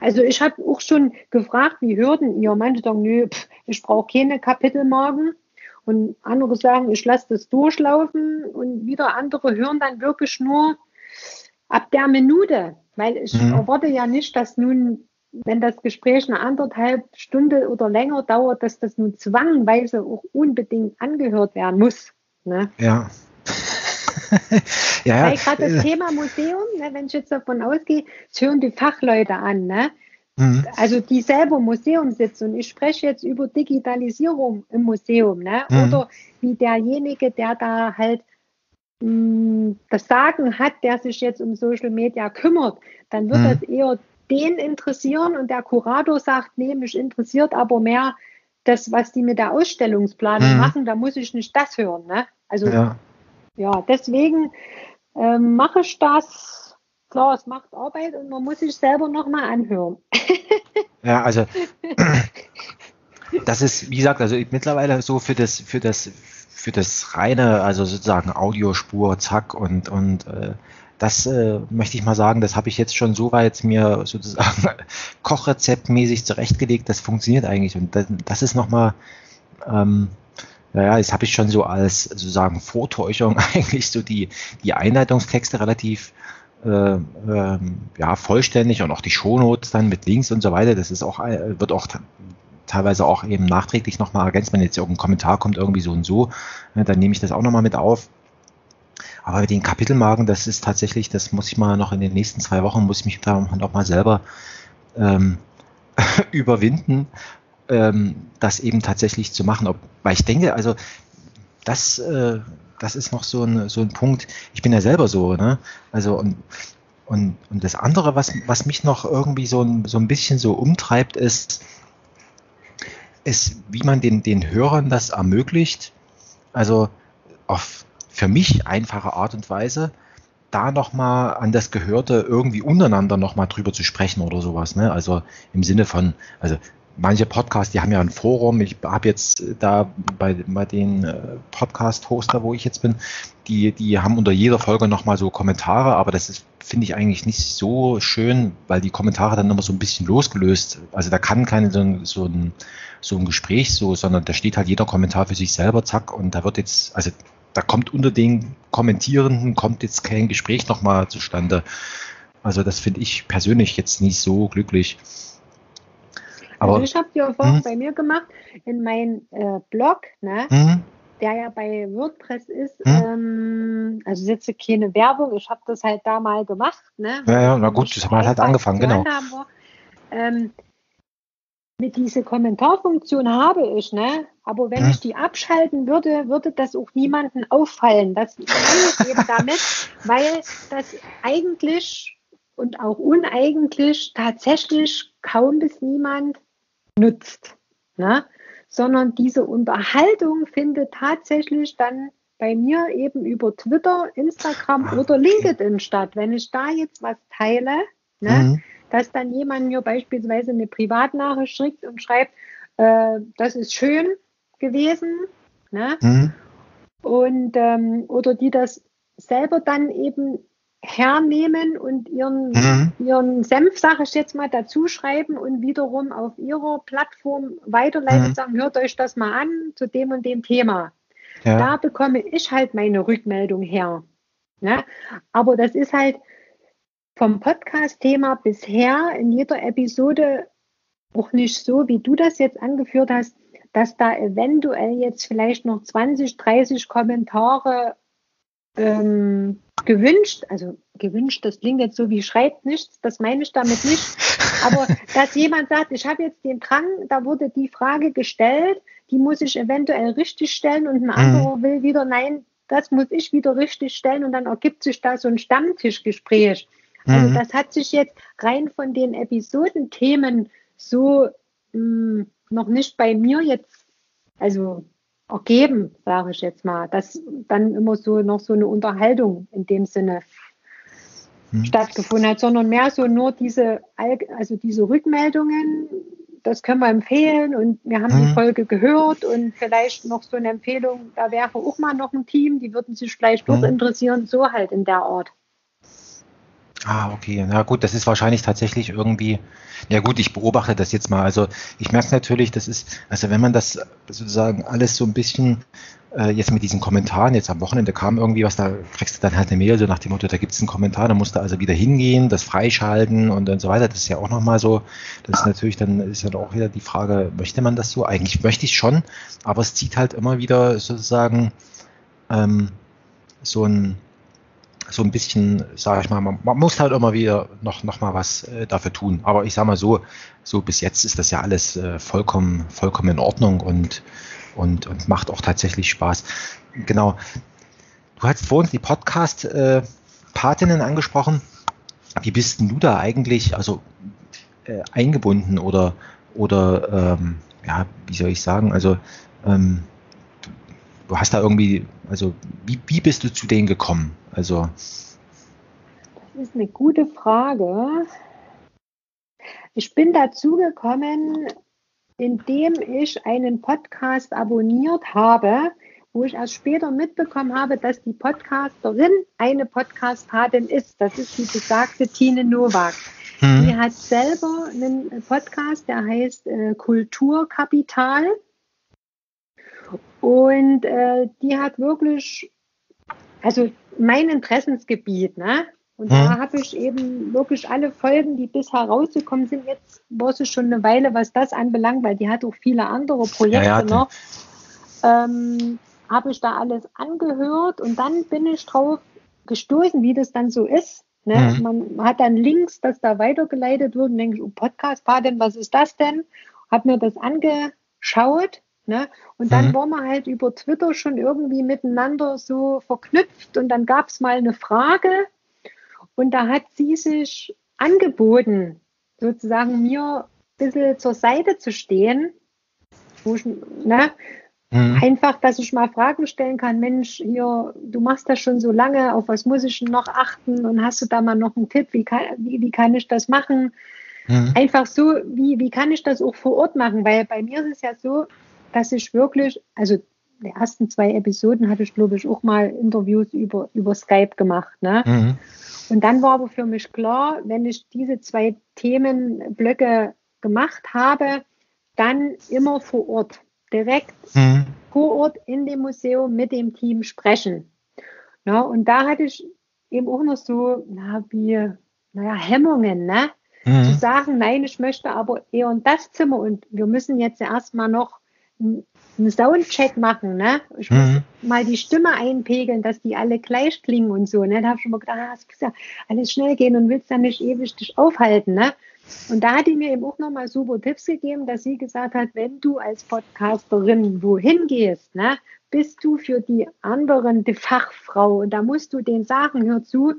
Also ich habe auch schon gefragt, wie hörten ihr? Manche sagen, nö, pff, ich brauche keine Kapitelmarken. Und andere sagen, ich lasse das durchlaufen. Und wieder andere hören dann wirklich nur ab der Minute. Weil ich mhm. erwarte ja nicht, dass nun wenn das Gespräch eine anderthalb Stunde oder länger dauert, dass das nun zwangweise auch unbedingt angehört werden muss. Ne? Ja. ja, Weil gerade das Thema Museum, ne, wenn ich jetzt davon ausgehe, es hören die Fachleute an, ne? Mhm. Also die selber im Museum sitzen und ich spreche jetzt über Digitalisierung im Museum, ne? Mhm. Oder wie derjenige, der da halt mm, das Sagen hat, der sich jetzt um Social Media kümmert, dann wird mhm. das eher den interessieren und der Kurator sagt, nee, mich interessiert aber mehr das, was die mit der Ausstellungsplanung mhm. machen, da muss ich nicht das hören. Ne? Also ja, ja deswegen äh, mache ich das. Klar, es macht Arbeit und man muss sich selber nochmal anhören. ja, also das ist, wie gesagt, also mittlerweile so für das, für das, für das reine, also sozusagen Audiospur, zack und, und äh, das äh, möchte ich mal sagen, das habe ich jetzt schon so weit mir sozusagen kochrezeptmäßig zurechtgelegt, das funktioniert eigentlich. Und das, das ist nochmal, ähm, naja, das habe ich schon so als sozusagen Vortäuschung eigentlich so die, die Einleitungstexte relativ äh, ähm, ja, vollständig und auch die Shownotes dann mit Links und so weiter. Das ist auch, äh, wird auch teilweise auch eben nachträglich nochmal ergänzt, wenn jetzt irgendein Kommentar kommt, irgendwie so und so, ne, dann nehme ich das auch nochmal mit auf. Aber mit den Kapitelmarken, das ist tatsächlich, das muss ich mal noch in den nächsten zwei Wochen, muss ich mich da noch mal selber ähm, überwinden, ähm, das eben tatsächlich zu machen. Ob, weil ich denke, also das, äh, das ist noch so ein, so ein Punkt, ich bin ja selber so, ne? Also und, und, und das andere, was, was mich noch irgendwie so ein, so ein bisschen so umtreibt, ist, ist, wie man den, den Hörern das ermöglicht, also auf für mich einfache Art und Weise, da nochmal an das Gehörte irgendwie untereinander nochmal drüber zu sprechen oder sowas. Ne? Also im Sinne von, also manche Podcasts, die haben ja ein Forum. Ich habe jetzt da bei, bei den äh, Podcast-Hoster, wo ich jetzt bin, die, die haben unter jeder Folge nochmal so Kommentare, aber das ist, finde ich eigentlich nicht so schön, weil die Kommentare dann immer so ein bisschen losgelöst. Also da kann kein so so ein, so ein Gespräch so, sondern da steht halt jeder Kommentar für sich selber, zack, und da wird jetzt, also da kommt unter den Kommentierenden kommt jetzt kein Gespräch nochmal zustande. Also das finde ich persönlich jetzt nicht so glücklich. Aber also ich habe die auch hm? bei mir gemacht in meinem äh, Blog, ne, hm? der ja bei WordPress ist. Hm? Ähm, also jetzt keine Werbung, ich habe das halt da mal gemacht. Ne, ja, ja, na gut, das haben wir halt angefangen, genau. Ähm, mit dieser Kommentarfunktion habe ich, ne? Aber wenn ja. ich die abschalten würde, würde das auch niemandem auffallen. Das meine ich eben damit, weil das eigentlich und auch uneigentlich tatsächlich kaum bis niemand nutzt. Ne? Sondern diese Unterhaltung findet tatsächlich dann bei mir eben über Twitter, Instagram oder LinkedIn statt. Wenn ich da jetzt was teile, ne, mhm dass dann jemand mir beispielsweise eine Privatnachricht schickt und schreibt, äh, das ist schön gewesen, ne? Mhm. Und ähm, oder die das selber dann eben hernehmen und ihren, mhm. ihren Senf, sage ich jetzt mal, dazu schreiben und wiederum auf ihrer Plattform weiterleiten mhm. sagen, hört euch das mal an zu dem und dem Thema. Ja. Da bekomme ich halt meine Rückmeldung her. Ne? Aber das ist halt, vom Podcast-Thema bisher in jeder Episode auch nicht so, wie du das jetzt angeführt hast, dass da eventuell jetzt vielleicht noch 20, 30 Kommentare ähm, gewünscht, also gewünscht, das klingt jetzt so wie schreibt nichts, das meine ich damit nicht, Aber dass jemand sagt, ich habe jetzt den Drang, da wurde die Frage gestellt, die muss ich eventuell richtig stellen und ein mhm. anderer will wieder, nein, das muss ich wieder richtig stellen und dann ergibt sich da so ein Stammtischgespräch. Also mhm. das hat sich jetzt rein von den Episodenthemen so mh, hm, noch nicht bei mir jetzt, also ergeben, sage ich jetzt mal, dass dann immer so noch so eine Unterhaltung in dem Sinne hm. stattgefunden hat, sondern mehr so nur diese, also diese Rückmeldungen, das können wir empfehlen und wir haben hm. die Folge gehört und vielleicht noch so eine Empfehlung, da wäre auch mal noch ein Team, die würden sich vielleicht dort hm. interessieren, so halt in der Art. Ah, okay. Na gut, das ist wahrscheinlich tatsächlich irgendwie, ja gut, ich beobachte das jetzt mal. Also ich merke natürlich, das ist, also wenn man das sozusagen alles so ein bisschen äh, jetzt mit diesen Kommentaren, jetzt am Wochenende kam irgendwie was, da kriegst du dann halt eine Mail so nach dem Motto, da gibt es einen Kommentar, da musst du also wieder hingehen, das freischalten und, und so weiter. Das ist ja auch nochmal so, das ist natürlich dann, ist ja auch wieder die Frage, möchte man das so? Eigentlich möchte ich schon, aber es zieht halt immer wieder sozusagen ähm, so ein so ein bisschen, sage ich mal, man, man, muss halt immer wieder noch, noch mal was äh, dafür tun. Aber ich sage mal so, so bis jetzt ist das ja alles äh, vollkommen, vollkommen in Ordnung und, und, und macht auch tatsächlich Spaß. Genau. Du hast vorhin die Podcast-Patinnen äh, angesprochen. Wie bist denn du da eigentlich also äh, eingebunden oder, oder ähm, ja, wie soll ich sagen, also ähm, du hast da irgendwie, also wie, wie bist du zu denen gekommen? Also. Das ist eine gute Frage. Ich bin dazu gekommen, indem ich einen Podcast abonniert habe, wo ich erst später mitbekommen habe, dass die Podcasterin eine Podcast-Patin ist. Das ist die besagte Tine Nowak. Hm. Die hat selber einen Podcast, der heißt äh, Kulturkapital. Und äh, die hat wirklich, also mein Interessensgebiet, ne? Und hm. da habe ich eben wirklich alle Folgen, die bisher rausgekommen sind, jetzt war es schon eine Weile, was das anbelangt, weil die hat auch viele andere Projekte ja, ja, noch. Ähm, habe ich da alles angehört und dann bin ich drauf gestoßen, wie das dann so ist. Ne? Mhm. Man hat dann Links, dass da weitergeleitet wird und denke ich, oh, Podcast, Paten, was ist das denn? Hab mir das angeschaut Ne? Und dann mhm. waren wir halt über Twitter schon irgendwie miteinander so verknüpft und dann gab es mal eine Frage und da hat sie sich angeboten, sozusagen mir ein bisschen zur Seite zu stehen. Ich, ne? mhm. Einfach, dass ich mal Fragen stellen kann, Mensch, hier, du machst das schon so lange, auf was muss ich noch achten und hast du da mal noch einen Tipp, wie kann, wie, wie kann ich das machen? Mhm. Einfach so, wie, wie kann ich das auch vor Ort machen? Weil bei mir ist es ja so, dass ich wirklich, also die ersten zwei Episoden hatte ich, glaube ich, auch mal Interviews über, über Skype gemacht. Ne? Mhm. Und dann war aber für mich klar, wenn ich diese zwei Themenblöcke gemacht habe, dann immer vor Ort, direkt mhm. vor Ort in dem Museum mit dem Team sprechen. Ja, und da hatte ich eben auch noch so, na, wie, naja, Hemmungen, ne? Mhm. Zu sagen, nein, ich möchte aber eher in das Zimmer und wir müssen jetzt erstmal noch einen Soundcheck machen, ne? Ich muss mhm. mal die Stimme einpegeln, dass die alle gleich klingen und so, ne? Da habe ich schon mal gedacht, ah, es muss ja alles schnell gehen und willst dann nicht ewig dich aufhalten, ne? Und da hat die mir eben auch nochmal super Tipps gegeben, dass sie gesagt hat, wenn du als Podcasterin wohin gehst, ne, bist du für die anderen die Fachfrau und da musst du den sagen, hör zu,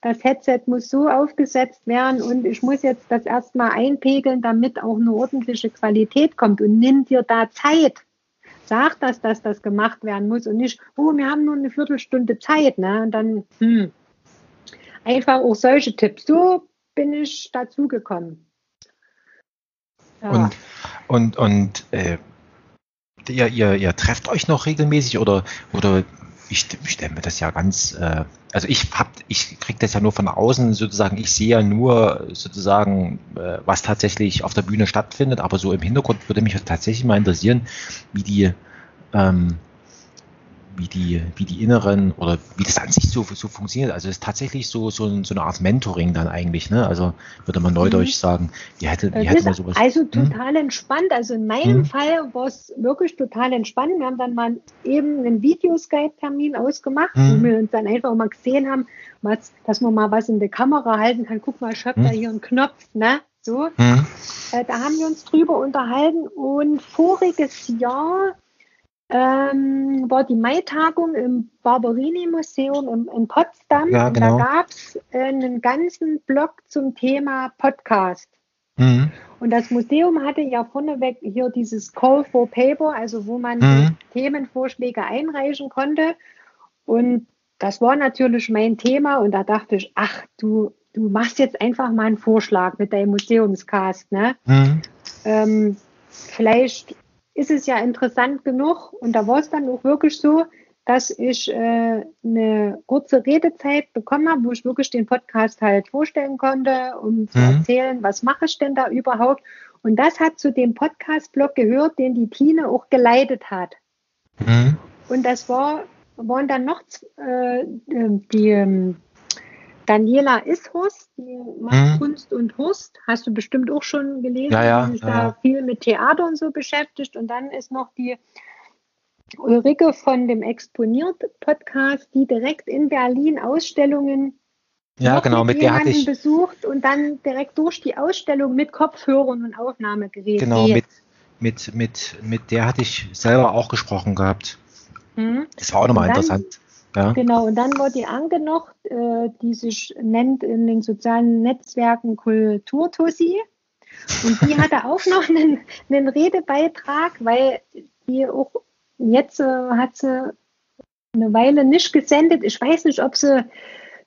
das Headset muss so aufgesetzt werden und ich muss jetzt das erstmal einpegeln, damit auch eine ordentliche Qualität kommt und nimm dir da Zeit. Sag das, dass das gemacht werden muss und nicht, oh, wir haben nur eine Viertelstunde Zeit, ne? Und dann, hm. Einfach auch solche Tipps. So bin ich dazu gekommen. Ja. Und, und, und äh, ihr, ihr, ihr trefft euch noch regelmäßig oder, oder ich, ich stelle mir das ja ganz, äh, also ich hab, ich kriege das ja nur von außen sozusagen, ich sehe ja nur sozusagen, äh, was tatsächlich auf der Bühne stattfindet, aber so im Hintergrund würde mich tatsächlich mal interessieren, wie die, ähm, wie die, wie die inneren oder wie das an sich so, so funktioniert. Also es ist tatsächlich so, so, so eine Art Mentoring dann eigentlich, ne? Also würde man neudeutsch mhm. sagen, wie hätte, wie hätte man sowas. Also hm? total hm? entspannt. Also in meinem hm? Fall war es wirklich total entspannt. Wir haben dann mal eben einen Videoskype-Termin ausgemacht, hm? wo wir uns dann einfach mal gesehen haben, was, dass man mal was in der Kamera halten kann. Guck mal, ich habe da hm? hier einen Knopf, ne? so. Mhm. Äh, da haben wir uns drüber unterhalten und voriges Jahr ähm, war die Mai-Tagung im Barberini-Museum in, in, Potsdam. Ja, genau. Und da gab es äh, einen ganzen Blog zum Thema Podcast. Mhm. Und das Museum hatte ja vorneweg hier dieses Call for Paper, also wo man mhm. Themenvorschläge einreichen konnte. Und das war natürlich mein Thema und da dachte ich, ach, du, du machst jetzt einfach mal einen Vorschlag mit deinem Museumscast, ne? Mhm. Ähm, vielleicht ist es ja interessant genug und da war es dann auch wirklich so, dass ich äh, eine kurze Redezeit bekommen habe, wo ich wirklich den Podcast halt vorstellen konnte, um zu mhm. erzählen, was mache ich denn da überhaupt. Und das hat zu dem Podcast-Blog gehört, den die Tine auch geleitet hat. Mhm. Und das war, waren dann noch äh, die ähm, Daniela Ishus, die macht mhm. Kunst und Hust, hast du bestimmt auch schon gelesen, ja, ja, die sich ja, da viel mit Theater und so beschäftigt. Und dann ist noch die Ulrike von dem Exponiert-Podcast, die direkt in Berlin Ausstellungen ja, genau, mit, der hatte ich besucht und dann direkt durch die Ausstellung mit Kopfhörern und Aufnahmegeräten. Genau, mit, mit, mit, mit der hatte ich selber auch gesprochen gehabt. Hm. Das war auch nochmal interessant. Ja. Genau, und dann war die Anke noch, äh, die sich nennt in den sozialen Netzwerken Kulturtussi. Und die hatte auch noch einen, einen Redebeitrag, weil die auch Jetzt äh, hat sie eine Weile nicht gesendet. Ich weiß nicht, ob sie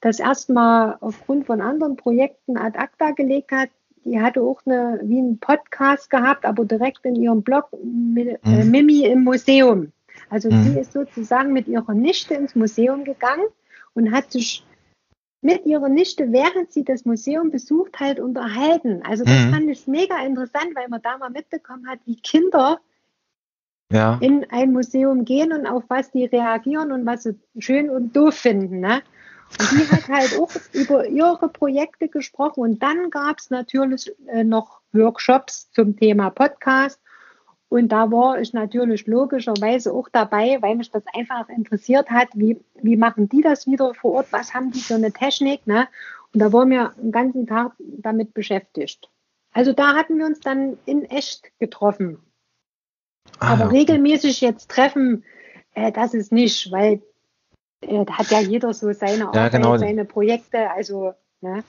das erstmal aufgrund von anderen Projekten ad acta gelegt hat. Die hatte auch eine, wie einen Podcast gehabt, aber direkt in ihrem Blog äh, mhm. Mimi im Museum. Also mhm. sie ist sozusagen mit ihrer Nichte ins Museum gegangen und hat sich mit ihrer Nichte, während sie das Museum besucht, halt unterhalten. Also das mhm. fand ich mega interessant, weil man da mal mitbekommen hat, wie Kinder ja. in ein Museum gehen und auf was die reagieren und was sie schön und doof finden. Ne? Und die hat halt auch über ihre Projekte gesprochen. Und dann gab es natürlich äh, noch Workshops zum Thema Podcast. Und da war ich natürlich logischerweise auch dabei, weil mich das einfach interessiert hat, wie, wie machen die das wieder vor Ort, was haben die für eine Technik. Ne? Und da waren wir den ganzen Tag damit beschäftigt. Also da hatten wir uns dann in echt getroffen. Ah, Aber regelmäßig jetzt treffen, äh, das ist nicht, weil äh, da hat ja jeder so seine Arbeit, ja, genau. seine Projekte. Also, ne?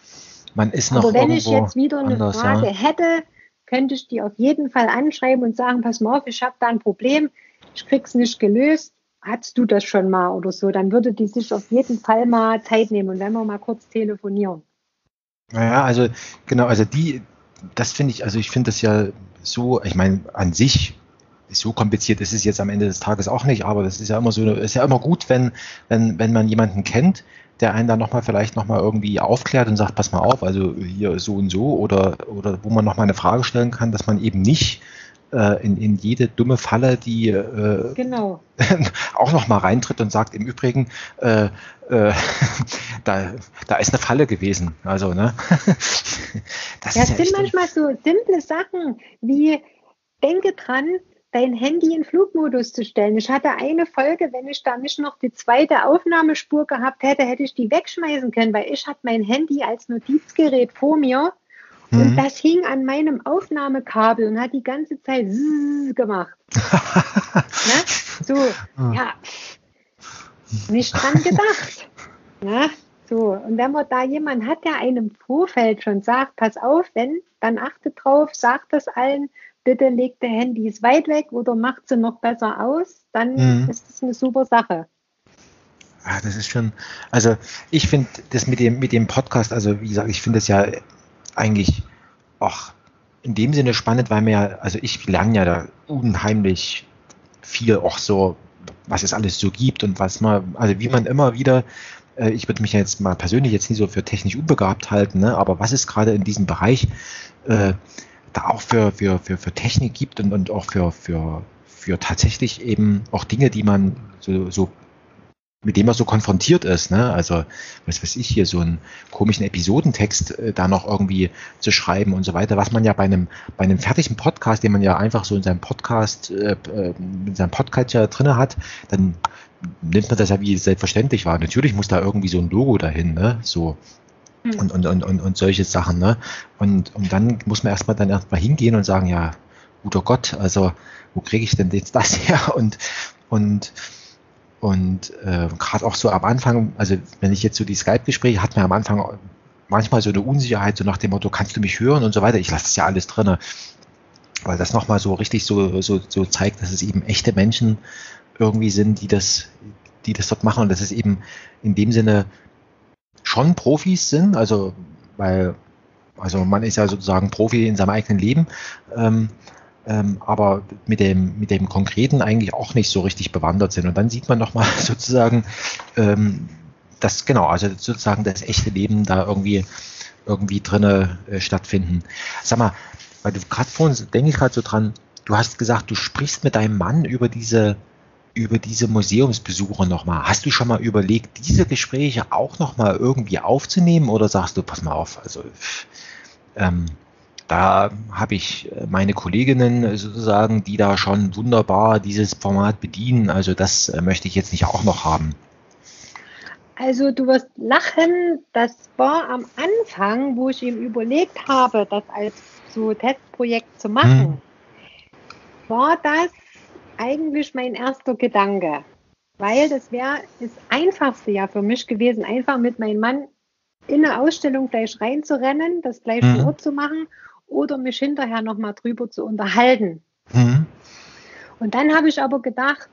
Man ist noch Aber wenn ich jetzt wieder eine anders, Frage ja. hätte, könnte ich die auf jeden Fall anschreiben und sagen, pass mal auf, ich habe da ein Problem, ich krieg's nicht gelöst. Hattest du das schon mal oder so? Dann würde die sich auf jeden Fall mal Zeit nehmen und wenn wir mal kurz telefonieren. Naja, also genau, also die, das finde ich, also ich finde das ja so, ich meine, an sich so kompliziert ist es jetzt am Ende des Tages auch nicht, aber das ist ja immer so, ist ja immer gut, wenn, wenn, wenn man jemanden kennt, der einen dann nochmal vielleicht nochmal irgendwie aufklärt und sagt, pass mal auf, also hier so und so oder, oder wo man nochmal eine Frage stellen kann, dass man eben nicht äh, in, in jede dumme Falle, die äh, genau. auch nochmal reintritt und sagt, im Übrigen, äh, äh, da, da ist eine Falle gewesen. Also, ne? das ja, sind manchmal so simple Sachen wie, denke dran, dein Handy in Flugmodus zu stellen. Ich hatte eine Folge, wenn ich da nicht noch die zweite Aufnahmespur gehabt hätte, hätte ich die wegschmeißen können, weil ich hatte mein Handy als Notizgerät vor mir mhm. und das hing an meinem Aufnahmekabel und hat die ganze Zeit gemacht. ne? So, ah. ja, nicht dran gedacht. ne? So, und wenn man da jemanden hat, der einem Vorfeld schon sagt, pass auf, wenn, dann achtet drauf, sagt das allen, bitte legt der Handys weit weg oder macht sie noch besser aus, dann mhm. ist das eine super Sache. Ja, das ist schon, also ich finde das mit dem, mit dem Podcast, also wie gesagt, ich finde das ja eigentlich auch in dem Sinne spannend, weil mir ja, also ich lerne ja da unheimlich viel auch so, was es alles so gibt und was man, also wie man immer wieder, äh, ich würde mich ja jetzt mal persönlich jetzt nicht so für technisch unbegabt halten, ne, aber was ist gerade in diesem Bereich, äh, da auch für, für, für, für Technik gibt und, und auch für, für, für tatsächlich eben auch Dinge, die man so, so mit dem man so konfrontiert ist, ne? Also, was weiß ich hier, so einen komischen Episodentext äh, da noch irgendwie zu schreiben und so weiter, was man ja bei einem, bei einem fertigen Podcast, den man ja einfach so in seinem Podcast, äh, äh in seinem Podcast ja drinne hat, dann nimmt man das ja wie selbstverständlich wahr. Natürlich muss da irgendwie so ein Logo dahin, ne? So. Und, und, und, und, und solche Sachen. Ne? Und, und dann muss man erstmal dann erstmal hingehen und sagen, ja, guter Gott, also wo kriege ich denn jetzt das her? Und, und, und äh, gerade auch so am Anfang, also wenn ich jetzt so die Skype-Gespräche hat mir am Anfang manchmal so eine Unsicherheit, so nach dem Motto, kannst du mich hören und so weiter. Ich lasse das ja alles drin, weil das nochmal so richtig so, so, so zeigt, dass es eben echte Menschen irgendwie sind, die das, die das dort machen und dass es eben in dem Sinne schon Profis sind, also weil also man ist ja sozusagen Profi in seinem eigenen Leben, ähm, ähm, aber mit dem, mit dem Konkreten eigentlich auch nicht so richtig bewandert sind. Und dann sieht man nochmal sozusagen, ähm, das, genau, also sozusagen das echte Leben da irgendwie, irgendwie drinne äh, stattfinden. Sag mal, weil du gerade vorhin, denke ich gerade so dran, du hast gesagt, du sprichst mit deinem Mann über diese, über diese Museumsbesuche nochmal. Hast du schon mal überlegt, diese Gespräche auch nochmal irgendwie aufzunehmen oder sagst du, pass mal auf, also ähm, da habe ich äh, meine Kolleginnen sozusagen, die da schon wunderbar dieses Format bedienen. Also das äh, möchte ich jetzt nicht auch noch haben. Also du wirst lachen, das war am Anfang, wo ich ihm überlegt habe, das als so Testprojekt zu machen, hm. war das eigentlich mein erster Gedanke. Weil das wäre das Einfachste ja für mich gewesen, einfach mit meinem Mann in eine Ausstellung gleich reinzurennen, das gleich hm. vor Ort zu machen oder mich hinterher nochmal drüber zu unterhalten. Mhm. Und dann habe ich aber gedacht,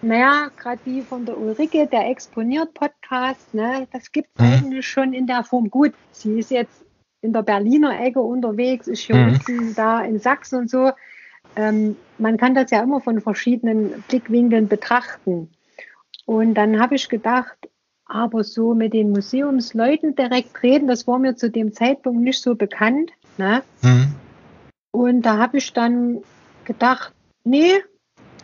naja, gerade wie von der Ulrike, der exponiert Podcast, ne, das gibt es mhm. eigentlich schon in der Form gut. Sie ist jetzt in der Berliner Ecke unterwegs, ist hier mhm. unten da in Sachsen und so. Ähm, man kann das ja immer von verschiedenen Blickwinkeln betrachten. Und dann habe ich gedacht, aber so mit den Museumsleuten direkt reden, das war mir zu dem Zeitpunkt nicht so bekannt. Ne? Mhm. Und da habe ich dann gedacht, nee,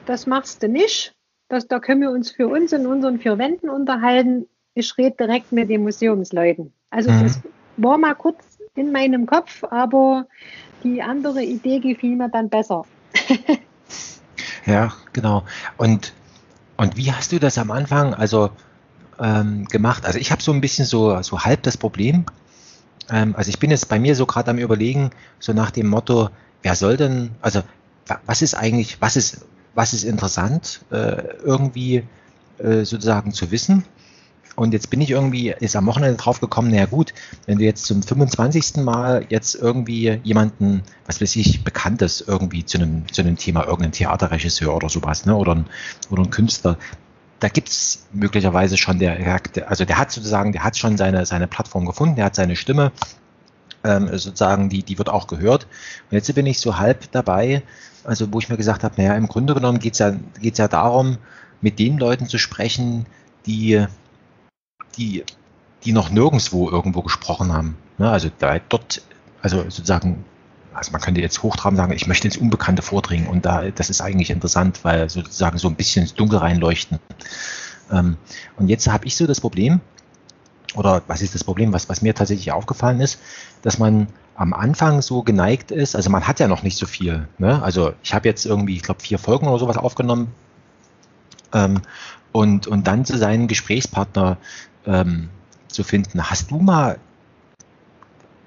das machst du nicht. Das, da können wir uns für uns in unseren vier Wänden unterhalten. Ich rede direkt mit den Museumsleuten. Also mhm. das war mal kurz in meinem Kopf, aber die andere Idee gefiel mir dann besser. Ja, genau. Und, und wie hast du das am Anfang also ähm, gemacht? Also ich habe so ein bisschen so, so halb das Problem, ähm, also ich bin jetzt bei mir so gerade am überlegen, so nach dem Motto, wer soll denn, also was ist eigentlich, was ist, was ist interessant, äh, irgendwie äh, sozusagen zu wissen? Und jetzt bin ich irgendwie, ist am Wochenende drauf gekommen, naja gut, wenn du jetzt zum 25. Mal jetzt irgendwie jemanden, was weiß ich, Bekanntes irgendwie zu einem, zu einem Thema, irgendein Theaterregisseur oder sowas, ne, oder ein, oder ein Künstler, da gibt es möglicherweise schon der, also der hat sozusagen, der hat schon seine, seine Plattform gefunden, der hat seine Stimme, ähm, sozusagen, die, die wird auch gehört. Und jetzt bin ich so halb dabei, also wo ich mir gesagt habe, naja, im Grunde genommen geht es ja, geht's ja darum, mit den Leuten zu sprechen, die, die, die noch nirgendwo irgendwo gesprochen haben. Ne? Also da, dort, also sozusagen also man könnte jetzt hochtraben sagen, ich möchte ins Unbekannte vordringen und da, das ist eigentlich interessant, weil sozusagen so ein bisschen ins Dunkel reinleuchten. Ähm, und jetzt habe ich so das Problem, oder was ist das Problem, was, was mir tatsächlich aufgefallen ist, dass man am Anfang so geneigt ist, also man hat ja noch nicht so viel. Ne? Also ich habe jetzt irgendwie, ich glaube, vier Folgen oder sowas aufgenommen ähm, und, und dann zu seinen Gesprächspartner ähm, zu finden. Hast du mal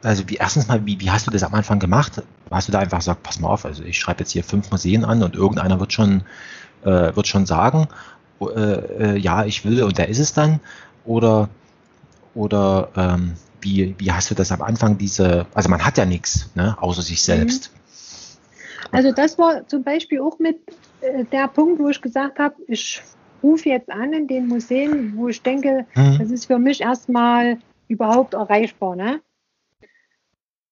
also wie erstens mal, wie, wie hast du das am Anfang gemacht? Hast du da einfach gesagt, pass mal auf, also ich schreibe jetzt hier fünf Museen an und irgendeiner wird schon, äh, wird schon sagen, äh, äh, ja, ich will und der ist es dann? Oder, oder ähm, wie, wie hast du das am Anfang diese, also man hat ja nichts, ne, außer sich selbst. Mhm. Also das war zum Beispiel auch mit äh, der Punkt, wo ich gesagt habe, ich rufe jetzt an in den Museen, wo ich denke, mhm. das ist für mich erstmal überhaupt erreichbar. Ne?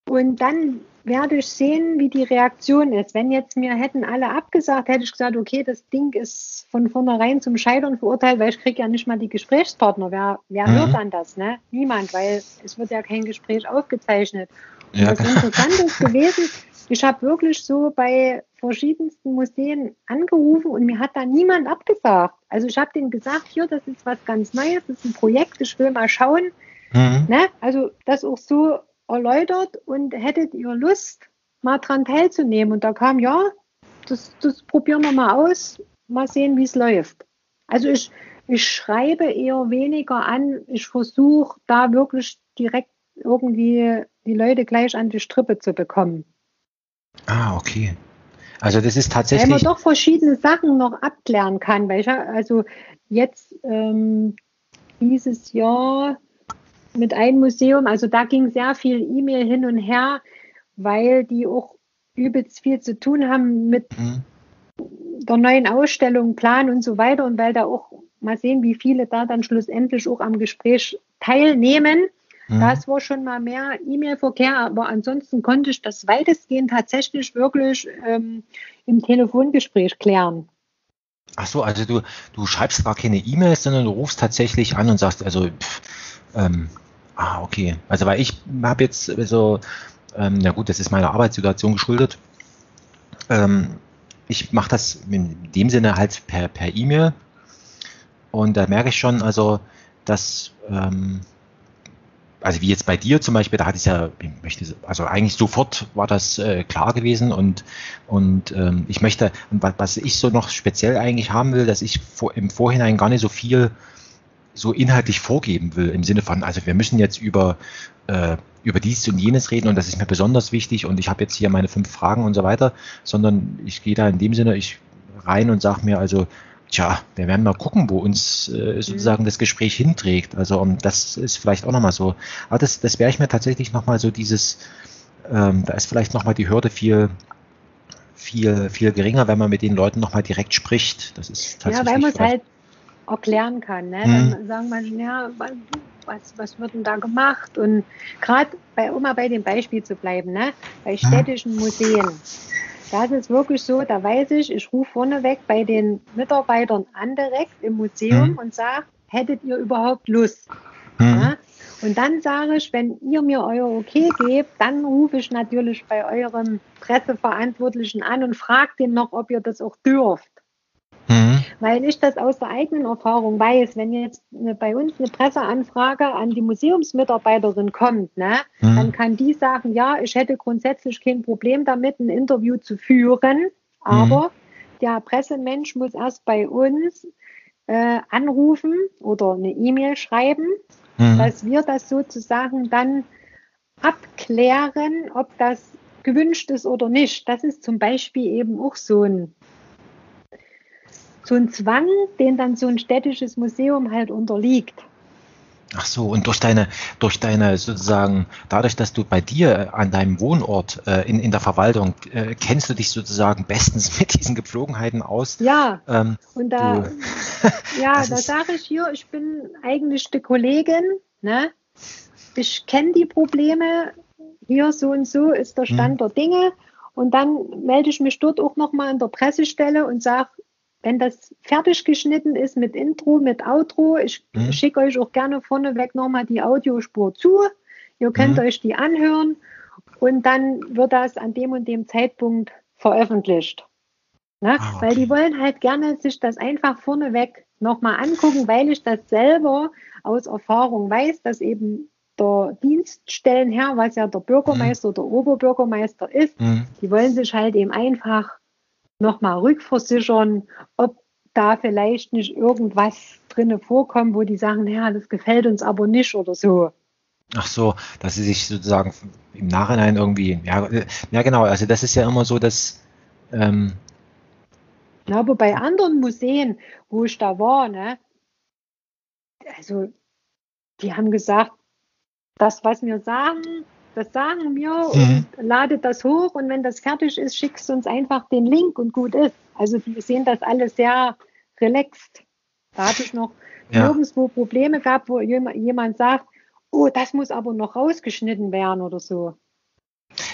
Und dann werde ich sehen, wie die Reaktion ist. Wenn jetzt mir hätten alle abgesagt, hätte ich gesagt, okay, das Ding ist von vornherein zum Scheitern verurteilt, weil ich kriege ja nicht mal die Gesprächspartner. Wer, wer mhm. hört dann das? Ne? Niemand, weil es wird ja kein Gespräch aufgezeichnet. Und ja. das Interessante ist gewesen, ich habe wirklich so bei verschiedensten Museen angerufen und mir hat da niemand abgesagt. Also ich habe denen gesagt, hier, das ist was ganz Neues, das ist ein Projekt, ich will mal schauen. Mhm. Ne? Also das auch so erläutert und hättet ihr Lust, mal dran teilzunehmen? Und da kam, ja, das, das probieren wir mal aus, mal sehen, wie es läuft. Also ich, ich schreibe eher weniger an, ich versuche da wirklich direkt irgendwie die Leute gleich an die Strippe zu bekommen. Ah, okay. Also das ist tatsächlich. Weil man doch verschiedene Sachen noch abklären kann. Weil ich, also jetzt ähm, dieses Jahr mit einem Museum, also da ging sehr viel E-Mail hin und her, weil die auch übelst viel zu tun haben mit mhm. der neuen Ausstellung, Plan und so weiter und weil da auch mal sehen, wie viele da dann schlussendlich auch am Gespräch teilnehmen. Mhm. Das war schon mal mehr E-Mail-Verkehr, aber ansonsten konnte ich das weitestgehend tatsächlich wirklich ähm, im Telefongespräch klären. Ach so, also du, du schreibst gar keine E-Mails, sondern du rufst tatsächlich an und sagst, also, pff, ähm, ah, okay. Also, weil ich habe jetzt so, ähm, na gut, das ist meiner Arbeitssituation geschuldet. Ähm, ich mache das in dem Sinne halt per, per E-Mail. Und da merke ich schon, also, dass ähm, also wie jetzt bei dir zum Beispiel, da hatte ich ja, ich möchte, also eigentlich sofort war das äh, klar gewesen und, und ähm, ich möchte, was ich so noch speziell eigentlich haben will, dass ich vor, im Vorhinein gar nicht so viel so inhaltlich vorgeben will, im Sinne von, also wir müssen jetzt über, äh, über dies und jenes reden und das ist mir besonders wichtig und ich habe jetzt hier meine fünf Fragen und so weiter, sondern ich gehe da in dem Sinne ich rein und sage mir also, Tja, wir werden mal gucken, wo uns äh, mhm. sozusagen das Gespräch hinträgt. Also um, das ist vielleicht auch nochmal so. Aber das, das wäre ich mir tatsächlich nochmal so dieses, ähm, da ist vielleicht nochmal die Hürde viel, viel, viel geringer, wenn man mit den Leuten nochmal direkt spricht. Das ist tatsächlich. Ja, weil man es halt erklären kann. Ne? Hm. Dann sagen man, ja, was, was wird denn da gemacht? Und gerade bei, um mal bei dem Beispiel zu bleiben, ne? bei städtischen Museen das ist wirklich so, da weiß ich, ich rufe vorneweg bei den Mitarbeitern an direkt im Museum mhm. und sage, hättet ihr überhaupt Lust? Mhm. Ja? Und dann sage ich, wenn ihr mir euer Okay gebt, dann rufe ich natürlich bei eurem Presseverantwortlichen an und frage den noch, ob ihr das auch dürft. Weil ich das aus der eigenen Erfahrung weiß, wenn jetzt eine, bei uns eine Presseanfrage an die Museumsmitarbeiterin kommt, ne, mhm. dann kann die sagen, ja, ich hätte grundsätzlich kein Problem damit, ein Interview zu führen, aber mhm. der Pressemensch muss erst bei uns äh, anrufen oder eine E-Mail schreiben, mhm. dass wir das sozusagen dann abklären, ob das gewünscht ist oder nicht. Das ist zum Beispiel eben auch so ein so ein Zwang, den dann so ein städtisches Museum halt unterliegt. Ach so, und durch deine, durch deine sozusagen, dadurch, dass du bei dir an deinem Wohnort äh, in, in der Verwaltung, äh, kennst du dich sozusagen bestens mit diesen Gepflogenheiten aus? Ja, ähm, und da, ja, da sage ich hier, ich bin eigentlich die Kollegin, ne? ich kenne die Probleme, hier so und so ist der Stand hm. der Dinge und dann melde ich mich dort auch nochmal in der Pressestelle und sage, wenn das fertig geschnitten ist mit Intro, mit Outro, ich mhm. schicke euch auch gerne vorneweg nochmal die Audiospur zu. Ihr könnt mhm. euch die anhören und dann wird das an dem und dem Zeitpunkt veröffentlicht. Ne? Ah, okay. Weil die wollen halt gerne sich das einfach vorneweg nochmal angucken, weil ich das selber aus Erfahrung weiß, dass eben der Dienststellenherr, was ja der Bürgermeister mhm. oder Oberbürgermeister ist, mhm. die wollen sich halt eben einfach nochmal rückversichern, ob da vielleicht nicht irgendwas drinne vorkommt, wo die sagen, ja, das gefällt uns aber nicht oder so. Ach so, dass sie sich sozusagen im Nachhinein irgendwie, ja, ja genau, also das ist ja immer so, dass ähm ja, aber bei anderen Museen, wo ich da war, ne, also die haben gesagt, das, was wir sagen, das sagen wir mhm. und ladet das hoch und wenn das fertig ist, schickst du uns einfach den Link und gut ist. Also wir sehen das alles sehr relaxed. Da hatte ich noch ja. nirgendwo Probleme gehabt, wo jemand sagt, oh, das muss aber noch rausgeschnitten werden oder so.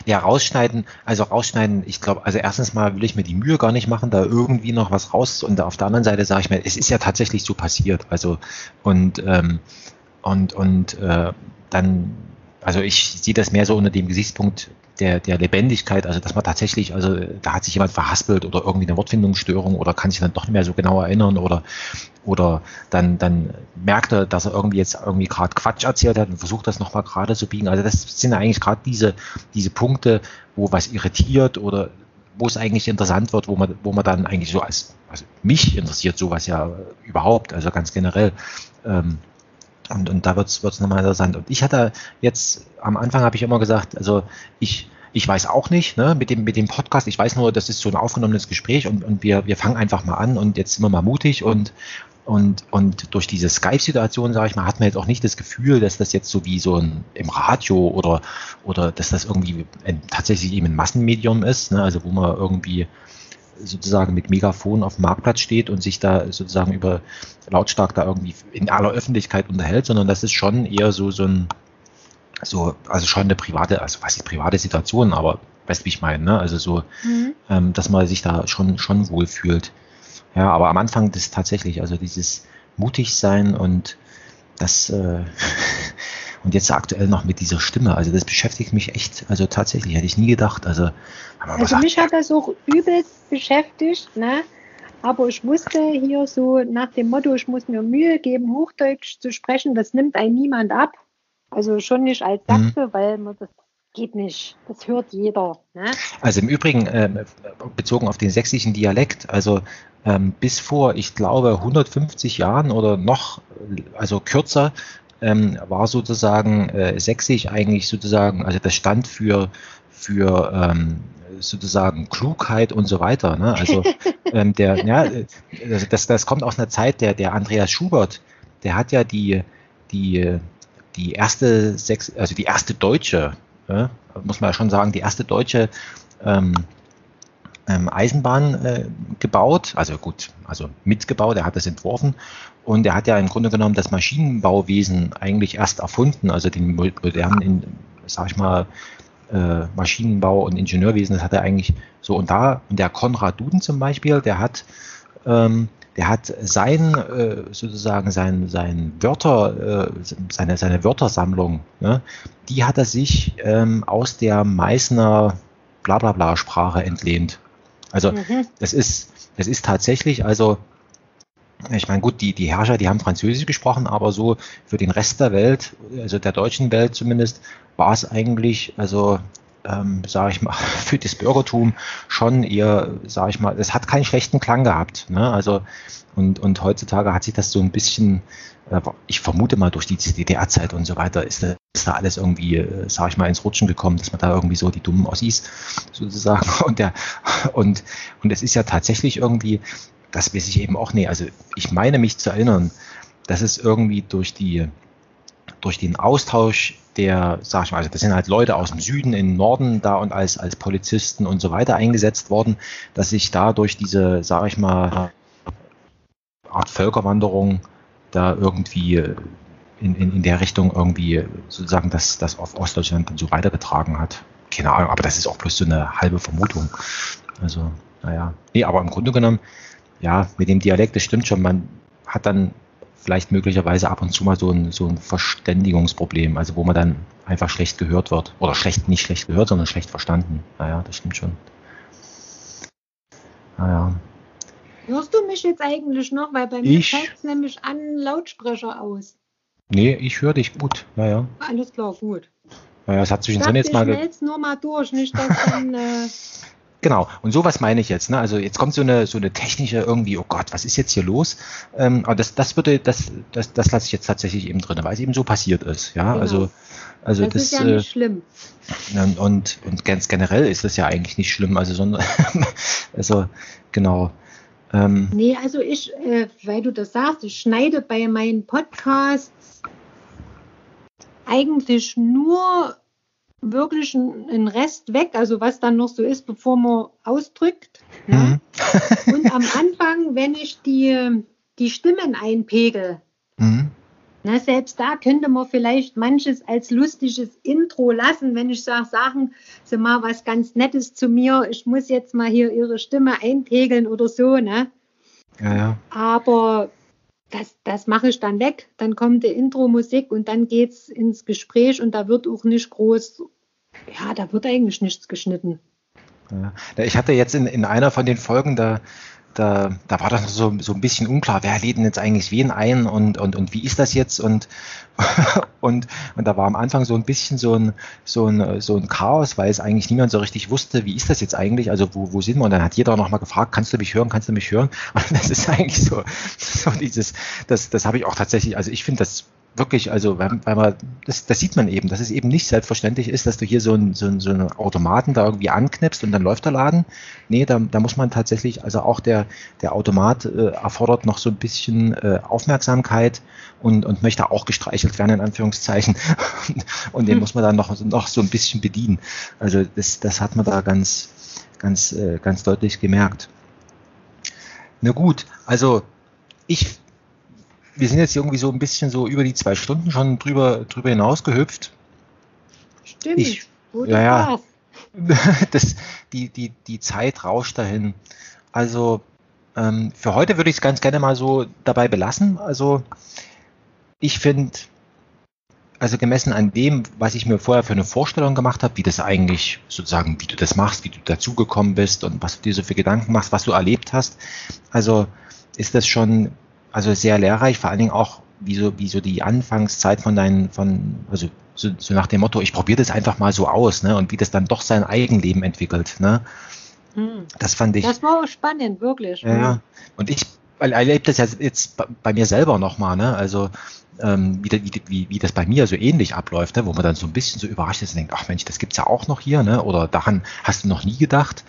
Ja, rausschneiden, also rausschneiden, ich glaube, also erstens mal will ich mir die Mühe gar nicht machen, da irgendwie noch was raus und auf der anderen Seite sage ich mir, es ist ja tatsächlich so passiert. Also und ähm, und und äh, dann also ich sehe das mehr so unter dem Gesichtspunkt der, der Lebendigkeit, also dass man tatsächlich, also da hat sich jemand verhaspelt oder irgendwie eine Wortfindungsstörung oder kann sich dann doch nicht mehr so genau erinnern oder, oder dann, dann merkt er, dass er irgendwie jetzt irgendwie gerade Quatsch erzählt hat und versucht das nochmal gerade zu biegen. Also das sind eigentlich gerade diese, diese Punkte, wo was irritiert oder wo es eigentlich interessant wird, wo man, wo man dann eigentlich so als, also mich interessiert sowas ja überhaupt, also ganz generell, ähm, Und, und da wird es nochmal interessant. Und ich hatte jetzt, am Anfang habe ich immer gesagt, also ich, ich weiß auch nicht, ne, mit dem, mit dem Podcast, ich weiß nur, das ist so ein aufgenommenes Gespräch und, und wir, wir fangen einfach mal an und jetzt sind wir mal mutig und, und, und durch diese Skype-Situation, sage ich mal, hat man jetzt auch nicht das Gefühl, dass das jetzt so wie so ein im Radio oder, oder dass das irgendwie ein, tatsächlich eben ein Massenmedium ist, ne, also wo man irgendwie sozusagen mit Megafon auf dem Marktplatz steht und sich da sozusagen über lautstark da irgendwie in aller Öffentlichkeit unterhält, sondern das ist schon eher so, so ein, so, also schon eine private, also was ist private Situation, aber weißt du, wie ich meine, ne? Also so, mhm. ähm, dass man sich da schon, schon wohlfühlt. Ja, aber am Anfang das tatsächlich, also dieses mutig sein und das, äh, Und jetzt aktuell noch mit dieser Stimme. Also das beschäftigt mich echt, also tatsächlich, hätte ich nie gedacht. Also, also mich hat das auch übelst beschäftigt, ne? Aber ich wusste hier so nach dem Motto, ich muss mir Mühe geben, Hochdeutsch zu sprechen, das nimmt ein niemand ab. Also schon nicht als. Sachse, mhm. weil man das geht nicht. Das hört jeder. Ne? Also im Übrigen, äh, bezogen auf den sächsischen Dialekt, also ähm, bis vor, ich glaube, 150 Jahren oder noch, also kürzer, ähm, war sozusagen äh, sächsisch eigentlich sozusagen, also das stand für, für ähm, sozusagen Klugheit und so weiter. Ne? Also ähm, der, ja, äh, das, das kommt aus einer Zeit, der, der Andreas Schubert, der hat ja die, die, die erste Sex, also die erste deutsche, äh, muss man ja schon sagen, die erste deutsche ähm, ähm, Eisenbahn äh, gebaut, also gut, also mitgebaut, er hat das entworfen und er hat ja im Grunde genommen das Maschinenbauwesen eigentlich erst erfunden, also den modernen, sag ich mal, äh, Maschinenbau und Ingenieurwesen, das hat er eigentlich so und da, und der Konrad Duden zum Beispiel, der hat ähm, der hat sein äh, sozusagen sein, sein Wörter, äh, seine, seine Wörtersammlung, ne, die hat er sich ähm, aus der Meißner Blablabla Sprache entlehnt. Also mhm. das ist, das ist tatsächlich, also ich meine, gut, die, die Herrscher, die haben Französisch gesprochen, aber so für den Rest der Welt, also der deutschen Welt zumindest, war es eigentlich, also ähm, sage ich mal, für das Bürgertum schon eher, sage ich mal, es hat keinen schlechten Klang gehabt. Ne? Also und, und heutzutage hat sich das so ein bisschen, ich vermute mal durch die DDR-Zeit und so weiter, ist ist da alles irgendwie, äh, sage ich mal, ins Rutschen gekommen, dass man da irgendwie so die dummen Ossis sozusagen und der und und es ist ja tatsächlich irgendwie, das weiß ich eben auch nicht. Also ich meine mich zu erinnern, dass es irgendwie durch die durch den Austausch der, sag ich mal, also das sind halt Leute aus dem Süden in den Norden da und als, als Polizisten und so weiter eingesetzt worden, dass sich da durch diese, sag ich mal, Art Völkerwanderung da irgendwie in, in, in der Richtung irgendwie sozusagen das, das auf Ostdeutschland dann so weitergetragen hat. Keine Ahnung, aber das ist auch bloß so eine halbe Vermutung. Also, naja. Nee, aber im Grunde genommen, ja, mit dem Dialekt, das stimmt schon, man hat dann vielleicht möglicherweise ab und zu mal so ein, so ein Verständigungsproblem, also wo man dann einfach schlecht gehört wird. Oder schlecht, nicht schlecht gehört, sondern schlecht verstanden. Naja, das stimmt schon. Naja. Hörst du mich jetzt eigentlich noch? Weil bei mir zeigt es nämlich an Lautsprecher aus. Nee, ich höre dich gut. Naja. Alles klar, gut. Naja, es hat zwischendrin jetzt mal. Ich nur mal durch, nicht dass dann. Äh, Genau, und sowas meine ich jetzt. Ne? Also jetzt kommt so eine so eine technische irgendwie, oh Gott, was ist jetzt hier los? Ähm, aber das, das würde, das, das, das lasse ich jetzt tatsächlich eben drin, weil es eben so passiert ist. Ja, genau. also, also das, das ist ja nicht äh, schlimm. Und, und ganz generell ist das ja eigentlich nicht schlimm. Also, sondern, also genau. Ähm, nee, also ich, äh, weil du das sagst, ich schneide bei meinen Podcasts eigentlich nur wirklich einen Rest weg, also was dann noch so ist, bevor man ausdrückt. Ne? Mhm. Und am Anfang, wenn ich die, die Stimmen einpegel, mhm. Na, selbst da könnte man vielleicht manches als lustiges Intro lassen, wenn ich sage, sagen Sie mal was ganz Nettes zu mir, ich muss jetzt mal hier Ihre Stimme einpegeln oder so. Ne? Ja, ja. Aber das, das mache ich dann weg. Dann kommt die Intro-Musik und dann geht es ins Gespräch und da wird auch nicht groß, ja, da wird eigentlich nichts geschnitten. Ja. Ich hatte jetzt in, in einer von den Folgen, da da, da war das so, so ein bisschen unklar, wer lädt denn jetzt eigentlich wen ein und, und, und wie ist das jetzt? Und, und, und da war am Anfang so ein bisschen so ein, so ein, so ein Chaos, weil es eigentlich niemand so richtig wusste, wie ist das jetzt eigentlich? Also wo, wo sind wir? Und dann hat jeder nochmal gefragt, kannst du mich hören, kannst du mich hören? Und das ist eigentlich so, so dieses, das, das habe ich auch tatsächlich, also ich finde das wirklich, also weil, weil man, das, das sieht man eben, dass es eben nicht selbstverständlich ist, dass du hier so, ein, so, ein, so einen Automaten da irgendwie anknipst und dann läuft der Laden. Nee, da, da muss man tatsächlich, also auch der, der Automat äh, erfordert noch so ein bisschen äh, Aufmerksamkeit und, und möchte auch gestreichelt werden, in Anführungszeichen. und den hm. muss man dann noch, noch so ein bisschen bedienen. Also das, das hat man da ganz, ganz, äh, ganz deutlich gemerkt. Na gut, also ich wir sind jetzt irgendwie so ein bisschen so über die zwei Stunden schon drüber, drüber hinaus gehüpft. Stimmt. Ich, ja, ja. Das, die, die, die Zeit rauscht dahin. Also ähm, für heute würde ich es ganz gerne mal so dabei belassen. Also ich finde, also gemessen an dem, was ich mir vorher für eine Vorstellung gemacht habe, wie das eigentlich sozusagen, wie du das machst, wie du dazugekommen bist und was du dir so für Gedanken machst, was du erlebt hast, also ist das schon also sehr lehrreich, vor allen Dingen auch wie so, wie so die Anfangszeit von deinen, von, also so, so nach dem Motto, ich probiere das einfach mal so aus, ne? Und wie das dann doch sein Eigenleben entwickelt, ne? Hm. Das fand ich. Das war auch spannend, wirklich. Ja, hm. und ich erlebe das ja jetzt bei mir selber nochmal, ne? Also ähm, wie, wie, wie das bei mir so ähnlich abläuft, ne? wo man dann so ein bisschen so überrascht ist und denkt, ach Mensch, das gibt's ja auch noch hier, ne? Oder daran hast du noch nie gedacht.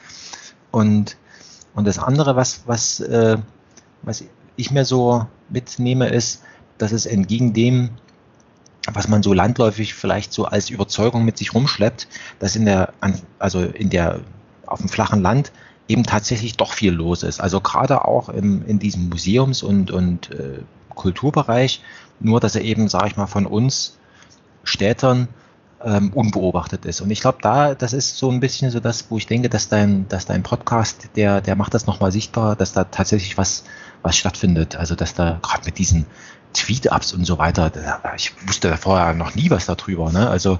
Und, und das andere, was, was, äh, was ich mir so mitnehme, ist, dass es entgegen dem, was man so landläufig vielleicht so als Überzeugung mit sich rumschleppt, dass in der, also in der, auf dem flachen Land eben tatsächlich doch viel los ist. Also gerade auch im, in diesem Museums- und, und äh, Kulturbereich, nur dass er eben, sage ich mal, von uns Städtern ähm, unbeobachtet ist. Und ich glaube, da, das ist so ein bisschen so das, wo ich denke, dass dein, dass dein Podcast, der, der macht das nochmal sichtbar, dass da tatsächlich was, was stattfindet. Also, dass da gerade mit diesen Tweet-Ups und so weiter, ich wusste vorher noch nie was darüber, ne? Also,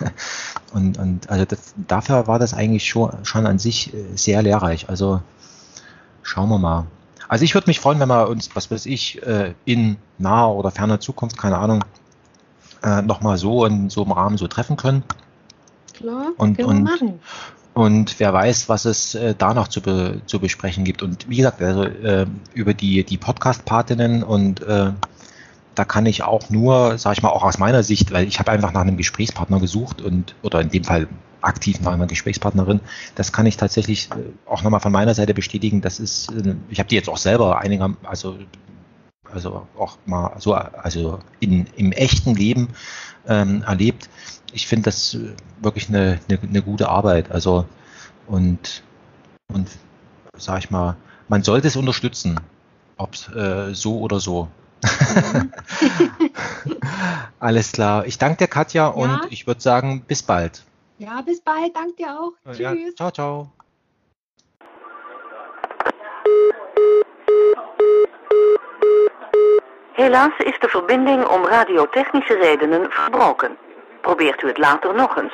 und, und also das, dafür war das eigentlich schon, schon an sich äh, sehr lehrreich. Also, schauen wir mal. Also ich würde mich freuen, wenn wir uns, was weiß ich, äh, in naher oder ferner Zukunft, keine Ahnung, äh, nochmal so in so einem Rahmen so treffen können. Klar, und, können und, machen. Und wer weiß, was es äh, da noch zu, be, zu besprechen gibt. Und wie gesagt, also äh, über die, die Podcast-Partinnen und äh, da kann ich auch nur, sage ich mal, auch aus meiner Sicht, weil ich habe einfach nach einem Gesprächspartner gesucht und oder in dem Fall aktiv nach einer Gesprächspartnerin, das kann ich tatsächlich äh, auch nochmal von meiner Seite bestätigen. Das ist, äh, ich habe die jetzt auch selber einiger, also also auch mal so, also in, im echten Leben ähm, erlebt. Ich finde das wirklich eine, eine, eine, gute Arbeit. Also und, und sag ich mal, man sollte es unterstützen, ob äh, so oder so. Alles klar. Ich danke dir, Katja, ja. und ich würde sagen, bis bald. Ja, bis bald. Danke dir auch. Ja, Tschüss. Ciao, ciao. Helaas is de verbinding om radiotechnische redenen verbroken. Probeert u het later nog eens.